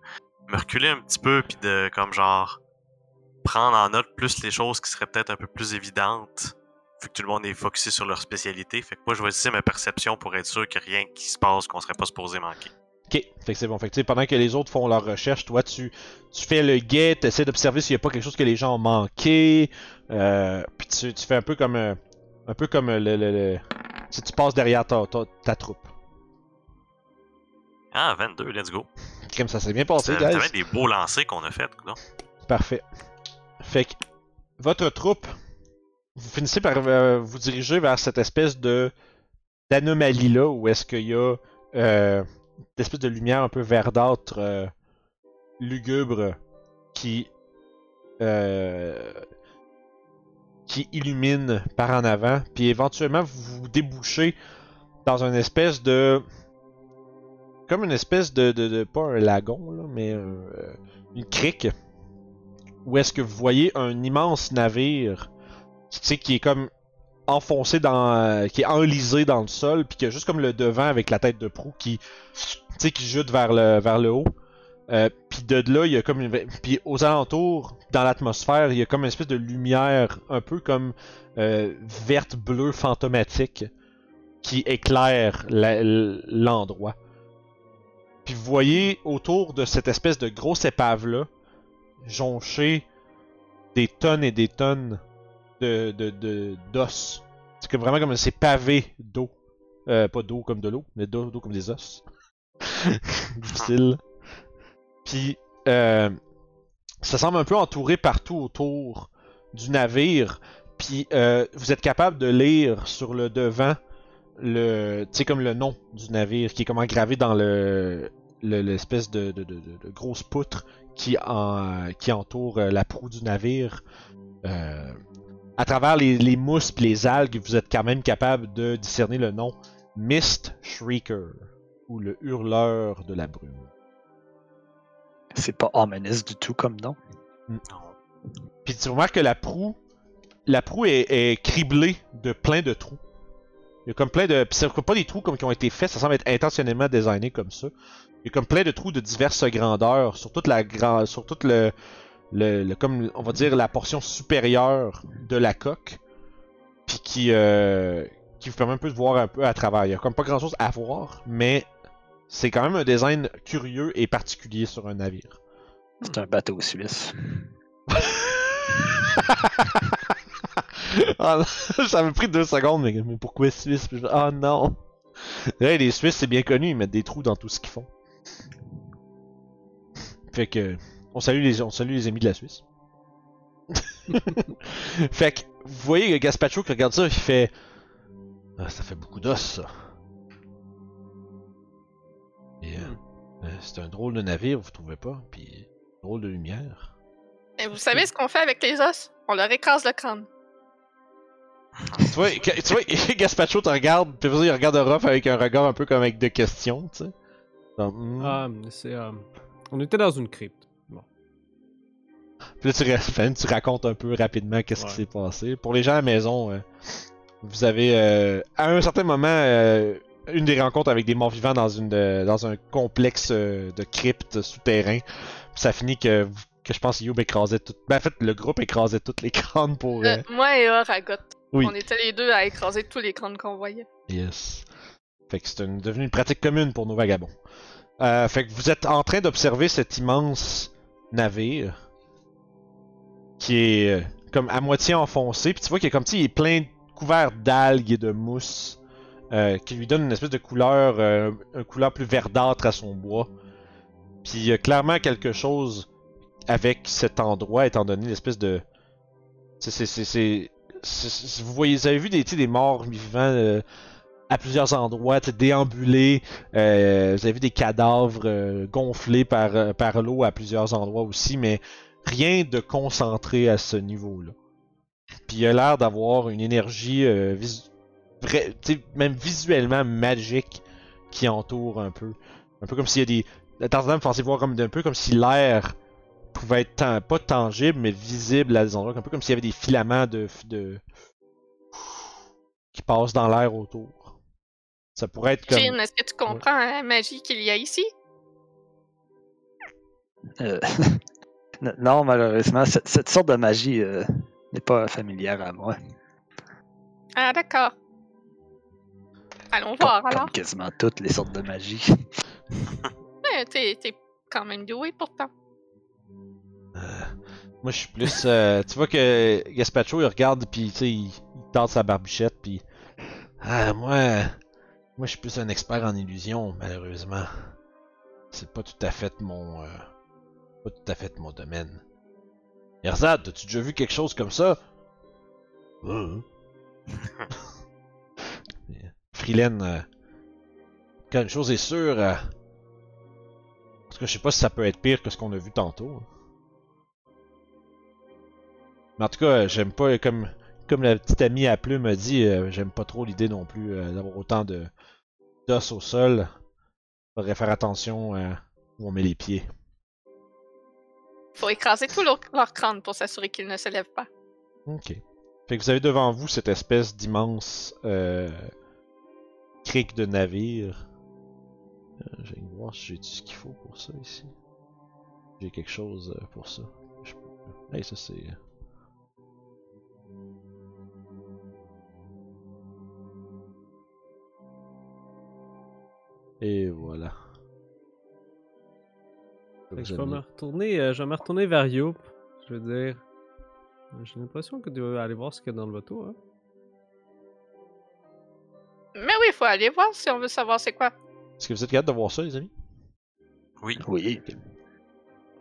me reculer un petit peu puis de comme genre prendre en note plus les choses qui seraient peut-être un peu plus évidentes vu que tout le monde est focusé sur leur spécialité. Fait que moi je vais utiliser ma perception pour être sûr qu'il n'y a rien qui se passe qu'on serait pas supposé manquer. Ok, fait que c'est bon. Fait que pendant que les autres font leur recherche, toi tu, tu fais le guet, tu essaies d'observer s'il n'y a pas quelque chose que les gens ont manqué. Euh, puis tu, tu fais un peu comme euh, un peu comme le, le, le- si tu passes derrière ta, ta, ta troupe. Ah, 22, let's go. Crème, ça s'est bien passé, C'est guys. des beaux lancers qu'on a fait. Parfait. Fait que votre troupe, vous finissez par euh, vous diriger vers cette espèce de d'anomalie là où est-ce qu'il y a euh, une espèce de lumière un peu verdâtre euh, lugubre qui qui illumine par en avant, puis éventuellement vous vous débouchez dans une espèce de comme une espèce de, de, pas un lagon là, mais une crique où est-ce que vous voyez un immense navire tu qui est comme enfoncé dans. euh, qui est enlisé dans le sol, puis qui a juste comme le devant avec la tête de proue qui. tu qui jute vers le, haut. Euh, puis de là, il y a comme une. Puis aux alentours, dans l'atmosphère, il y a comme une espèce de lumière, un peu comme euh, verte, bleue, fantomatique, qui éclaire la- l'endroit. Puis vous voyez autour de cette espèce de grosse épave-là, joncher des tonnes et des tonnes de de- de- d'os. c'est comme vraiment comme c'est pavé d'eau. Euh, pas d'eau comme de l'eau, mais d'eau d'eau comme des os. <laughs> Difficile. Puis euh, ça semble un peu entouré partout autour du navire. Puis euh, vous êtes capable de lire sur le devant le, tu comme le nom du navire qui est comme gravé dans le le- l'espèce de- de- de grosse poutre qui, en, qui entoure euh, la proue du navire. Euh, à travers les, les mousses et les algues, vous êtes quand même capable de discerner le nom Mist Shrieker ou le hurleur de la brume. C'est pas ominous du tout comme nom. Puis tu remarques que la proue, la proue est, est criblée de plein de trous. Il y a comme plein de. Puis c'est pas des trous comme qui ont été faits, ça semble être intentionnellement designé comme ça. Il y a comme plein de trous de diverses grandeurs sur toute la sur toute le, le, le- comme on va dire la portion supérieure de la coque, puis qui euh, qui vous permet un peu de voir un peu à travers. Il y a comme pas grand chose à voir, mais c'est quand même un design curieux et particulier sur un navire. C'est un bateau suisse. <laughs> Ah <laughs> ça m'a pris deux secondes, mais, mais pourquoi Suisse? Ah non! <laughs> Les Suisses, c'est bien connu, ils mettent des trous dans tout ce qu'ils font. Fait que, on salue les, on salue les amis de la Suisse. <laughs> fait que, vous voyez Gaspacho qui regarde ça, il fait Ah, ça fait beaucoup d'os, ça. Et, euh, euh, c'est un drôle de navire, vous trouvez pas? Puis, drôle de lumière. Et vous savez ce qu'on fait avec les os? On leur écrase le crâne. tu vois, que- tu vois, <laughs> Gaspacho te regarde, puis il regarde Ruff avec un regard un peu comme avec de questions, tu sais. Hmm. Ah, c'est. euh, On était dans une crypte. Puis là, tu, ra- <laughs> Fan, tu racontes un peu rapidement qu'est-ce qui s'est passé. Pour les gens à la maison, euh, vous avez, euh, à un certain moment, euh, une des rencontres avec des morts vivants dans, une, dans un complexe euh, de cryptes souterrains. Puis ça finit que, que je pense que Youb écrasait tout. Ben, en fait, le groupe écrasait toutes les <laughs> crânes pour. euh, Euh, moi et Oragot. Oui. On était les deux à écraser tous les crânes qu'on voyait. Yes. Fait que c'est une- devenu une pratique commune pour nos vagabonds. Euh, fait que vous êtes en train d'observer cet immense navire qui est euh, comme à moitié enfoncé. Puis tu vois qu'il est comme si il est plein couvert d'algues et de mousse euh, qui lui donne une espèce de couleur, une couleur plus verdâtre à son bois. Puis il y a clairement quelque chose avec cet endroit, étant donné l'espèce de. C'est, c'est, vous voyez, vous avez vu des, des morts vivants à plusieurs endroits, déambulés. euh, vous avez vu des cadavres euh, gonflés par, euh, par l'eau à plusieurs endroits aussi, mais rien de concentré à ce niveau-là. Puis il a l'air d'avoir une énergie euh, même visuellement magique qui entoure un peu. Un peu comme s'il y a des. Tarzan me faisait voir comme un peu comme si l'air pouvait être pas tangible mais visible à des endroits, un peu comme s'il y avait des filaments de, de qui passent dans l'air autour. Ça pourrait être comme. Est-ce que tu comprends la magie qu'il y a ici? Euh, <laughs> non, malheureusement, cette, cette sorte de magie euh, n'est pas familière à moi. Ah, d'accord. Allons Comme, voir comme alors. quasiment toutes les sortes de magie. <laughs> Ouais, t'es, t'es quand même doué pourtant. Moi, je suis plus. euh, tu vois que Gaspacho, il regarde, puis tu sais, il, il tente sa barbichette, puis. Ah, moi. Moi, je suis plus un expert en illusion, malheureusement. C'est pas tout à fait mon. euh, pas tout à fait mon domaine. Erzad, as-tu déjà vu quelque chose comme ça? Euh. <laughs> Freeland, euh, quand une chose est sûre. euh, tout cas, je sais pas si ça peut être pire que ce qu'on a vu tantôt. hein. Mais en tout cas, j'aime pas, comme, comme la petite amie à plume a dit, euh, j'aime pas trop l'idée non plus euh, d'avoir autant de d'os au sol. Faudrait faire attention euh, où on met les pieds. Faut écraser tout leur, leur crâne pour s'assurer qu'ils ne se lèvent pas. Ok. Fait que vous avez devant vous cette espèce d'immense euh, crique de navire. Euh, je vais voir si j'ai ce qu'il faut pour ça ici. J'ai quelque chose euh, pour ça. Je peux... Hey, ça c'est. Et voilà. Fait que Vous je vais me retourner, euh, je vais me retourner vers Youp. Je veux dire. J'ai l'impression que tu vas aller voir ce qu'il y a dans le bateau, hein. Mais oui, faut aller voir si on veut savoir c'est quoi. Est-ce que vous êtes capable de voir ça, les amis? Oui. Oui.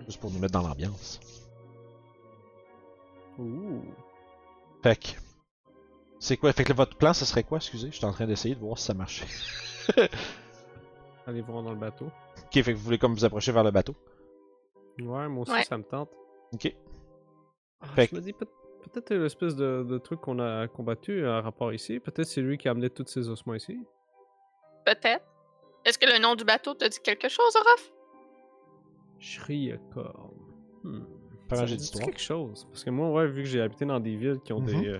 Juste pour nous mettre dans l'ambiance. Ouh. Fait que. C'est quoi? Fait que votre plan, ce serait quoi? Excusez, j'étais en train d'essayer de voir si ça marchait. <laughs> Aller voir dans le bateau? Ok, fait que vous voulez comme vous approcher vers le bateau? Ouais, moi aussi, Ouais. ça me tente. Ok. Ah, Fait je me dis peut- peut-être l'espèce de, de truc qu'on a combattu à rapport ici. Peut-être c'est lui qui a amené tous ces ossements ici. Peut-être. Est-ce que le nom du bateau te dit quelque chose, Orof? Shriakorn. Hmm. Ça dit quelque chose? Parce que moi, ouais, vu que j'ai habité dans des villes qui ont Mhm. des. euh,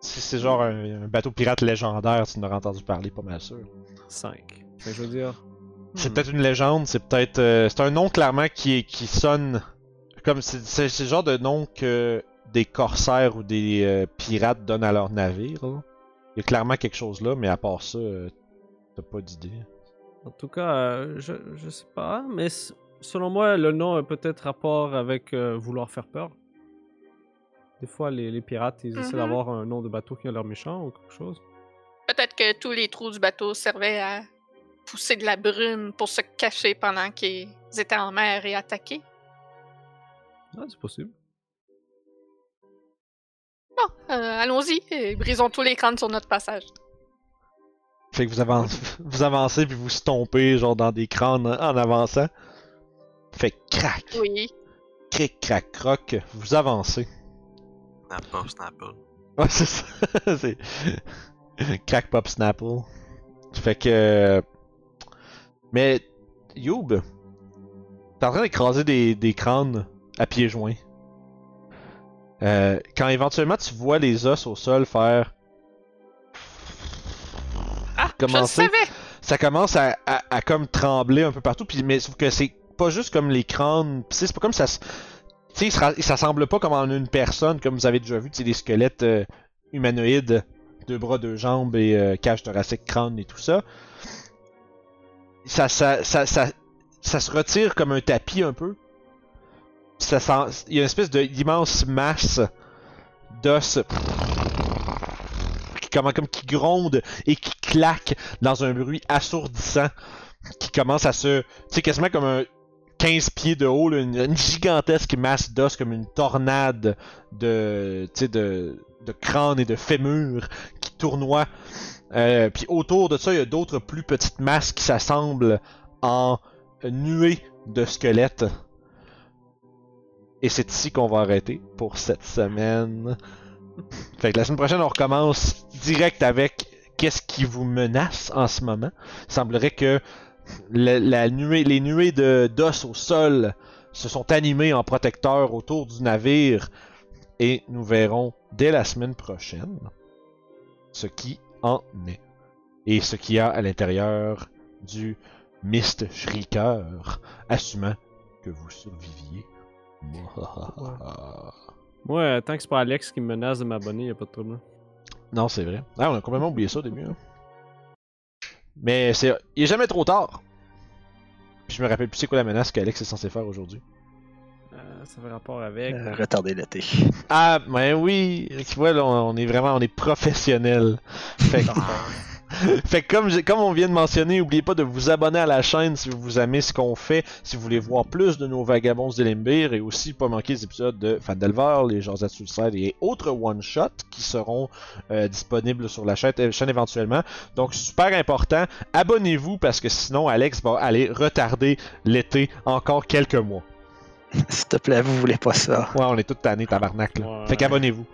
Si c'est genre un, un bateau pirate légendaire, tu en auras entendu parler, pas mal sûr. 5. Fait que je veux dire. C'est hmm, peut-être une légende, c'est peut-être. euh, c'est un nom clairement qui, qui sonne comme. C'est c'est- c'est le genre de nom que des corsaires ou des euh, pirates donnent à leurs navires. là. Il y a clairement quelque chose là, mais à part ça, euh, t'as pas d'idée. En tout cas, euh, je, je sais pas, mais selon moi, le nom a peut-être rapport avec euh, vouloir faire peur. Des fois, les, les pirates, ils essaient Mhm. d'avoir un nom de bateau qui a leur méchant ou quelque chose. Peut-être que tous les trous du bateau servaient à pousser de la brume pour se cacher pendant qu'ils étaient en mer et attaqués. Ah, c'est possible. Bon, euh, allons-y et brisons tous les crânes sur notre passage. Fait que vous, avancez, <laughs> vous avancez puis vous stompez genre dans des crânes en avançant. Fait que crac, Oui. cric, crac, croc, vous avancez. Snap up, snap up. Ouais, c'est ça. <laughs> c'est. Crack Pop Snapple. Fait que. Mais. Youb. T'es en train d'écraser des, des crânes à pieds joints. Euh, quand éventuellement tu vois les os au sol faire. Ah, je le Commencer. savais! Ça commence à, à- à comme trembler un peu partout. Puis, mais sauf que c'est pas juste comme les crânes. pis c'est pas comme ça. Tu sais, ça, ça semble pas comme en une personne, comme vous avez déjà vu, tu sais, des squelettes euh, humanoïdes, deux bras, deux jambes et euh, cage thoracique, crâne et tout ça. Ça, ça, ça, ça, ça se retire comme un tapis un peu. Ça sent, il y a une espèce d'immense masse d'os qui, comme, comme qui gronde et qui claque dans un bruit assourdissant qui commence à se. Tu sais, quasiment comme un 15 pieds de haut, là, une, gigantesque masse d'os, comme une tornade de. De, de crâne et de fémur qui tournoie. Euh, puis autour de ça, il y a d'autres plus petites masses qui s'assemblent en nuées de squelettes. Et c'est ici qu'on va arrêter pour cette semaine. <laughs> Fait que la semaine prochaine, on recommence direct avec qu'est-ce qui vous menace en ce moment. Il semblerait que nuée, les nuées de d'os au sol se sont animées en protecteur autour du navire et nous verrons dès la semaine prochaine ce qui en est et ce qu'il y a à l'intérieur du Mist Shrieker, assumant que vous surviviez. <laughs> Moi, tant que c'est pas Alex qui me menace de m'abonner, y a pas de trouble. Non, c'est vrai. Ah, on a complètement oublié ça au début. hein. Mais c'est, il est jamais trop tard. Puis je me rappelle plus c'est quoi la menace qu'Alex est censé faire aujourd'hui. Ça fait rapport avec. Euh, retarder l'été. Ah, ben oui, tu vois, là, on est vraiment, on est professionnel. Fait que, <laughs> fait que comme, on vient de mentionner, n'oubliez pas de vous abonner à la chaîne si vous aimez ce qu'on fait, si vous voulez voir plus de nos vagabonds de Limbir, et aussi pas manquer les épisodes de Fandelver, les Jazz Suicide et autres one-shots qui seront euh, disponibles sur la chaîne, euh, chaîne éventuellement. Donc super important, abonnez-vous parce que sinon Alex va aller retarder l'été encore quelques mois. <laughs> S'il te plaît, vous voulez pas ça. Ouais, on est tous tannés, tabarnak. Là. Ouais. Fait qu'abonnez-vous.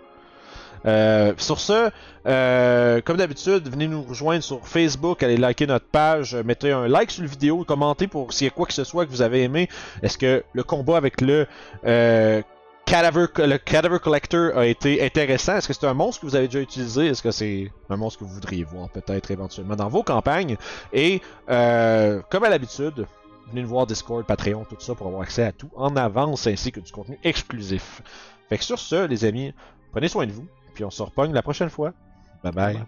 Euh, sur ce, euh, comme d'habitude, venez nous rejoindre sur Facebook, allez liker notre page, mettez un like sur la vidéo, commentez pour s'il y a quoi que ce soit que vous avez aimé. Est-ce que le combat avec le euh, Cadaver, le Cadaver Collector a été intéressant? Est-ce que c'est un monstre que vous avez déjà utilisé? Est-ce que c'est un monstre que vous voudriez voir peut-être éventuellement dans vos campagnes? Et euh, comme à l'habitude, venez nous voir Discord, Patreon, tout ça pour avoir accès à tout en avance ainsi que du contenu exclusif. Fait que sur ce, les amis, prenez soin de vous, puis on se repogne la prochaine fois. Bye bye.